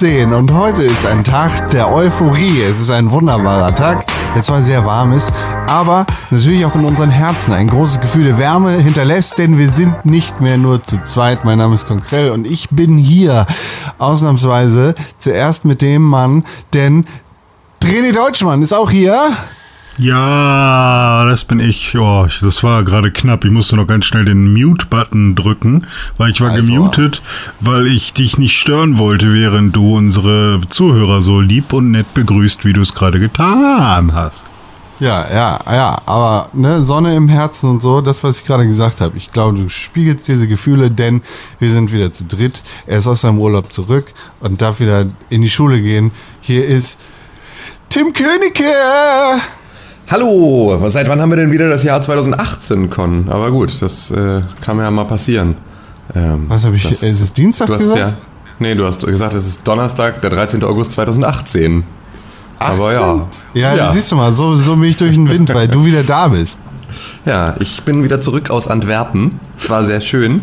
der 13. August 2018 und heute ist ein Tag der Euphorie. Es ist ein wunderbarer Tag, der zwar sehr warm ist, aber natürlich auch in unseren Herzen ein großes Gefühl der Wärme hinterlässt, denn wir sind nicht mehr nur zu zweit. Mein Name ist Konkrell und ich bin hier ausnahmsweise zuerst mit dem Mann, denn René Deutschmann ist auch hier. Ja, das bin ich. Oh, das war gerade knapp. Ich musste noch ganz schnell den Mute-Button drücken, weil ich war Alter. gemutet, weil ich dich nicht stören wollte, während du unsere Zuhörer so lieb und nett begrüßt, wie du es gerade getan hast. Ja, ja, ja, aber ne, Sonne im Herzen und so, das, was ich gerade gesagt habe. Ich glaube, du spiegelst diese Gefühle, denn wir sind wieder zu dritt. Er ist aus seinem Urlaub zurück und darf wieder in die Schule gehen. Hier ist Tim Königke. Hallo, seit wann haben wir denn wieder das Jahr 2018, Con? Aber gut, das äh, kann ja mal passieren. Ähm, Was habe ich? Das, ist es Dienstag du hast gesagt? Ja, nee, du hast gesagt, es ist Donnerstag, der 13. August 2018. 18? Aber ja. ja. Ja, siehst du mal, so, so bin ich durch den Wind, weil du wieder da bist. Ja, ich bin wieder zurück aus Antwerpen. Es war sehr schön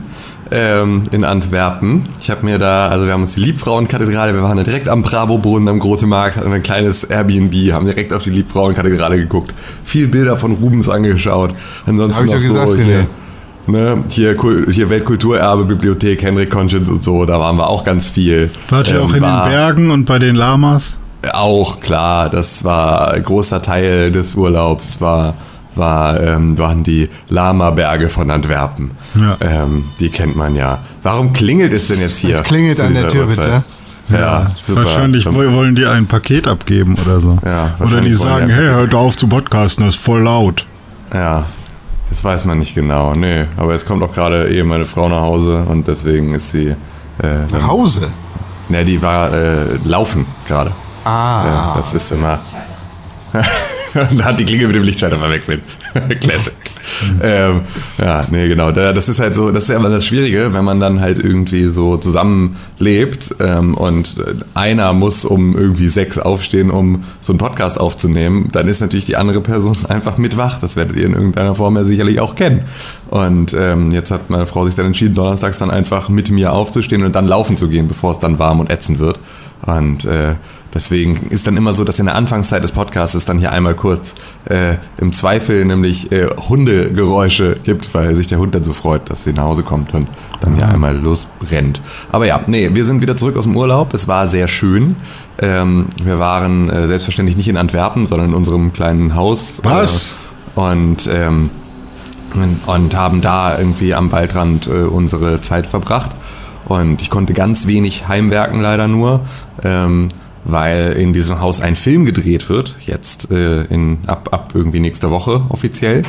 ähm, in Antwerpen. Ich habe mir da, also wir haben uns die Liebfrauenkathedrale, wir waren da direkt am Bravo-Brunnen am Großen Markt, hatten ein kleines Airbnb, haben direkt auf die Liebfrauenkathedrale geguckt, viel Bilder von Rubens angeschaut. Ansonsten Hab ich ja gesagt, so, hier, Ne, hier, hier Weltkulturerbe, Bibliothek, Henrik Conscience und so, da waren wir auch ganz viel. Wart ihr ähm, auch in war, den Bergen und bei den Lamas? Auch, klar, das war ein großer Teil des Urlaubs, war war, ähm, waren die Lama-Berge von Antwerpen. Ja. Ähm, die kennt man ja. Warum klingelt es denn jetzt hier? Es klingelt an der Tür, bitte. Ja, ja super. Wahrscheinlich wollen die ein Paket abgeben oder so. Ja, oder die sagen, hey, hört auf zu podcasten, das ist voll laut. Ja, das weiß man nicht genau. Nee, aber es kommt auch gerade eben meine Frau nach Hause und deswegen ist sie... Äh, nach Hause? Ne, die war äh, laufen gerade. Ah. Ja, das ist immer... da hat die Klinge mit dem Lichtschalter verwechselt. Classic. ähm, ja, nee, genau. Das ist halt so, das ist ja immer das Schwierige, wenn man dann halt irgendwie so zusammenlebt ähm, und einer muss um irgendwie sechs aufstehen, um so einen Podcast aufzunehmen, dann ist natürlich die andere Person einfach mit wach. Das werdet ihr in irgendeiner Form ja sicherlich auch kennen. Und ähm, jetzt hat meine Frau sich dann entschieden, donnerstags dann einfach mit mir aufzustehen und dann laufen zu gehen, bevor es dann warm und ätzend wird. Und äh, Deswegen ist dann immer so, dass in der Anfangszeit des Podcasts dann hier einmal kurz äh, im Zweifel nämlich äh, Hundegeräusche gibt, weil sich der Hund dann so freut, dass sie nach Hause kommt und dann hier einmal losbrennt. Aber ja, nee, wir sind wieder zurück aus dem Urlaub. Es war sehr schön. Ähm, wir waren äh, selbstverständlich nicht in Antwerpen, sondern in unserem kleinen Haus. Was? Äh, und ähm, und haben da irgendwie am Waldrand äh, unsere Zeit verbracht. Und ich konnte ganz wenig heimwerken, leider nur. Ähm, weil in diesem Haus ein Film gedreht wird, jetzt äh, in, ab, ab irgendwie nächster Woche offiziell.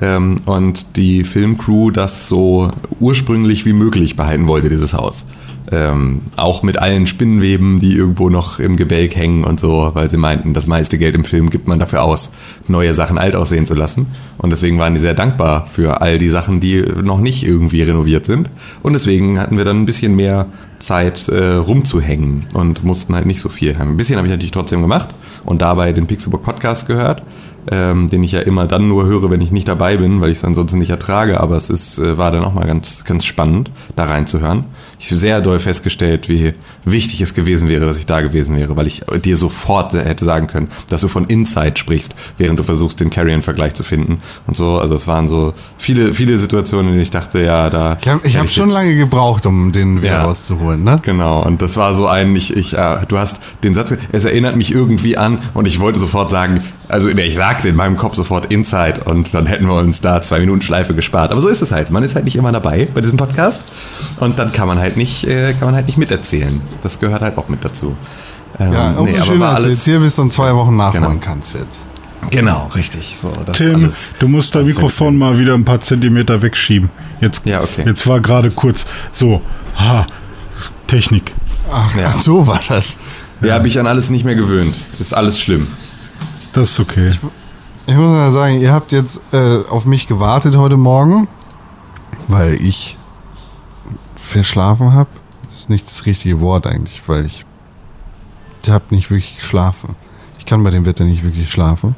Ähm, und die Filmcrew das so ursprünglich wie möglich behalten wollte, dieses Haus. Ähm, auch mit allen Spinnenweben, die irgendwo noch im Gebälk hängen und so, weil sie meinten, das meiste Geld im Film gibt man dafür aus, neue Sachen alt aussehen zu lassen. Und deswegen waren die sehr dankbar für all die Sachen, die noch nicht irgendwie renoviert sind. Und deswegen hatten wir dann ein bisschen mehr Zeit äh, rumzuhängen und mussten halt nicht so viel haben. Ein bisschen habe ich natürlich trotzdem gemacht und dabei den Pixelbook Podcast gehört, ähm, den ich ja immer dann nur höre, wenn ich nicht dabei bin, weil ich es ansonsten nicht ertrage. Aber es ist, äh, war dann auch mal ganz, ganz spannend, da reinzuhören ich sehr doll festgestellt, wie wichtig es gewesen wäre, dass ich da gewesen wäre, weil ich dir sofort hätte sagen können, dass du von Inside sprichst, während du versuchst, den Carrion-Vergleich zu finden und so. Also es waren so viele, viele Situationen, in denen ich dachte, ja, da. Ich habe hab schon lange gebraucht, um den wieder ja, rauszuholen, ne? Genau. Und das war so ein, ich, ich, äh, du hast den Satz, es erinnert mich irgendwie an und ich wollte sofort sagen, also ich sagte in meinem Kopf sofort Inside und dann hätten wir uns da zwei Minuten Schleife gespart. Aber so ist es halt. Man ist halt nicht immer dabei bei diesem Podcast und dann kann man halt nicht, äh, kann man halt nicht miterzählen. Das gehört halt auch mit dazu. Ähm, ja, umso nee, schöner, dass du jetzt hier bist und zwei Wochen nachholen genau. kannst jetzt. Genau, richtig. So, Tim, du musst dein Mikrofon mal wieder ein paar Zentimeter wegschieben. Jetzt, ja, okay. jetzt war gerade kurz so, ha, Technik. Ach, ja. so war das. Ja, habe ich an alles nicht mehr gewöhnt. Ist alles schlimm. Das ist okay. Ich, ich muss mal sagen, ihr habt jetzt äh, auf mich gewartet heute Morgen, weil ich verschlafen habe. Das ist nicht das richtige Wort eigentlich, weil ich, ich habe nicht wirklich geschlafen. Ich kann bei dem Wetter nicht wirklich schlafen.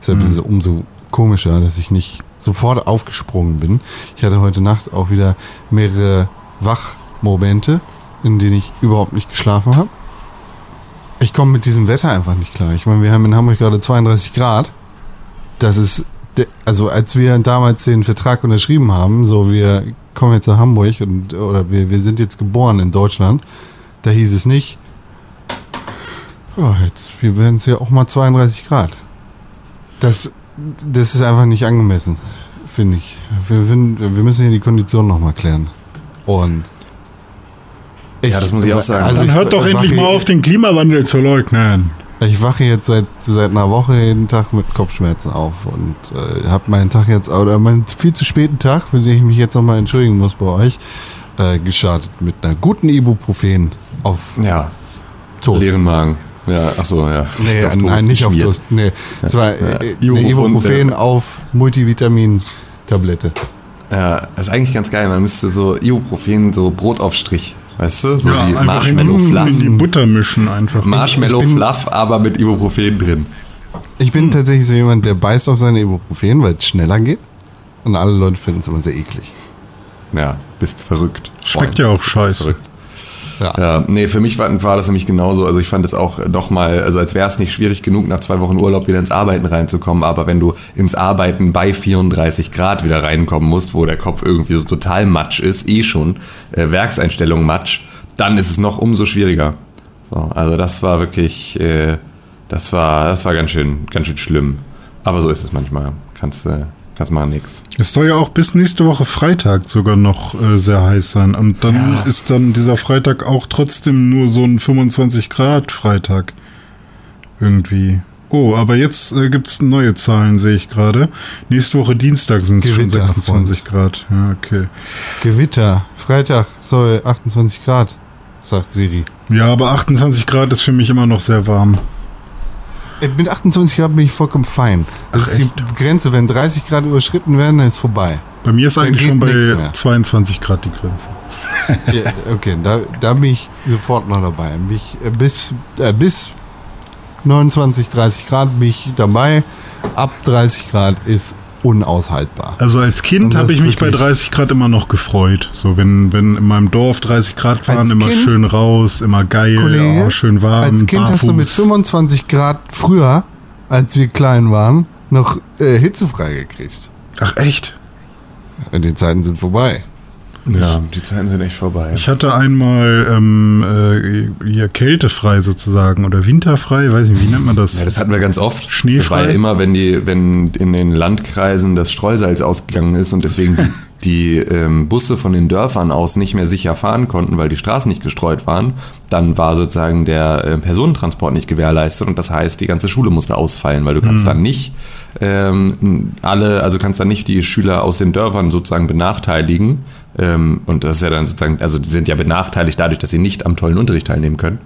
Deshalb mhm. ist es umso komischer, dass ich nicht sofort aufgesprungen bin. Ich hatte heute Nacht auch wieder mehrere Wach Momente, in denen ich überhaupt nicht geschlafen habe. Ich komme mit diesem Wetter einfach nicht klar. Ich meine, wir haben in Hamburg gerade 32 Grad. Das ist, also als wir damals den Vertrag unterschrieben haben, so wir kommen jetzt nach Hamburg und oder wir, wir sind jetzt geboren in Deutschland, da hieß es nicht, oh, jetzt, wir werden es ja auch mal 32 Grad. Das, das ist einfach nicht angemessen, finde ich. Wir, wir müssen hier die Konditionen nochmal klären. Und Ja, das muss ich auch sagen. Dann ich- hört doch ich endlich mal auf, den Klimawandel zu leugnen. Ich wache jetzt seit, seit einer Woche jeden Tag mit Kopfschmerzen auf und äh, habe meinen Tag jetzt, oder meinen viel zu späten Tag, für den ich mich jetzt nochmal entschuldigen muss bei euch, äh, gestartet mit einer guten Ibuprofen auf Ja, Toast. leeren Magen. Ja, ach so, ja. Nee, Auf nein, Toast nicht auf. Toast. Nee, es war äh, eine Ibuprofen, ja. auf Multivitamin-Tablette. Ja, das ist eigentlich ganz geil. Man müsste so Ibuprofen, so Brotaufstrich, weißt du? So Ja, wie einfach in, Marshmallow Fluff. in die Butter mischen einfach. Marshmallow Ich bin- Fluff, aber mit Ibuprofen drin. Ich bin tatsächlich so jemand, der beißt auf seine Ibuprofen, weil es schneller geht. Und alle Leute finden es immer sehr eklig. Ja, bist verrückt. Schmeckt Freund. ja auch scheiße. Ja. Nee, für mich war, war das nämlich genauso. Also ich fand es auch nochmal, also als wäre es nicht schwierig genug, nach zwei Wochen Urlaub wieder ins Arbeiten reinzukommen, aber wenn du ins Arbeiten bei 34 Grad wieder reinkommen musst, wo der Kopf irgendwie so total matsch ist, eh schon, äh, Werkseinstellung matsch, dann ist es noch umso schwieriger. So, also das war wirklich, äh, das war, das war ganz schön, ganz schön schlimm. Aber so ist es manchmal. Kannst, äh, kannst machen nix. Es soll ja auch bis nächste Woche Freitag sogar noch äh, sehr heiß sein. Und dann ist dann dieser Freitag auch trotzdem nur so ein 25 Grad Freitag. Irgendwie. Oh, aber jetzt äh, gibt es neue Zahlen, sehe ich gerade. Nächste Woche Dienstag sind es schon Gewitter, 26 Grad. Ja, okay. Gewitter. Freitag soll 28 Grad, sagt Siri. Ja, aber 28 Grad ist für mich immer noch sehr warm. Äh, Mit 28 Grad bin ich vollkommen fein. Das Ach, ist die Grenze. Wenn 30 Grad überschritten werden, dann ist vorbei. Bei mir ist Dann eigentlich schon bei mehr. 22 Grad die Grenze. ja, okay, da, da bin ich sofort noch dabei. Bin ich, äh, bis, äh, bis 29, 30 Grad bin ich dabei. Ab 30 Grad ist unaushaltbar. Also als Kind habe ich mich bei wirklich- 30 Grad immer noch gefreut. So wenn, wenn in meinem Dorf 30 Grad waren, immer Kind- schön raus, immer geil, Kollege, oh, schön warm, Als Kind hast du mit barfuß. 25 Grad früher, als wir klein waren, noch äh, hitzefrei gekriegt. Ach echt? Die Zeiten sind vorbei. Ja, die Zeiten sind echt vorbei. Ich hatte einmal ähm, äh, hier kältefrei sozusagen oder winterfrei, weiß nicht, wie nennt man das? Ja, das hatten wir ganz oft. Schneefrei? Ja immer, wenn die, wenn in den Landkreisen das Streusalz ausgegangen ist und deswegen die, die ähm, Busse von den Dörfern aus nicht mehr sicher fahren konnten, weil die Straßen nicht gestreut waren, dann war sozusagen der äh, Personentransport nicht gewährleistet und das heißt, die ganze Schule musste ausfallen, weil du kannst dann nicht ähm, alle, also kannst dann nicht die Schüler aus den Dörfern sozusagen benachteiligen. Ähm, und das ist ja dann sozusagen, also die sind ja benachteiligt dadurch, dass sie nicht am tollen Unterricht teilnehmen können.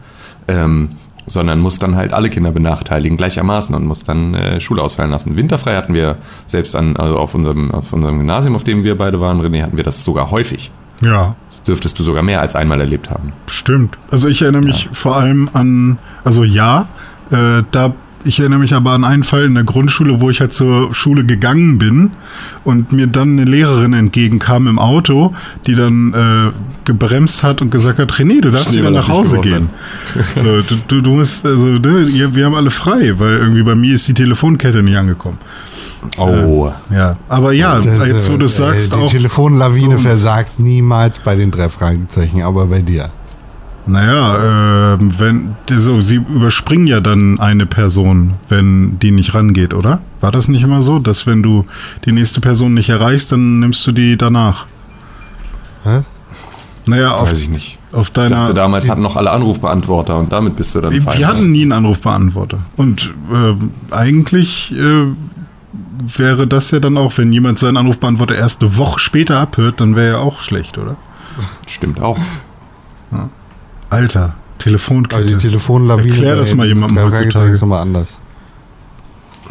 Ähm, sondern muss dann halt alle Kinder benachteiligen gleichermaßen und muss dann äh, Schule ausfallen lassen. Winterfrei hatten wir selbst an, also auf unserem, auf unserem Gymnasium, auf dem wir beide waren, René, hatten wir das sogar häufig. Ja, Das dürftest du sogar mehr als einmal erlebt haben. stimmt. Also ich erinnere mich vor allem an, also ja, äh, da ich erinnere mich aber an einen Fall in der Grundschule, wo ich halt zur Schule gegangen bin und mir dann eine Lehrerin entgegenkam im Auto, die dann äh, gebremst hat und gesagt hat, René, du darfst wieder nach Hause gehen. gewonnen. So, du, du, du musst, also, ne, wir haben alle frei, weil irgendwie bei mir ist die Telefonkette nicht angekommen. Oh. Ja, aber ja, Das, jetzt wo äh, du es sagst, die auch, Telefonlawine uns. versagt niemals bei den drei Fragezeichen, aber bei dir. Naja, äh, wenn, so, sie überspringen ja dann eine Person, wenn die nicht rangeht, oder? War das nicht immer so, dass wenn du die nächste Person nicht erreichst, dann nimmst du die danach? Hä? Naja, auf, Weiß ich nicht. auf Ich deiner... dachte, damals hatten noch alle Anrufbeantworter und damit bist du dann wir, fein. wir hatten nie einen Anrufbeantworter. Und ähm, eigentlich äh, wäre das ja dann auch, wenn jemand seinen Anrufbeantworter erst eine Woche später abhört, dann wäre ja auch schlecht, oder? Stimmt auch. Alter, Telefonkette. Also die Telefonlawine Erklär das mal jemandem heutzutage. ist nochmal anders.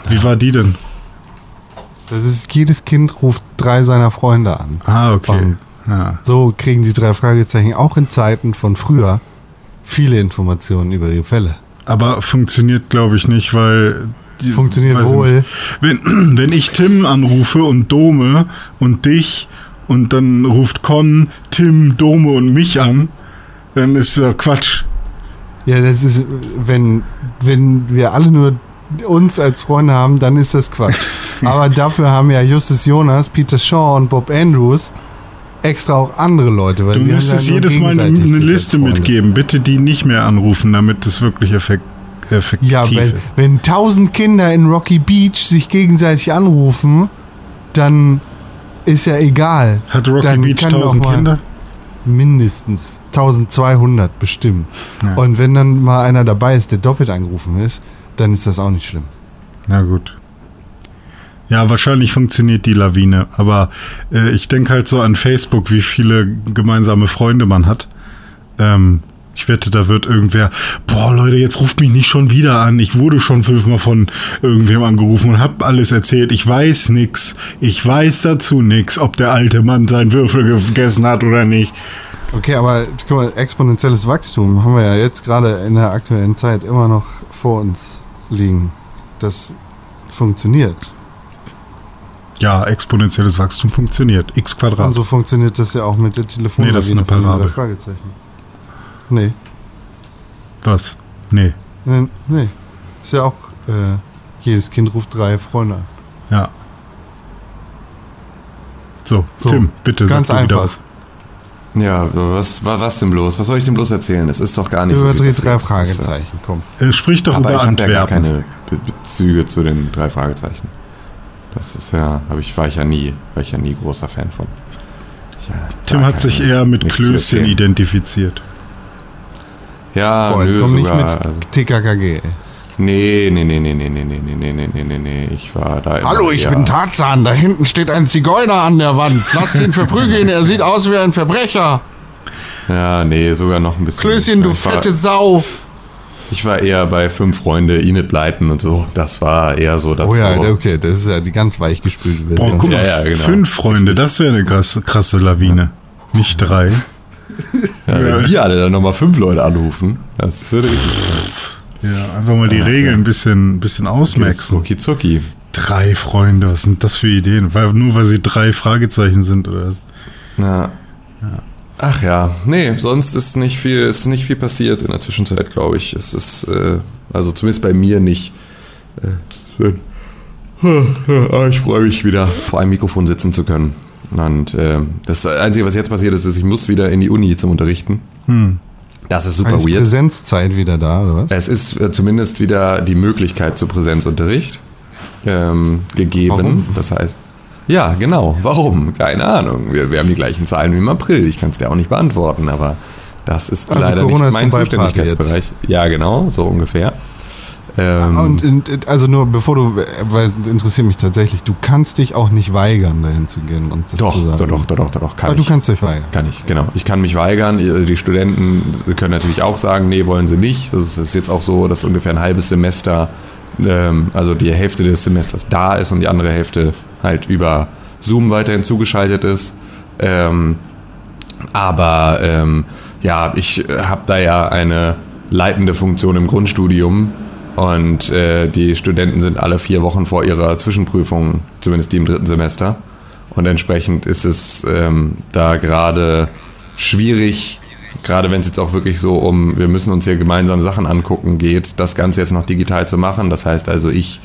Wie war die denn? Das ist, jedes Kind ruft drei seiner Freunde an. Ah, okay. Ja. so kriegen die drei Fragezeichen auch in Zeiten von früher viele Informationen über ihre Fälle. Aber funktioniert, glaube ich, nicht, weil. die- Funktioniert wohl. Wenn, wenn ich Tim anrufe und Dome und dich und dann ruft Con Tim, Dome und mich an, dann ist das Quatsch. Ja, das ist, wenn, wenn wir alle nur uns als Freunde haben, dann ist das Quatsch. Aber dafür haben ja Justus Jonas, Peter Shaw und Bob Andrews extra auch andere Leute. Weil Du müsstest ja jedes Mal eine, eine Liste mitgeben. Bitte die nicht mehr anrufen, damit es wirklich effekt, effektiv Ja, wenn, ist. wenn tausend Kinder in Rocky Beach sich gegenseitig anrufen, dann ist ja egal. Hat Rocky dann Beach kann doch 1000 mal Kinder? Mindestens 1200 bestimmt. Ja. Und wenn dann mal einer dabei ist, der doppelt angerufen ist, dann ist das auch nicht schlimm. Na gut. Ja, wahrscheinlich funktioniert die Lawine, aber äh, ich denke halt so an Facebook, wie viele gemeinsame Freunde man hat. Ähm, ich wette, da wird irgendwer, boah Leute, jetzt ruft mich nicht schon wieder an. Ich wurde schon fünfmal von irgendwem angerufen und hab alles erzählt. Ich weiß nix. Ich weiß dazu nix, ob der alte Mann seinen Würfel gegessen hat oder nicht. Okay, aber guck mal, exponentielles Wachstum haben wir ja jetzt gerade in der aktuellen Zeit immer noch vor uns liegen. Das funktioniert. Ja, exponentielles Wachstum funktioniert. X Quadrat. Und so funktioniert das ja auch mit der Telefon. Nee, das ist eine Parabel. Fragezeichen. Nee, Was? Nee. nee, nee. Ist ja auch, äh, jedes Kind ruft drei Freunde an. Ja. So, So, Tim, bitte ganz wieder einfach. was. Ja, was, was, was denn bloß? Was soll ich denn bloß erzählen? Es ist doch gar nicht so. Überdreht drei äh, Fragezeichen, komm. Äh, sprich doch Aber über ich habe ja gar Antwerpen. keine Be Bezüge zu den drei Fragezeichen. Das ist ja, habe ich, war ich ja nie, war ich ja nie großer Fan von. Ja, Tim hat sich eher mit Klößchen identifiziert. Ja, Boah, jetzt nö, komm nicht sogar. mit also, TKKG. ey. nee, nee, nee, nee, nee, nee, nee, nee, nee, nee, nee, nee, nee. Ich war da immer Hallo, ich eher- bin Tarzan. Da hinten steht ein Zigeuner an der Wand. Lasst ihn verprügeln. Er sieht aus wie ein Verbrecher. Ja, nee, sogar noch ein bisschen. Klößchen, du ich war, fette Sau. Ich war eher bei Fünf Freunde, Enid Blyton und so. Das war eher so das. Oh ja, okay, das ist ja die ganz weichgespülte Boah, Version. guck Ja, mal, ja, genau. fünf Freunde, das wäre eine krasse, krasse Lawine. Nicht drei. Ja, wenn die alle dann nochmal fünf Leute anrufen, das würde richtig Ja, einfach mal die Regeln ein bisschen, bisschen ausmaxen. Rucki zucki. Drei Freunde, was sind das für Ideen? Weil, nur weil sie drei Fragezeichen sind oder was? Ja. Ach ja, nee, sonst ist nicht viel, ist nicht viel passiert in der Zwischenzeit, glaube ich. Es ist, äh, also zumindest bei mir nicht. Äh, schön. Aber ich freue mich wieder, vor einem Mikrofon sitzen zu können. Und äh, das Einzige, was jetzt passiert ist, ist, ich muss wieder in die Uni zum Unterrichten. Das ist super Ist weird. Präsenzzeit wieder da, oder was? Es ist äh, zumindest wieder die Möglichkeit zu Präsenzunterricht ähm, gegeben. Warum? Das heißt, ja, genau. Warum? Keine Ahnung. Wir, wir haben die gleichen Zahlen wie im April. Ich kann es dir auch nicht beantworten, aber das ist Also leider Corona nicht ist mein Zuständigkeitsbereich. Ja, genau, so ungefähr. Ähm, Und, und also nur bevor du, weil interessiert mich tatsächlich, du kannst dich auch nicht weigern, dahin zu gehen und das doch, zu sagen. doch, doch, doch, doch, doch, doch, kann Aber du ich. kannst dich weigern. Kann ich, genau. Ich kann mich weigern. Die Studenten können natürlich auch sagen, nee, wollen sie nicht. Das ist jetzt auch so, dass ungefähr ein halbes Semester, ähm, also die Hälfte des Semesters da ist und die andere Hälfte halt über Zoom weiterhin zugeschaltet ist. Ähm, aber ähm, ja, ich habe da ja eine leitende Funktion im Grundstudium und äh, die Studenten sind alle vier Wochen vor ihrer Zwischenprüfung, zumindest die im dritten Semester. Und entsprechend ist es ähm, da gerade schwierig, gerade wenn es jetzt auch wirklich so um, wir müssen uns hier gemeinsam Sachen angucken geht, das Ganze jetzt noch digital zu machen. Das heißt also, ich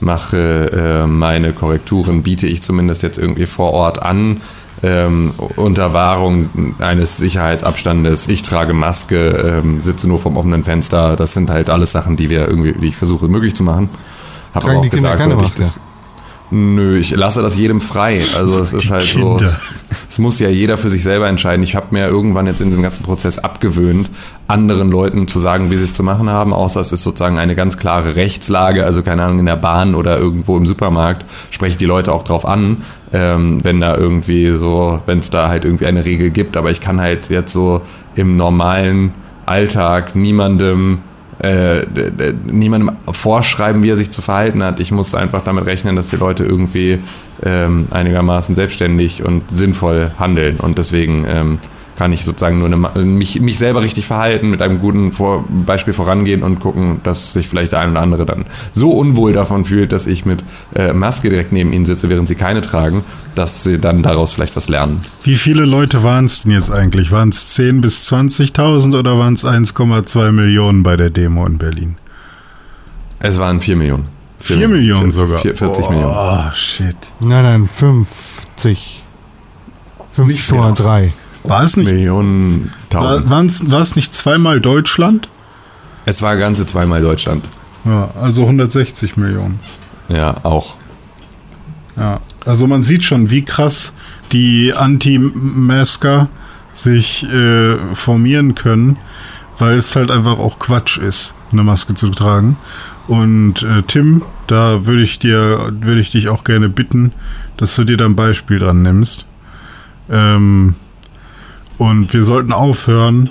mache äh, meine Korrekturen, biete ich zumindest jetzt irgendwie vor Ort an, ähm, unter Wahrung eines Sicherheitsabstandes. Ich trage Maske, ähm, sitze nur vom offenen Fenster. Das sind halt alles Sachen, die wir irgendwie, die ich versuche möglich zu machen. Hab Tragen die Kinder keine sollte ich das- Nö, ich lasse das jedem frei. Also es ist Die halt so. Kinder. Es muss ja jeder für sich selber entscheiden. Ich habe mir irgendwann jetzt in dem ganzen Prozess abgewöhnt, anderen Leuten zu sagen, wie sie es zu machen haben, außer es ist sozusagen eine ganz klare Rechtslage, also keine Ahnung, in der Bahn oder irgendwo im Supermarkt, spreche ich die Leute auch drauf an, ähm, wenn da irgendwie so, wenn es da halt irgendwie eine Regel gibt. Aber ich kann halt jetzt so im normalen Alltag niemandem äh, niemandem vorschreiben, wie er sich zu verhalten hat. Ich muss einfach damit rechnen, dass die Leute irgendwie ähm, einigermaßen selbstständig und sinnvoll handeln. Und deswegen ähm, kann ich sozusagen nur eine, mich, mich selber richtig verhalten, mit einem guten Vor Beispiel vorangehen und gucken, dass sich vielleicht der ein oder andere dann so unwohl davon fühlt, dass ich mit äh, Maske direkt neben ihnen sitze, während sie keine tragen, dass sie dann daraus vielleicht was lernen. Wie viele Leute waren es denn jetzt eigentlich? Waren es 10.000 bis 20.000 oder waren es 1,2 Millionen bei der Demo in Berlin? Es waren 4 Millionen. 4 Millionen sogar. 40 oh, Millionen. Oh, shit. Nein, nein, 50. 50,3. War es nicht? Millionen, tausend. War, es nicht zweimal Deutschland? Es war ganze zweimal Deutschland. Ja, also 160 Millionen. Ja, auch. Ja, also man sieht schon, wie krass die Anti-Masker sich äh, formieren können, weil es halt einfach auch Quatsch ist, eine Maske zu tragen. Und äh, Tim, da würde ich dir, würde ich dich auch gerne bitten, dass du dir da ein Beispiel dran nimmst. Ähm, und wir sollten aufhören,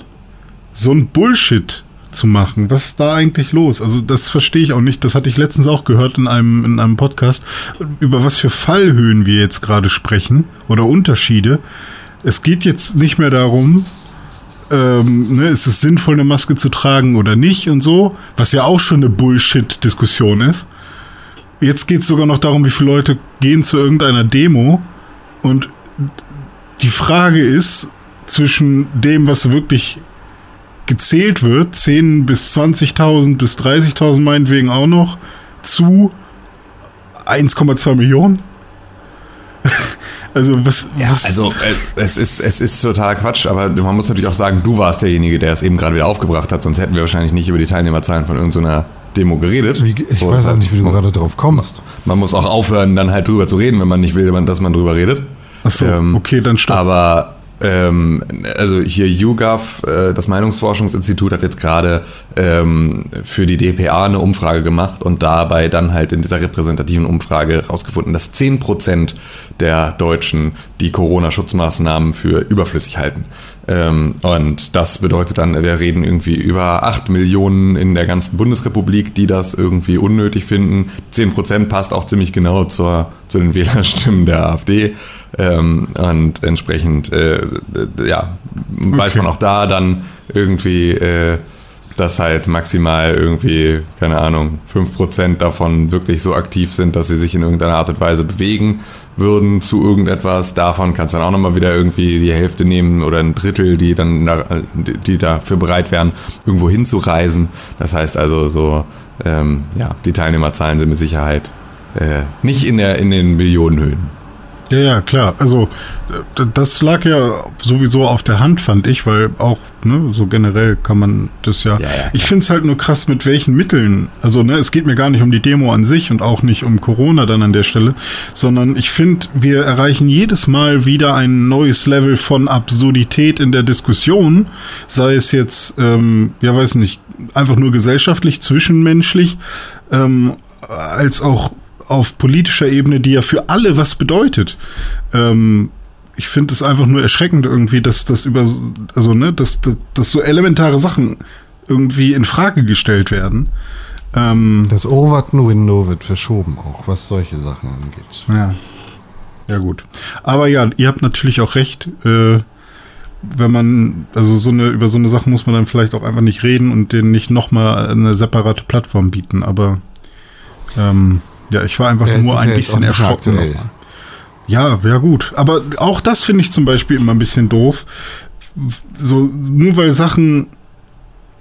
so ein Bullshit zu machen. Was ist da eigentlich los? Also das verstehe ich auch nicht. Das hatte ich letztens auch gehört in einem, in einem Podcast, über was für Fallhöhen wir jetzt gerade sprechen oder Unterschiede. Es geht jetzt nicht mehr darum, ähm, ne, ist es sinnvoll, eine Maske zu tragen oder nicht und so, was ja auch schon eine Bullshit-Diskussion ist. Jetzt geht es sogar noch darum, wie viele Leute gehen zu irgendeiner Demo und die Frage ist, zwischen dem, was wirklich gezählt wird, 10 bis 20.000 bis 30.000 meinetwegen auch noch, zu 1,2 Millionen? also was, Ja, was also äh, es ist, es ist total Quatsch, aber man muss natürlich auch sagen, du warst derjenige, der es eben gerade wieder aufgebracht hat, sonst hätten wir wahrscheinlich nicht über die Teilnehmerzahlen von irgendeiner Demo geredet. Wie, ich So, weiß auch nicht, wie du man- gerade drauf kommst. Man muss auch aufhören, dann halt drüber zu reden, wenn man nicht will, dass man drüber redet. Ach so, okay, dann stopp. Aber ähm, also hier YouGov, äh, das Meinungsforschungsinstitut, hat jetzt gerade ähm, für die DPA eine Umfrage gemacht und dabei dann halt in dieser repräsentativen Umfrage herausgefunden, dass 10% der Deutschen die Corona-Schutzmaßnahmen für überflüssig halten. Ähm, und das bedeutet dann, wir reden irgendwie über 8 Millionen in der ganzen Bundesrepublik, die das irgendwie unnötig finden. 10% passt auch ziemlich genau zur, zu den Wählerstimmen der AfD. Ähm, und entsprechend, äh, ja, weiß man auch da dann irgendwie, äh, dass halt maximal irgendwie, keine Ahnung, 5% davon wirklich so aktiv sind, dass sie sich in irgendeiner Art und Weise bewegen würden zu irgendetwas. Davon kannst du dann auch nochmal wieder irgendwie die Hälfte nehmen oder ein Drittel, die dann da, die dafür bereit wären, irgendwo hinzureisen. Das heißt also so, ähm, ja, die Teilnehmerzahlen sind mit Sicherheit äh, nicht in, der, in den Millionenhöhen. Ja, ja, klar. Also d- das lag ja sowieso auf der Hand, fand ich, weil auch, ne, so generell kann man das ja. Ja, ja, ich finde es halt nur krass, mit welchen Mitteln. Also, ne, es geht mir gar nicht um die Demo an sich und auch nicht um Corona dann an der Stelle, sondern ich finde, wir erreichen jedes Mal wieder ein neues Level von Absurdität in der Diskussion, sei es jetzt, ähm, ja, weiß nicht, einfach nur gesellschaftlich, zwischenmenschlich, ähm, als auch auf politischer Ebene, die ja für alle was bedeutet. Ähm, ich finde es einfach nur erschreckend irgendwie, dass das über, so- also ne, dass, dass, dass so elementare Sachen irgendwie in Frage gestellt werden. Ähm, Das Overton-Window wird verschoben, auch was solche Sachen angeht. ja. Ja, gut. Aber ja, ihr habt natürlich auch recht. Äh, wenn man, also so eine, über so eine Sache muss man dann vielleicht auch einfach nicht reden und denen nicht nochmal eine separate Plattform bieten. Aber ähm, ja, ich war einfach Ja, nur ein ja bisschen erschrocken. Ja, ja gut. Aber auch das finde ich zum Beispiel immer ein bisschen doof. So, nur weil Sachen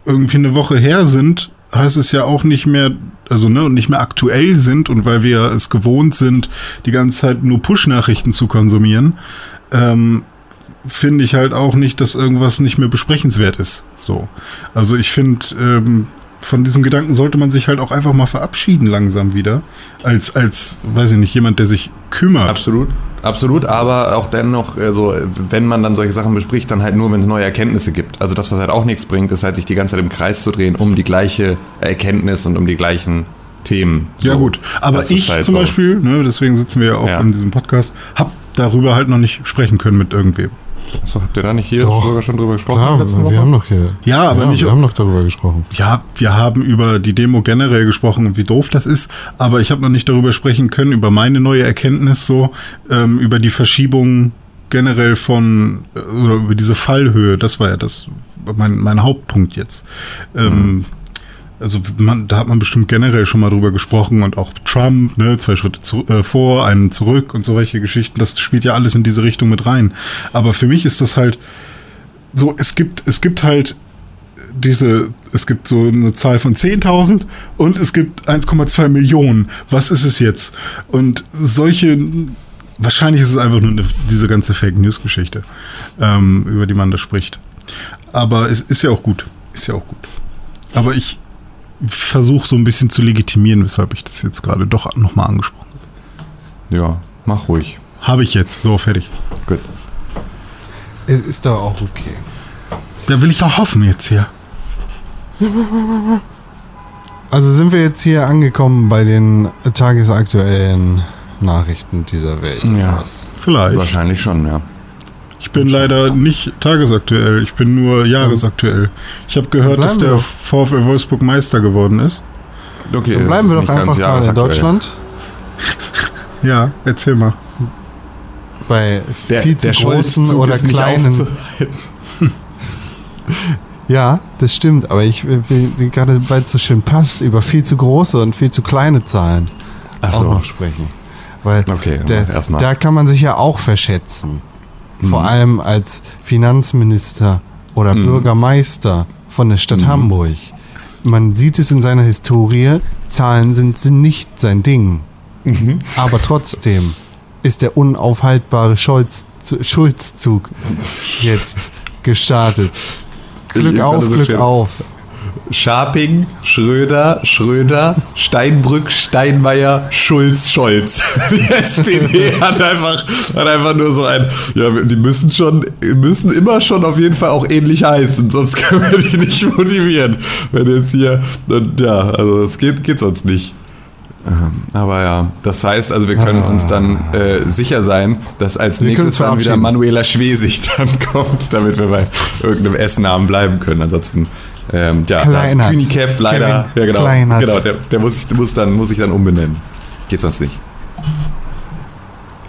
irgendwie eine Woche her sind, heißt es ja auch nicht mehr, also ne, und nicht mehr aktuell sind und weil wir es gewohnt sind, die ganze Zeit nur Push-Nachrichten zu konsumieren, ähm, finde ich halt auch nicht, dass irgendwas nicht mehr besprechenswert ist. So. Also ich finde, ähm, von diesem Gedanken sollte man sich halt auch einfach mal verabschieden langsam wieder. Als, als, weiß ich nicht, jemand, der sich kümmert. Absolut, absolut, aber auch dennoch, also, wenn man dann solche Sachen bespricht, dann halt nur, wenn es neue Erkenntnisse gibt. Also das, was halt auch nichts bringt, ist halt sich die ganze Zeit im Kreis zu drehen, um die gleiche Erkenntnis und um die gleichen Themen. Ja So, gut, aber ich halt zum. Beispiel, ne, deswegen sitzen wir ja auch Ja. in diesem Podcast, hab darüber halt noch nicht sprechen können mit irgendwem. Achso, habt ihr da nicht hier Doch. sogar schon drüber gesprochen? Klar, wir Woche? haben noch hier. Ja, aber nicht- Wir haben noch darüber gesprochen. Ja, wir haben über die Demo generell gesprochen und wie doof das ist, aber ich habe noch nicht darüber sprechen können, über meine neue Erkenntnis so, ähm, über die Verschiebung generell von, äh, oder über diese Fallhöhe, das war ja das, mein, mein Hauptpunkt jetzt. Ähm, also man, da hat man bestimmt generell schon mal drüber gesprochen und auch Trump, ne, zwei Schritte zu, äh, vor, einen zurück und so welche Geschichten, das spielt ja alles in diese Richtung mit rein. Aber für mich ist das halt so, es gibt, es gibt halt diese, es gibt so eine Zahl von 10.000 und es gibt 1,2 Millionen. Was ist es jetzt? Und solche, wahrscheinlich ist es einfach nur eine, diese ganze Fake News Geschichte, ähm, über die man da spricht. Aber es ist ja auch gut. Ist ja auch gut. Aber ich versuche so ein bisschen zu legitimieren, weshalb ich das jetzt gerade doch nochmal angesprochen habe. Ja, mach ruhig. Habe ich jetzt. So, fertig. Gut. Es ist doch auch okay. Da will ich doch hoffen jetzt hier. Also sind wir jetzt hier angekommen bei den tagesaktuellen Nachrichten dieser Welt. Ja. Vielleicht. Wahrscheinlich schon, ja. Ich bin leider nicht tagesaktuell, ich bin nur jahresaktuell. Ich habe gehört, dass der doch. VfL Wolfsburg Meister geworden ist. Okay, Dann bleiben wir doch einfach mal in. Deutschland Ja, erzähl mal. bei Der, viel zu der großen oder kleinen. Ja, das stimmt, aber ich will, will gerade, weil es so schön passt, über viel zu große und viel zu kleine Zahlen Ach auch so. noch sprechen. Weil Okay, der, da kann man sich ja auch verschätzen. Vor Mhm. allem als Finanzminister oder Mhm. Bürgermeister von der Stadt Hamburg. Man sieht es in seiner Historie, Zahlen sind, sind nicht sein Ding. Mhm. Aber trotzdem ist der unaufhaltbare Scholz, Schulzzug jetzt gestartet. Glück auf, so Glück auf. Scharping, Schröder, Schröder, Steinbrück, Steinmeier, Schulz, Scholz. Die SPD hat einfach, hat einfach nur so ein, ja, die müssen schon, müssen immer schon auf jeden Fall auch ähnlich heißen, sonst können wir die nicht motivieren. Wenn jetzt hier, dann, ja, also es geht, geht sonst nicht. Ähm, Aber ja, das heißt, also wir können uns dann äh, sicher sein, dass als Wir nächstes dann wieder. Manuela Schwesig dann kommt, damit wir bei irgendeinem Essnamen bleiben können. Ansonsten, ähm, ja, Kleinert. Kühnikev leider, Kevin ja genau, Kleinert. genau der, der muss, ich, muss, dann, muss ich dann umbenennen. Geht sonst nicht.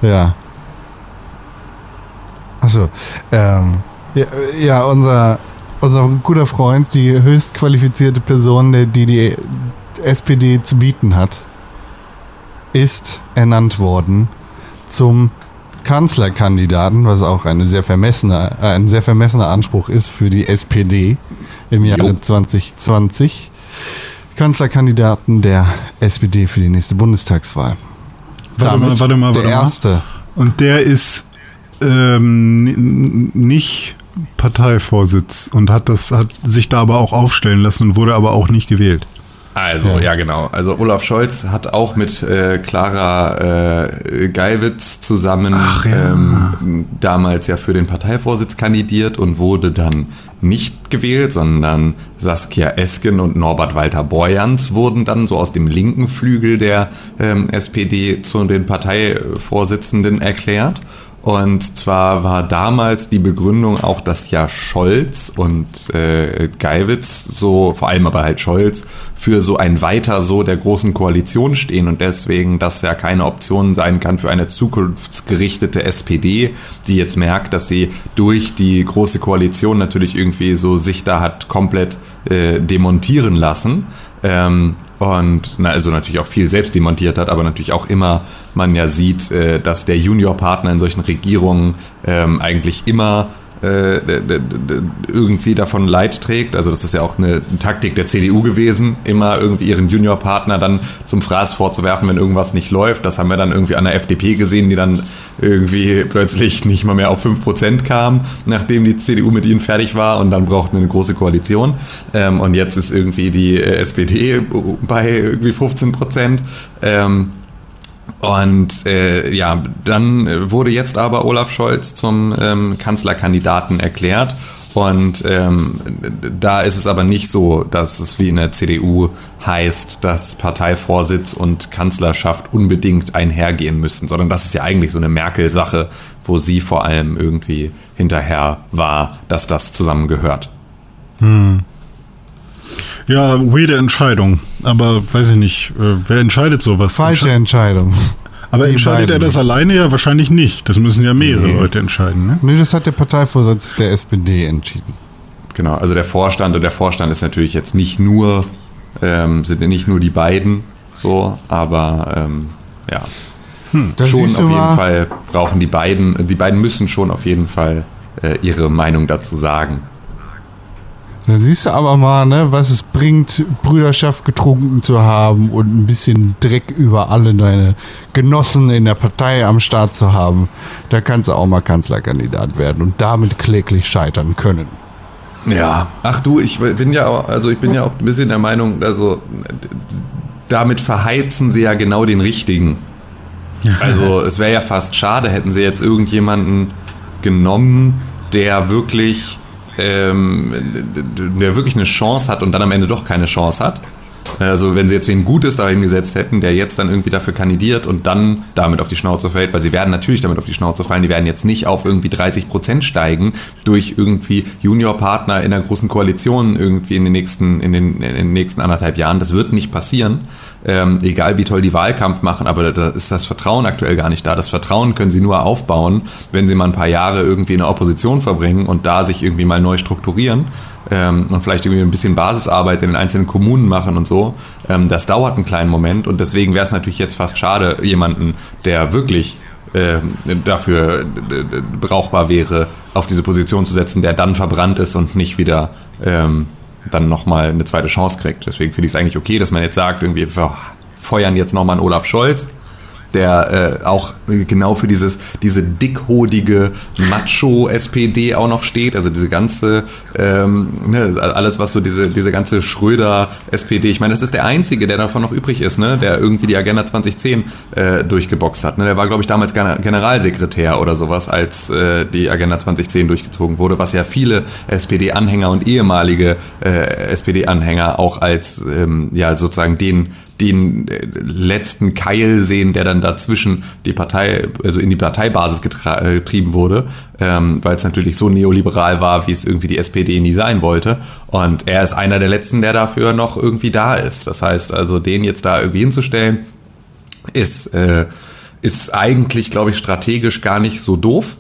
Ja. Achso. Ähm, ja, ja, unser, unser guter Freund, die höchst qualifizierte Person, die die SPD zu bieten hat, ist ernannt worden zum Kanzlerkandidaten, was auch eine sehr vermessene, äh, ein sehr vermessener Anspruch ist für die SPD im Jahre Jo. 2020. Kanzlerkandidaten der SPD für die nächste Bundestagswahl. Warte mal, warte mal, der warte mal. erste. Und der ist ähm, nicht Parteivorsitz und hat das hat sich da aber auch aufstellen lassen und wurde aber auch nicht gewählt. Also, Ja. genau. Also Olaf Scholz hat auch mit äh, Clara äh, Geiwitz zusammen Ach, ja. ähm, damals ja für den Parteivorsitz kandidiert und wurde dann nicht gewählt, sondern Saskia Esken und Norbert Walter Borjans wurden dann so aus dem linken Flügel der ähm, SPD zu den Parteivorsitzenden erklärt. Und zwar war damals die Begründung auch, dass ja Scholz und äh, Geiwitz, so vor allem aber halt Scholz, für so ein Weiter so der großen Koalition stehen und deswegen das ja keine Option sein kann für eine zukunftsgerichtete SPD, die jetzt merkt, dass sie durch die große Koalition natürlich irgendwie so sich da hat komplett äh, demontieren lassen. Ähm, und na, also natürlich auch viel selbst demontiert hat, aber natürlich auch immer man ja sieht, äh, dass der Juniorpartner in solchen Regierungen ähm, eigentlich immer äh, irgendwie davon Leid trägt. Also das ist ja auch eine Taktik der CDU gewesen, immer irgendwie ihren Juniorpartner dann zum Fraß vorzuwerfen, wenn irgendwas nicht läuft. Das haben wir dann irgendwie an der FDP gesehen, die dann irgendwie plötzlich nicht mal mehr auf 5% kam, nachdem die CDU mit ihnen fertig war und dann brauchten wir eine große Koalition. Ähm, und jetzt ist irgendwie die äh, SPD bei irgendwie 15%. Ähm, und äh, ja, dann wurde jetzt aber Olaf Scholz zum ähm, Kanzlerkandidaten erklärt. Und ähm, da ist es aber nicht so, dass es wie in der CDU heißt, dass Parteivorsitz und Kanzlerschaft unbedingt einhergehen müssen, sondern das ist ja eigentlich so eine Merkel-Sache, wo sie vor allem irgendwie hinterher war, dass das zusammengehört. Ja, weirde Entscheidung. Aber weiß ich nicht, äh, wer entscheidet sowas? Falsche Entsche- Entscheidung. Aber Die entscheidet er beiden. das alleine? Ja, wahrscheinlich nicht. Das müssen ja mehrere Nee. Leute entscheiden, ne? Nee, das hat der Parteivorsitz der SPD entschieden. Genau, also der Vorstand und der Vorstand ist natürlich jetzt nicht nur, ähm, sind ja nicht nur die beiden so, aber ähm, ja, Da schon auf jeden mal, Fall brauchen die beiden, die beiden müssen schon auf jeden Fall äh, ihre Meinung dazu sagen. Da siehst du aber mal, ne, was es bringt, Brüderschaft getrunken zu haben und ein bisschen Dreck über alle deine Genossen in der Partei am Start zu haben. Da kannst du auch mal Kanzlerkandidat werden und damit kläglich scheitern können. Ja. Ach du, ich bin ja auch, also ich bin ja auch ein bisschen der Meinung, also damit verheizen sie ja genau den richtigen. Also es wäre ja fast schade, hätten sie jetzt irgendjemanden genommen, der wirklich, ähm, der wirklich eine Chance hat und dann am Ende doch keine Chance hat. Also wenn sie jetzt wen Gutes dahin gesetzt hätten, der jetzt dann irgendwie dafür kandidiert und dann damit auf die Schnauze fällt, weil sie werden natürlich damit auf die Schnauze fallen, die werden jetzt nicht auf irgendwie 30 Prozent steigen durch irgendwie Juniorpartner in einer großen Koalition irgendwie in den nächsten, in den, in den nächsten anderthalb Jahren. Das wird nicht passieren, ähm, egal wie toll die Wahlkampf machen, aber da ist das Vertrauen aktuell gar nicht da. Das Vertrauen können sie nur aufbauen, wenn sie mal ein paar Jahre irgendwie in der Opposition verbringen und da sich irgendwie mal neu strukturieren ähm, und vielleicht irgendwie ein bisschen Basisarbeit in den einzelnen Kommunen machen und so. Ähm, das dauert einen kleinen Moment und deswegen wäre es natürlich jetzt fast schade, jemanden, der wirklich ähm, dafür brauchbar wäre, auf diese Position zu setzen, der dann verbrannt ist und nicht wieder ähm, dann nochmal eine zweite Chance kriegt. Deswegen finde ich es eigentlich okay, dass man jetzt sagt, irgendwie wir feuern jetzt nochmal einen Olaf Scholz, der äh, auch genau für dieses, diese dickhodige Macho-SPD auch noch steht. Also diese ganze, ähm, ne, alles was so diese, diese ganze Schröder-SPD, ich meine, das ist der Einzige, der davon noch übrig ist, ne, der irgendwie die Agenda 2010 äh, durchgeboxt hat. Ne? Der war, glaube ich, damals Gener- Generalsekretär oder sowas, als äh, die Agenda 2010 durchgezogen wurde, was ja viele SPD-Anhänger und ehemalige äh, SPD-Anhänger auch als ähm, ja sozusagen den den äh, letzten Keil sehen, der dann dazwischen die Partei, also in die Parteibasis äh, getrieben wurde, ähm, weil es natürlich so neoliberal war, wie es irgendwie die SPD nie sein wollte. Und er ist einer der letzten, der dafür noch irgendwie da ist. Das heißt also, den jetzt da irgendwie hinzustellen, ist, äh, ist eigentlich, glaube ich, strategisch gar nicht so doof.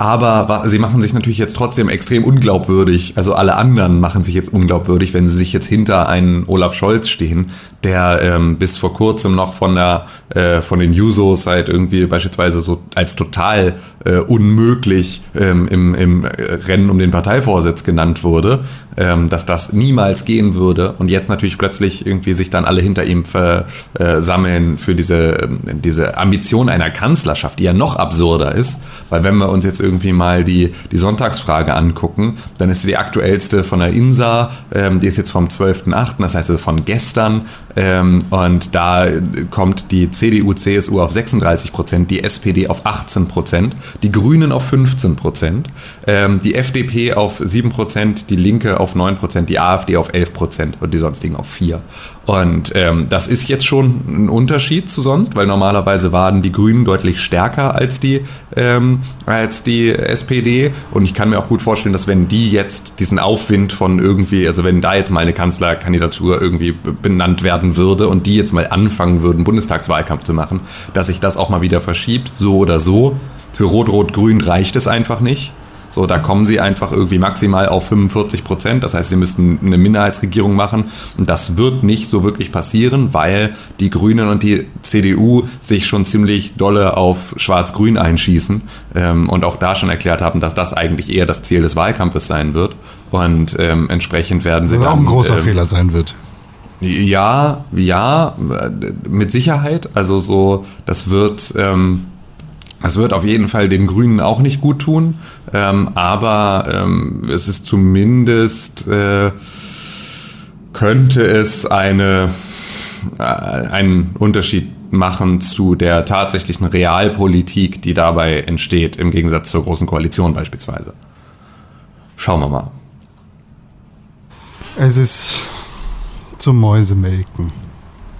Aber sie machen sich natürlich jetzt trotzdem extrem unglaubwürdig. Also alle anderen machen sich jetzt unglaubwürdig, wenn sie sich jetzt hinter einen Olaf Scholz stehen, der ähm, bis vor kurzem noch von der äh, von den Jusos halt irgendwie beispielsweise so als total äh, unmöglich ähm, im, im Rennen um den Parteivorsitz genannt wurde, ähm, dass das niemals gehen würde und jetzt natürlich plötzlich irgendwie sich dann alle hinter ihm versammeln für diese, ähm, diese Ambition einer Kanzlerschaft, die ja noch absurder ist, weil wenn wir uns jetzt irgendwie mal die, die Sonntagsfrage angucken, dann ist die aktuellste von der INSA, ähm, die ist jetzt vom 12.8., das heißt also von gestern ähm, und da kommt die CDU, CSU auf 36 Prozent, die SPD auf 18 Prozent, die Grünen auf 15 Prozent, ähm, die FDP auf 7 Prozent, die Linke auf 9 Prozent, die AfD auf 11 Prozent und die sonstigen auf 4. Und ähm, das ist jetzt schon ein Unterschied zu sonst, weil normalerweise waren die Grünen deutlich stärker als die, ähm, als die SPD. Und ich kann mir auch gut vorstellen, dass wenn die jetzt diesen Aufwind von irgendwie, also wenn da jetzt mal eine Kanzlerkandidatur irgendwie benannt werden würde und die jetzt mal anfangen würden, Bundestagswahlkampf zu machen, dass sich das auch mal wieder verschiebt, so oder so. Für Rot-Rot-Grün reicht es einfach nicht. So, da kommen sie einfach irgendwie maximal auf 45 Prozent. Das heißt, sie müssten eine Minderheitsregierung machen. Und das wird nicht so wirklich passieren, weil die Grünen und die CDU sich schon ziemlich dolle auf Schwarz-Grün einschießen ähm, und auch da schon erklärt haben, dass das eigentlich eher das Ziel des Wahlkampfes sein wird. Und ähm, entsprechend werden sie Was dann, auch ein großer ähm, Fehler sein wird. Ja, ja, mit Sicherheit. Also so, das wird, ähm, das wird auf jeden Fall den Grünen auch nicht gut tun. Ähm, aber ähm, es ist zumindest, äh, könnte es eine, äh, einen Unterschied machen zu der tatsächlichen Realpolitik, die dabei entsteht, im Gegensatz zur Großen Koalition beispielsweise. Schauen wir mal. Es ist zum Mäusemelken.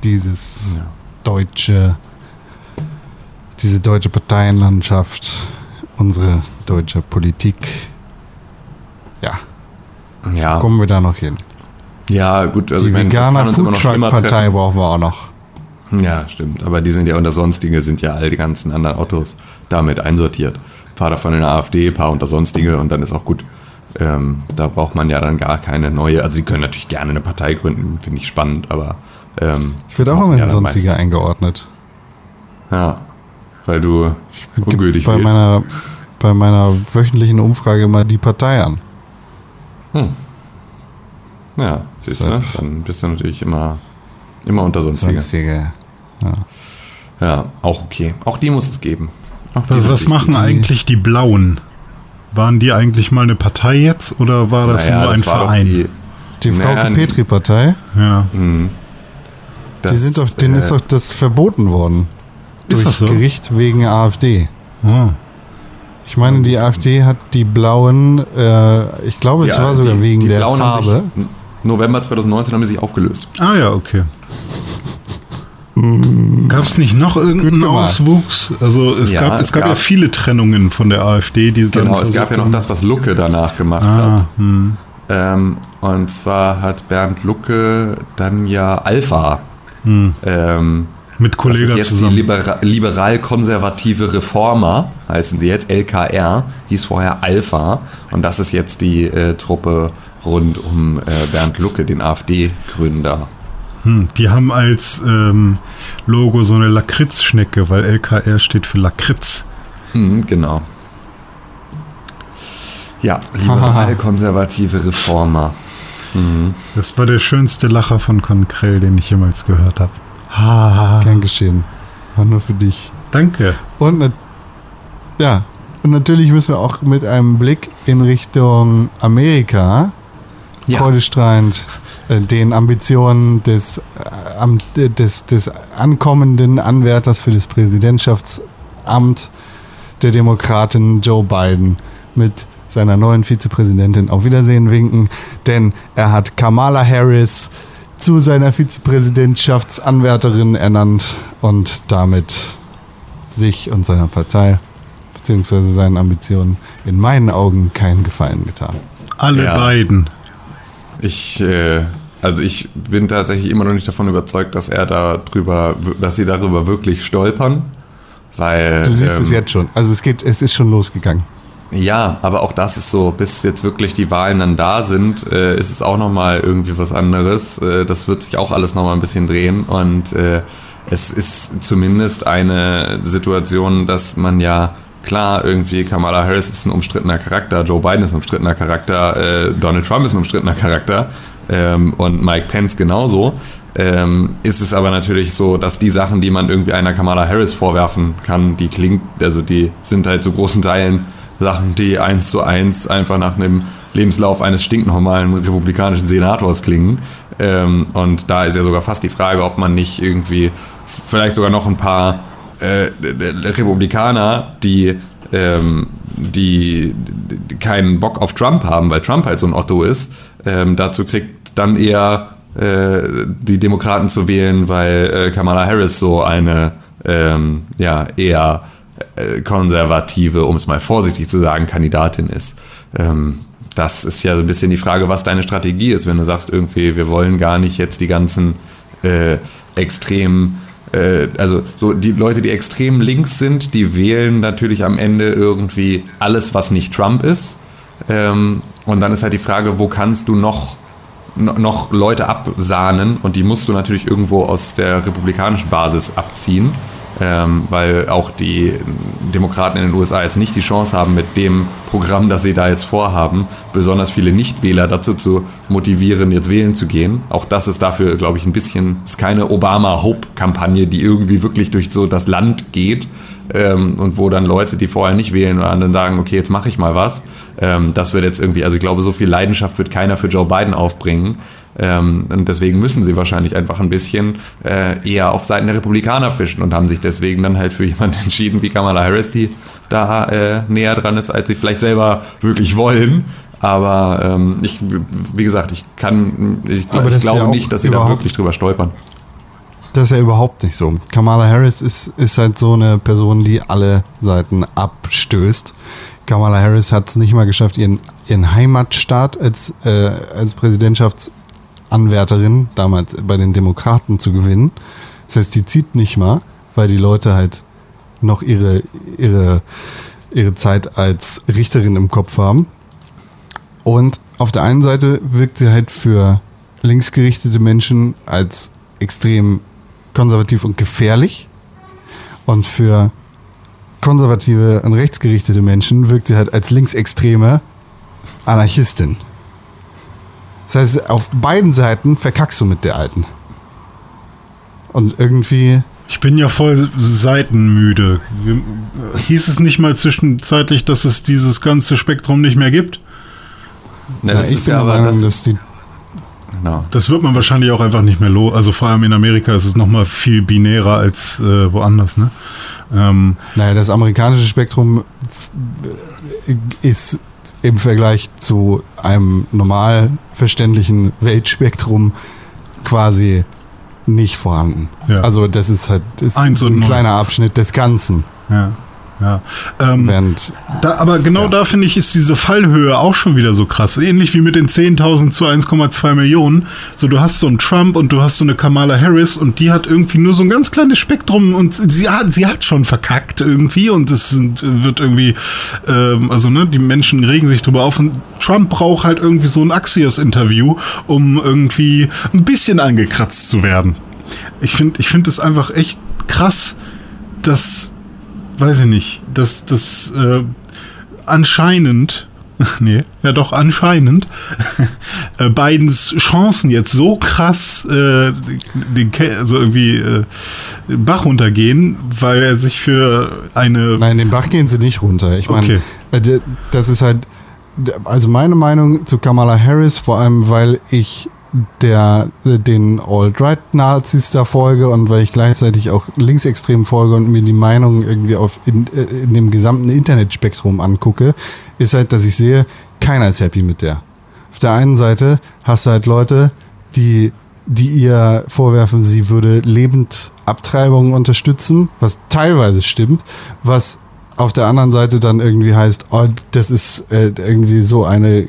Dieses deutsche, diese deutsche Parteienlandschaft, unsere deutsche Politik. Ja, Ja, kommen wir da noch hin. ja gut, also Die ich meine, Veganer. Foodtruck-Partei brauchen wir auch noch. Ja, stimmt. Aber die sind ja unter Sonstige, sind ja all die ganzen anderen Autos damit einsortiert. Ein paar davon in der AfD, ein paar unter Sonstige und dann ist auch gut. Ähm, da braucht man ja dann gar keine neue. Also sie können natürlich gerne eine Partei gründen, finde ich spannend, aber ähm, Ich werde auch immer in Sonstige eingeordnet. Ja, weil du ungültig bei wählst. meiner, bei meiner wöchentlichen Umfrage immer die Partei an. Ja, siehst du, dann bist du natürlich immer, immer unter Sonstige. Sonstige. Ja, auch okay. Auch die muss es geben. Auch die Was, machen eigentlich die Blauen? Waren die eigentlich mal eine Partei jetzt oder war das Naja, nur ein das war doch Verein? Die, Die Frau Naja, Petri-Partei, ja. das, die sind doch, denen äh, ist doch das verboten worden. Ist durch das so? Gericht wegen AfD. Oh. Ich meine, die AfD hat die Blauen, äh, ich glaube, es ja, war sogar die- wegen die der Blauen haben Farbe. Sich, November 2019 haben die sich aufgelöst. Ah ja, okay. Gab es nicht noch irgendeinen. Auswuchs? Also es Ja, gab, es es gab, ja gab- viele Trennungen von der AfD, die dann Genau, es gab ja noch das, was Lucke danach gemacht Ah, hat. Ähm, und zwar hat Bernd Lucke dann ja Alpha. Ähm, haben, mit das Kollega ist jetzt zusammen. die libera liberal-konservative Reformer, heißen sie jetzt, LKR, hieß vorher Alpha. Und das ist jetzt die äh, Truppe rund um äh, Bernd Lucke, den AfD-Gründer. Hm, die haben als ähm, Logo so eine Lakritzschnecke, weil LKR steht für Lakritz. Mhm, genau. Ja, liberal-konservative Reformer. Das war der schönste Lacher von Konkrell, den ich jemals gehört habe. Ha, Gern geschehen. War nur für dich. danke. Und ja, und natürlich müssen wir auch mit einem Blick in Richtung Amerika Ja. freudestrahlend den Ambitionen des, äh, des, des ankommenden Anwärters für das Präsidentschaftsamt der Demokraten Joe Biden mit seiner neuen Vizepräsidentin auf Wiedersehen winken, denn er hat Kamala Harris zu seiner Vizepräsidentschaftsanwärterin ernannt und damit sich und seiner Partei beziehungsweise seinen Ambitionen in meinen Augen keinen Gefallen getan. Alle Ja. beiden. Ich, äh, also ich bin tatsächlich immer noch nicht davon überzeugt, dass er darüber, dass sie darüber wirklich stolpern. Weil, Du siehst ähm, es jetzt schon. Also es geht, es ist schon losgegangen. Ja, aber auch das ist so, bis jetzt wirklich die Wahlen dann da sind, äh, ist es auch nochmal irgendwie was anderes. Äh, das wird sich auch alles nochmal ein bisschen drehen und äh, es ist zumindest eine Situation, dass man ja klar irgendwie Kamala Harris ist ein umstrittener Charakter, Joe Biden ist ein umstrittener Charakter, äh, Donald Trump ist ein umstrittener Charakter ähm, und Mike Pence genauso. Ähm, ist es aber natürlich so, dass die Sachen, die man irgendwie einer Kamala Harris vorwerfen kann, die klingt, also die sind halt zu großen Teilen Sachen, die eins zu eins einfach nach einem Lebenslauf eines stinknormalen republikanischen Senators klingen. Ähm, und da ist ja sogar fast die Frage, ob man nicht irgendwie vielleicht sogar noch ein paar äh, Republikaner, die, ähm, die, keinen Bock auf Trump haben, weil Trump halt so ein Otto ist, ähm, dazu kriegt dann eher äh, die Demokraten zu wählen, weil äh, Kamala Harris so eine ähm, ja eher äh, konservative, um es mal vorsichtig zu sagen, Kandidatin ist. Ähm, das ist ja so ein bisschen die Frage, was deine Strategie ist, wenn du sagst, irgendwie, wir wollen gar nicht jetzt die ganzen äh, extrem, äh, also so die Leute, die extrem links sind, die wählen natürlich am Ende irgendwie alles, was nicht Trump ist. Ähm, und dann ist halt die Frage, wo kannst du noch no- noch Leute absahnen und die musst du natürlich irgendwo aus der republikanischen Basis abziehen, ähm, weil auch die Demokraten in den USA jetzt nicht die Chance haben, mit dem Programm, das sie da jetzt vorhaben, besonders viele Nichtwähler dazu zu motivieren, jetzt wählen zu gehen. Auch das ist dafür, glaube ich, ein bisschen, ist keine Obama-Hope-Kampagne, die irgendwie wirklich durch so das Land geht ähm, und wo dann Leute, die vorher nicht wählen, dann sagen, okay, jetzt mache ich mal was. Ähm, das wird jetzt irgendwie, also ich glaube, so viel Leidenschaft wird keiner für Joe Biden aufbringen. Ähm, und deswegen müssen sie wahrscheinlich einfach ein bisschen äh, eher auf Seiten der Republikaner fischen und haben sich deswegen dann halt für jemanden entschieden wie Kamala Harris, die da äh, näher dran ist, als sie vielleicht selber wirklich wollen. Aber ähm, ich, wie gesagt, ich kann, ich, ich glaube ja nicht, dass sie da wirklich drüber stolpern. Das ist ja überhaupt nicht so. Kamala Harris ist, ist halt so eine Person, die alle Seiten abstößt. Kamala Harris hat es nicht mal geschafft, ihren, ihren Heimatstaat als, äh, als Präsidentschaftsanwärterin damals bei den Demokraten zu gewinnen. Das heißt, die zieht nicht mal, weil die Leute halt noch ihre, ihre, ihre Zeit als Richterin im Kopf haben. Und auf der einen Seite wirkt sie halt für linksgerichtete Menschen als extrem konservativ und gefährlich. Und für konservative und rechtsgerichtete Menschen wirkt sie halt als linksextreme Anarchistin. Das heißt, auf beiden Seiten verkackst du mit der Alten. Und irgendwie. Ich bin ja voll seitenmüde. Hieß es nicht mal zwischenzeitlich, dass es dieses ganze Spektrum nicht mehr gibt? Ne, Ja, das ich ist bin ja aber Meinung, das, dass die. Genau. Das wird man wahrscheinlich auch einfach nicht mehr los. Also vor allem in Amerika ist es nochmal viel binärer als äh, woanders. Ne? Ähm, Naja, das amerikanische Spektrum ist im Vergleich zu einem normal verständlichen Weltspektrum quasi nicht vorhanden. Ja. Also das ist halt ist ein kleiner Abschnitt des Ganzen. ja, ja. Ähm, Da, aber genau da finde ich, ist diese Fallhöhe auch schon wieder so krass. Ähnlich wie mit den 10.000 zu 1,2 Millionen. So, du hast so einen Trump und du hast so eine Kamala Harris und die hat irgendwie nur so ein ganz kleines Spektrum und sie hat, sie hat schon verkackt irgendwie und es wird irgendwie, ähm, also ne, die Menschen regen sich drüber auf und Trump braucht halt irgendwie so ein Axios-Interview, um irgendwie ein bisschen angekratzt zu werden. Ich finde, ich finde es einfach echt krass, dass weiß ich nicht, dass das äh, anscheinend, nee, ja doch anscheinend, äh, Bidens Chancen jetzt so krass äh, den, Ke- also irgendwie äh, den Bach runtergehen, weil er sich für eine Nein, den Bach gehen sie nicht runter. Ich meine, Okay. äh, das ist halt, also meine Meinung zu Kamala Harris, vor allem weil ich der äh, den Alt-Right-Nazis da folge und weil ich gleichzeitig auch linksextrem folge und mir die Meinung irgendwie auf in, äh, in dem gesamten Internetspektrum angucke, ist halt, dass ich sehe, keiner ist happy mit der. Auf der einen Seite hast du halt Leute, die, die ihr vorwerfen, sie würde lebend Abtreibungen unterstützen, was teilweise stimmt, was auf der anderen Seite dann irgendwie heißt, oh, das ist äh, irgendwie so eine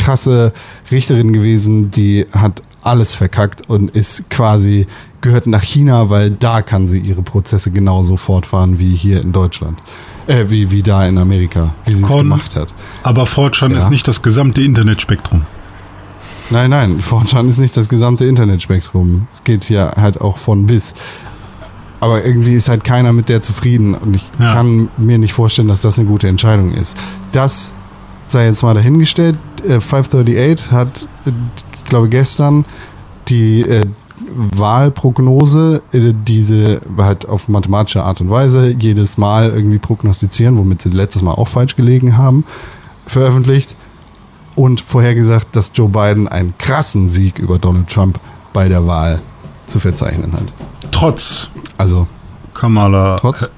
krasse Richterin gewesen, die hat alles verkackt und ist quasi gehört nach China, weil da kann sie ihre Prozesse genauso fortfahren wie hier in Deutschland. Äh, wie, wie da in Amerika, wie sie es gemacht hat. aber Fortran Ja. ist nicht das gesamte Internetspektrum. Nein, nein, Fortran ist nicht das gesamte Internetspektrum. Es geht hier halt auch von bis. Aber irgendwie ist halt keiner mit der zufrieden und ich Ja. kann mir nicht vorstellen, dass das eine gute Entscheidung ist. Das sei jetzt mal dahingestellt. Äh, 538 hat, äh, ich glaube, gestern die äh, Wahlprognose, äh, diese halt auf mathematische Art und Weise jedes Mal irgendwie prognostizieren, womit sie letztes Mal auch falsch gelegen haben, veröffentlicht und vorhergesagt, dass Joe Biden einen krassen Sieg über Donald Trump bei der Wahl zu verzeichnen hat. Trotz Also, Kamala Trotz? Ha-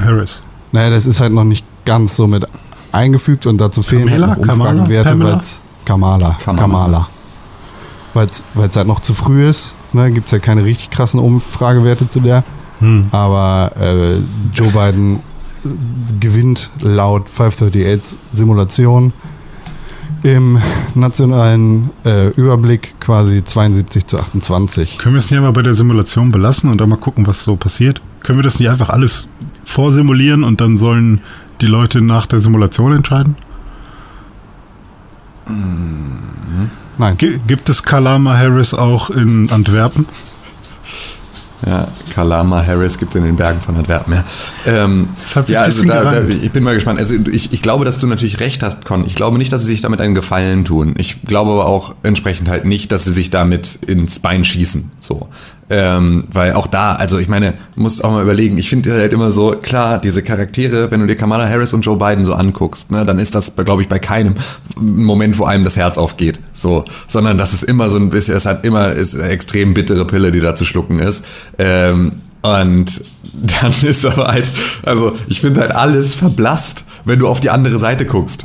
Harris. naja, das ist halt noch nicht ganz so mit eingefügt und dazu fehlen halt Pamela? noch Umfragewerte, Kamala? weil es Kamala, Kamala. Kamala. Weil es halt noch zu früh ist, ne, gibt es ja keine richtig krassen Umfragewerte zu der. Hm. Aber äh, Joe Biden gewinnt laut 538 Simulation im nationalen äh, Überblick quasi 72 zu 28. Können wir es nicht einmal bei der Simulation belassen und dann mal gucken, was so passiert? Können wir das nicht einfach alles vorsimulieren und dann sollen die Leute nach der Simulation entscheiden? Nein, G gibt es Kalama Harris auch in Antwerpen? Ja, Kalama Harris gibt es in den Bergen von Antwerpen. Ja, ähm, Das hat sich ja ein also bisschen da, da, gerannt. ich bin mal gespannt. Also ich, ich glaube, dass du natürlich recht hast, Con. Ich glaube nicht, dass sie sich damit einen Gefallen tun. Ich glaube aber auch entsprechend halt nicht, dass sie sich damit ins Bein schießen. So. Ähm, weil auch da, also ich meine, musst auch mal überlegen, ich finde halt immer so, klar, diese Charaktere, wenn du dir Kamala Harris und Joe Biden so anguckst, ne, dann ist das, glaube ich, bei keinem Moment, wo einem das Herz aufgeht. So, sondern das ist immer so ein bisschen, es hat immer, ist eine extrem bittere Pille, die da zu schlucken ist. Ähm, und dann ist aber halt, also ich finde halt alles verblasst, wenn du auf die andere Seite guckst.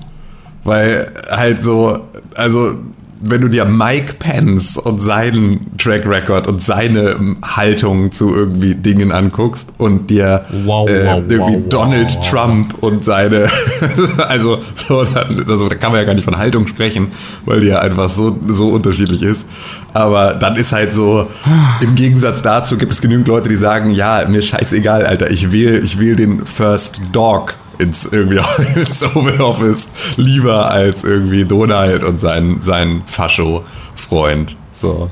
Weil halt so, also wenn du dir Mike Pence und seinen Track Record und seine Haltung zu irgendwie Dingen anguckst und dir Wow, äh, wow, irgendwie wow, Donald. Trump und seine, also, so, dann, also da kann man ja gar nicht von Haltung sprechen, weil die ja einfach so, so unterschiedlich ist. Aber dann ist halt so, im Gegensatz dazu gibt es genügend Leute, die sagen, ja, mir scheißegal, Alter, ich wähle ich wähl den First Dog ins, irgendwie ins Oval Office lieber als irgendwie Donald und sein, sein Fascho-Freund. So.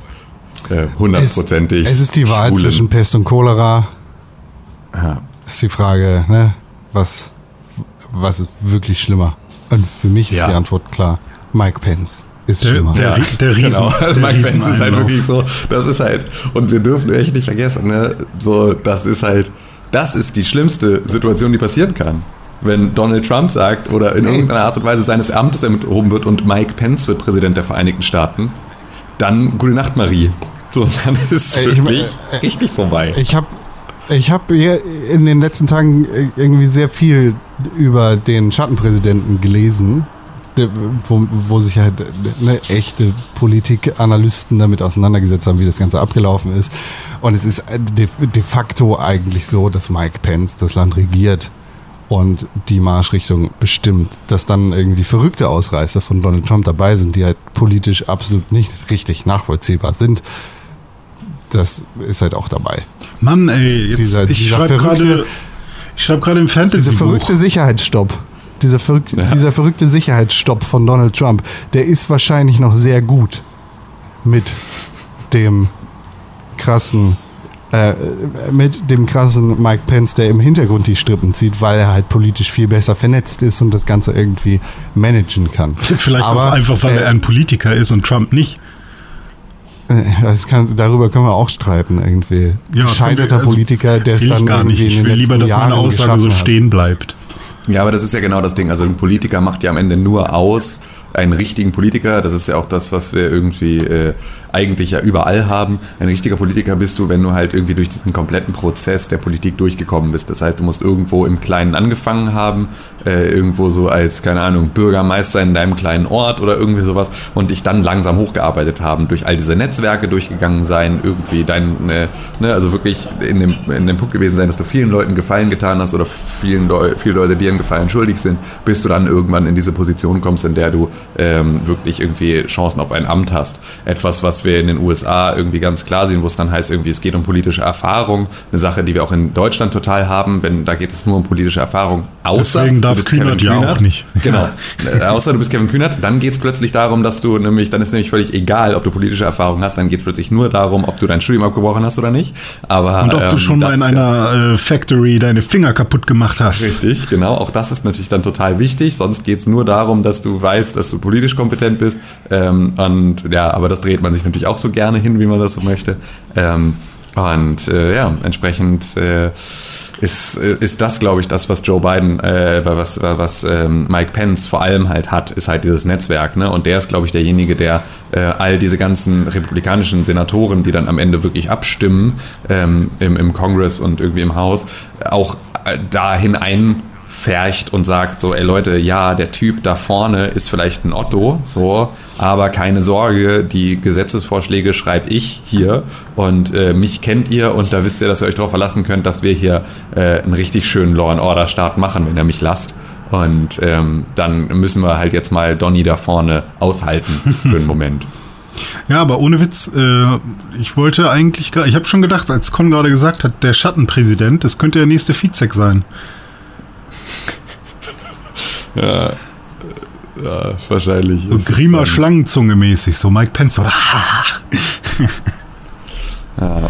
Äh, Es, hundertprozentig. es ist die Wahl schwulen. zwischen Pest und Cholera. Ja. Ist die Frage, ne? Was, was ist wirklich schlimmer? Und für mich ist Ja. die Antwort klar. Mike Pence ist Der- schlimmer. der- der Riesen- genau. Also der Mike Pence ist halt wirklich so, das ist halt, und wir dürfen echt nicht vergessen, ne, so, das ist halt, das ist die schlimmste Situation, die passieren kann. Wenn Donald Trump sagt oder in irgendeiner Art und Weise seines Amtes erhoben wird und Mike Pence wird Präsident der Vereinigten Staaten, dann gute Nacht, Marie. So, dann ist Äh, ich wirklich mein, äh, richtig vorbei. Ich habe ich hab hier in den letzten Tagen äh, irgendwie sehr viel über den Schattenpräsidenten gelesen, wo, wo sich halt ne, echte Politikanalysten damit auseinandergesetzt haben, wie das Ganze abgelaufen ist. Und es ist de, de facto eigentlich so, dass Mike Pence das Land regiert und die Marschrichtung bestimmt, dass dann irgendwie verrückte Ausreißer von Donald Trump dabei sind, die halt politisch absolut nicht richtig nachvollziehbar sind. Das ist halt auch dabei. Mann, ey, jetzt, Dieser- ich schreibe gerade ich schreib gerade im Dieser Fantasy-Buch. verrückte Sicherheitsstopp. Dieser verrückte, Ja. dieser verrückte Sicherheitsstopp von Donald Trump, der ist wahrscheinlich noch sehr gut mit dem krassen, äh, mit dem krassen Mike Pence, der im Hintergrund die Strippen zieht, weil er halt politisch viel besser vernetzt ist und das Ganze irgendwie managen kann. Vielleicht Aber, auch einfach, weil äh, er ein Politiker ist und Trump nicht. Äh, Das kann, darüber können wir auch streiten irgendwie. Ja, wir- also Politiker, der es dann gar irgendwie nicht. in Ich den will lieber, dass meine Jahren Aussage so stehen bleibt. Ja, aber das ist ja genau das Ding. Also ein Politiker macht ja am Ende nur aus, einen richtigen Politiker, das ist ja auch das, was wir irgendwie äh, eigentlich ja überall haben. Ein richtiger Politiker bist du, wenn du halt irgendwie durch diesen kompletten Prozess der Politik durchgekommen bist. Das heißt, du musst irgendwo im Kleinen angefangen haben, äh, irgendwo so als, keine Ahnung, Bürgermeister in deinem kleinen Ort oder irgendwie sowas und dich dann langsam hochgearbeitet haben, durch all diese Netzwerke durchgegangen sein, irgendwie dein, äh, ne, also wirklich in dem, in dem Punkt gewesen sein, dass du vielen Leuten Gefallen getan hast oder vielen Leu viele Leute dir einen Gefallen schuldig sind, bis du dann irgendwann in diese Position kommst, in der du ähm, wirklich irgendwie Chancen auf ein Amt hast. Etwas, was wir in den USA irgendwie ganz klar sehen, wo es dann heißt, irgendwie es geht um politische Erfahrung, eine Sache, die wir auch in Deutschland total haben, wenn da geht es nur um politische Erfahrung. Außer Deswegen du darf Kühnert Kevin ja auch nicht. Genau. Äh, Außer du bist Kevin Kühnert, dann geht es plötzlich darum, dass du nämlich, dann ist nämlich völlig egal, ob du politische Erfahrung hast, dann geht es plötzlich nur darum, ob du dein Studium abgebrochen hast oder nicht. Aber, Und ob du ähm, schon mal in einer äh, Factory deine Finger kaputt gemacht hast. Richtig, genau. Auch das ist natürlich dann total wichtig. Sonst geht es nur darum, dass du weißt, dass du politisch kompetent bist. Ähm, und ja, aber das dreht man sich natürlich auch so gerne hin, wie man das so möchte. Ähm, und äh, ja, entsprechend äh, ist, äh, ist das, glaube ich, das, was Joe Biden, äh, was, was ähm, Mike Pence vor allem halt hat, ist halt dieses Netzwerk. Ne? Und der ist, glaube ich, derjenige, der äh, all diese ganzen republikanischen Senatoren, die dann am Ende wirklich abstimmen ähm, im, im Congress und irgendwie im Haus, auch äh, dahin ein fercht und sagt so, ey Leute, ja, der Typ da vorne ist vielleicht ein Otto, so, aber keine Sorge, die Gesetzesvorschläge schreibe ich hier und äh, mich kennt ihr und da wisst ihr, dass ihr euch darauf verlassen könnt, dass wir hier äh, einen richtig schönen Law and Order Start machen, wenn ihr mich lasst. Und ähm, dann müssen wir halt jetzt mal Donny da vorne aushalten für einen Moment. Ja, aber ohne Witz, äh, ich wollte eigentlich, ich habe schon gedacht, als Con gerade gesagt hat, der Schattenpräsident, das könnte der nächste Vizek sein. Ja, wahrscheinlich. So Grima Schlangenzunge mäßig, so Mike Pence. So, Ja.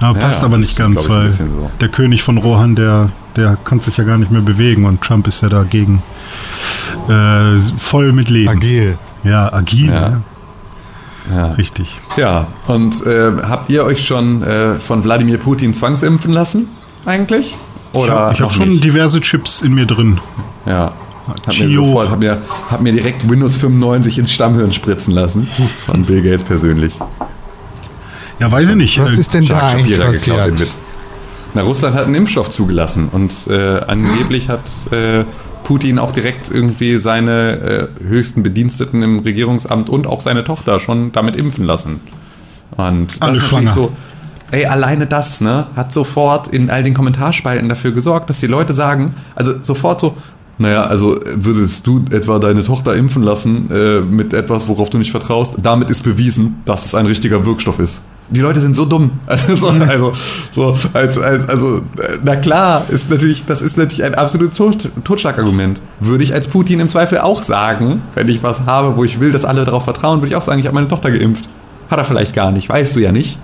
Ja, passt Ja, aber nicht ganz, ich, weil so. der König von Rohan, der, der kann sich ja gar nicht mehr bewegen und Trump ist ja dagegen äh, voll mit Leben. Agil. Ja, agil, Ja. Ja. richtig. Ja, und äh, habt ihr euch schon äh, von Wladimir Putin zwangsimpfen lassen? Eigentlich? Ich Oder habe hab schon nicht? diverse Chips in mir drin. Ja. Hab mir, sofort, hab, mir, hab mir direkt Windows 95 ins Stammhirn spritzen lassen. Von Bill Gates persönlich. Ja, weiß ich nicht. Was Äh, ist denn da Jacques eigentlich passiert? Witz. Na, Russland hat einen Impfstoff zugelassen und äh, angeblich hat äh, Putin auch direkt irgendwie seine äh, höchsten Bediensteten im Regierungsamt und auch seine Tochter schon damit impfen lassen. Und das Alle ist schwanger. so, ey, alleine das, ne, hat sofort in all den Kommentarspalten dafür gesorgt, dass die Leute sagen, also sofort so, naja, also würdest du etwa deine Tochter impfen lassen äh, mit etwas, worauf du nicht vertraust? Damit ist bewiesen, dass es ein richtiger Wirkstoff ist. Die Leute sind so dumm. Also, so, also, so, als, als, also äh, na klar, ist natürlich, das ist natürlich ein absolutes Tot, Totschlagargument. Würde ich als Putin im Zweifel auch sagen, wenn ich was habe, wo ich will, dass alle darauf vertrauen, würde ich auch sagen, ich habe meine Tochter geimpft. Hat er vielleicht gar nicht, weißt du ja nicht.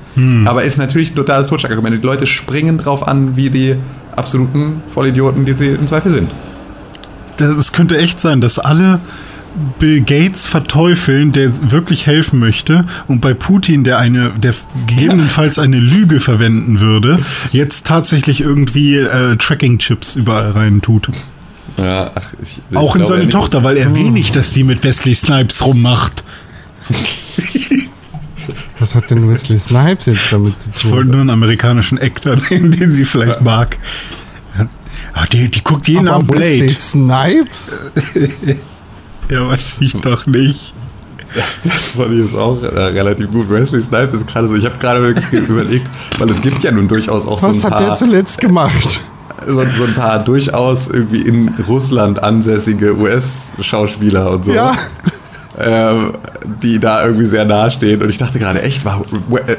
Aber ist natürlich ein totales Totschlagargument. Die Leute springen drauf an, wie die absoluten Vollidioten, die sie im Zweifel sind. Es könnte echt sein, dass alle Bill Gates verteufeln, der wirklich helfen möchte, und bei Putin, der eine, der gegebenenfalls eine Lüge verwenden würde, jetzt tatsächlich irgendwie äh, Tracking-Chips überall rein tut. Ja, ach, ich, ich Auch in seine Tochter, weil er will nicht, dass die mit Wesley Snipes rummacht. Was hat denn Wesley Snipes jetzt damit zu Ich wollte tun? nur einen amerikanischen Actor nehmen, den sie vielleicht mag. Ah, die, die guckt jeden Aber Abend Blade. Wesley Snipes? Ja, weiß ich doch nicht. Das fand ich jetzt auch äh, relativ gut. Wesley Snipes ist gerade so, ich habe gerade wirklich überlegt, weil es gibt ja nun durchaus auch so Was ein, hat der paar, zuletzt gemacht? so, so ein paar durchaus irgendwie in Russland ansässige US-Schauspieler und so. Ja. ähm, die da irgendwie sehr nahe stehen. Und ich dachte gerade, echt, war,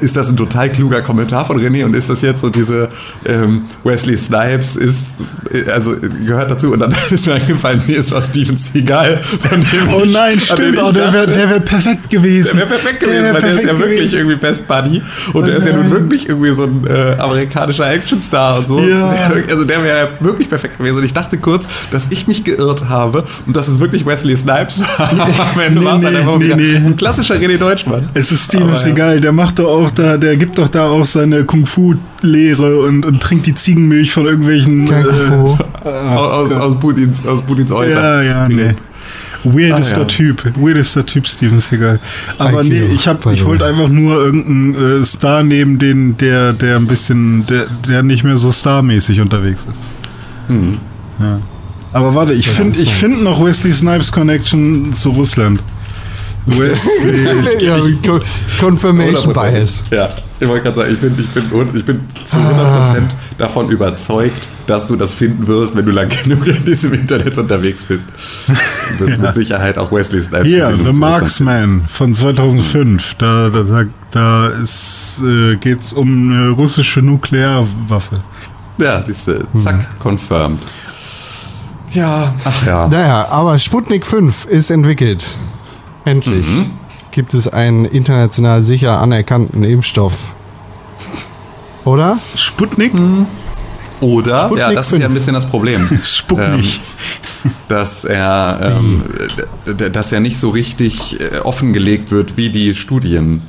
ist das ein total kluger Kommentar von René und ist das jetzt so diese ähm, Wesley Snipes ist, äh, also gehört dazu. Und dann ist mir eingefallen, mir ist was Steven Seagal. Von dem Oh ich- nein, den stimmt. ich Oh, der wäre der wär perfekt gewesen. der wäre perfekt gewesen, wär weil der ist ja perfekt wirklich gewesen. irgendwie Best Buddy. Und Oh der ist ja nun wirklich irgendwie so ein äh, amerikanischer Actionstar und so. Ja. Also der wäre ja wirklich perfekt gewesen. Und ich dachte kurz, dass ich mich geirrt habe und dass es wirklich Wesley Snipes war. Am Ende Nee, war es halt nee, einfach nee, wieder nee. Ein klassischer René Deutschmann. Es ist Steven ja. Seagal, der macht doch auch da, der gibt doch da auch seine Kung-Fu-Lehre und, und trinkt die Ziegenmilch von irgendwelchen. Kein Fu. Aus, aus, aus Putins, aus Putins Äh, Euter. ja, ja, nee. Weirdester Ah, ja. Typ, weirdester Typ Steven Seagal. Aber IQ, nee, ich hab, ich wollte einfach nur irgendeinen äh, Star nehmen, den, der, der ein bisschen, der, der nicht mehr so starmäßig unterwegs ist. Hm. Ja. Aber warte, ich finde, ich finde noch Wesley Snipes Connection zu Russland. Wesley. ja, Co- Confirmation 100%. Bias. Ja, ich wollte gerade sagen, ich bin, ich, bin, ich bin zu 100% davon überzeugt, dass du das finden wirst, wenn du lang genug in diesem Internet unterwegs bist. Du wirst mit Sicherheit auch Wesley Snipes Hier, Verbindung The Marksman von 2005. Da, da, da, da äh, geht's um eine russische Nuklearwaffe. Ja, siehst du, zack, confirmed. Ja, ach ja. Naja, aber Sputnik 5 ist entwickelt. Endlich Mhm. gibt es einen international sicher anerkannten Impfstoff. Oder? Sputnik? Oder, ja, Sputnik das ist ja 5. ein bisschen das Problem. Sputnik. dass er, ähm, dass er nicht so richtig äh, offengelegt wird, wie die Studienlage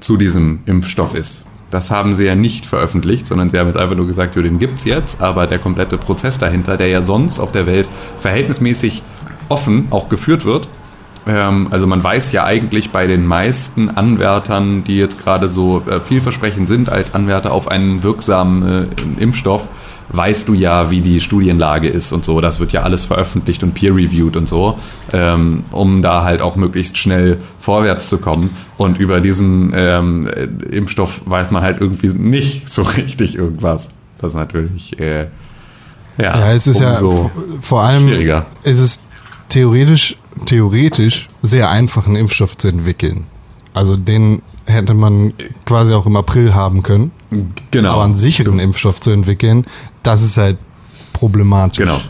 zu diesem Impfstoff ist. Das haben sie ja nicht veröffentlicht, sondern sie haben jetzt einfach nur gesagt, jo, den gibt's jetzt, aber der komplette Prozess dahinter, der ja sonst auf der Welt verhältnismäßig offen auch geführt wird. Ähm, also man weiß ja eigentlich bei den meisten Anwärtern, die jetzt gerade so äh, vielversprechend sind als Anwärter auf einen wirksamen äh, Impfstoff, weißt du ja, wie die Studienlage ist und so. Das wird ja alles veröffentlicht und peer-reviewed und so, ähm, um da halt auch möglichst schnell vorwärts zu kommen. Und über diesen ähm, äh, Impfstoff weiß man halt irgendwie nicht so richtig irgendwas. Das ist natürlich, äh, ja, Ja, es ist ja vor allem ist es theoretisch, theoretisch sehr einfach, einen Impfstoff zu entwickeln. Also den hätte man quasi auch im April haben können. Genau. Aber einen sicheren Impfstoff zu entwickeln, das ist halt problematisch. Genau.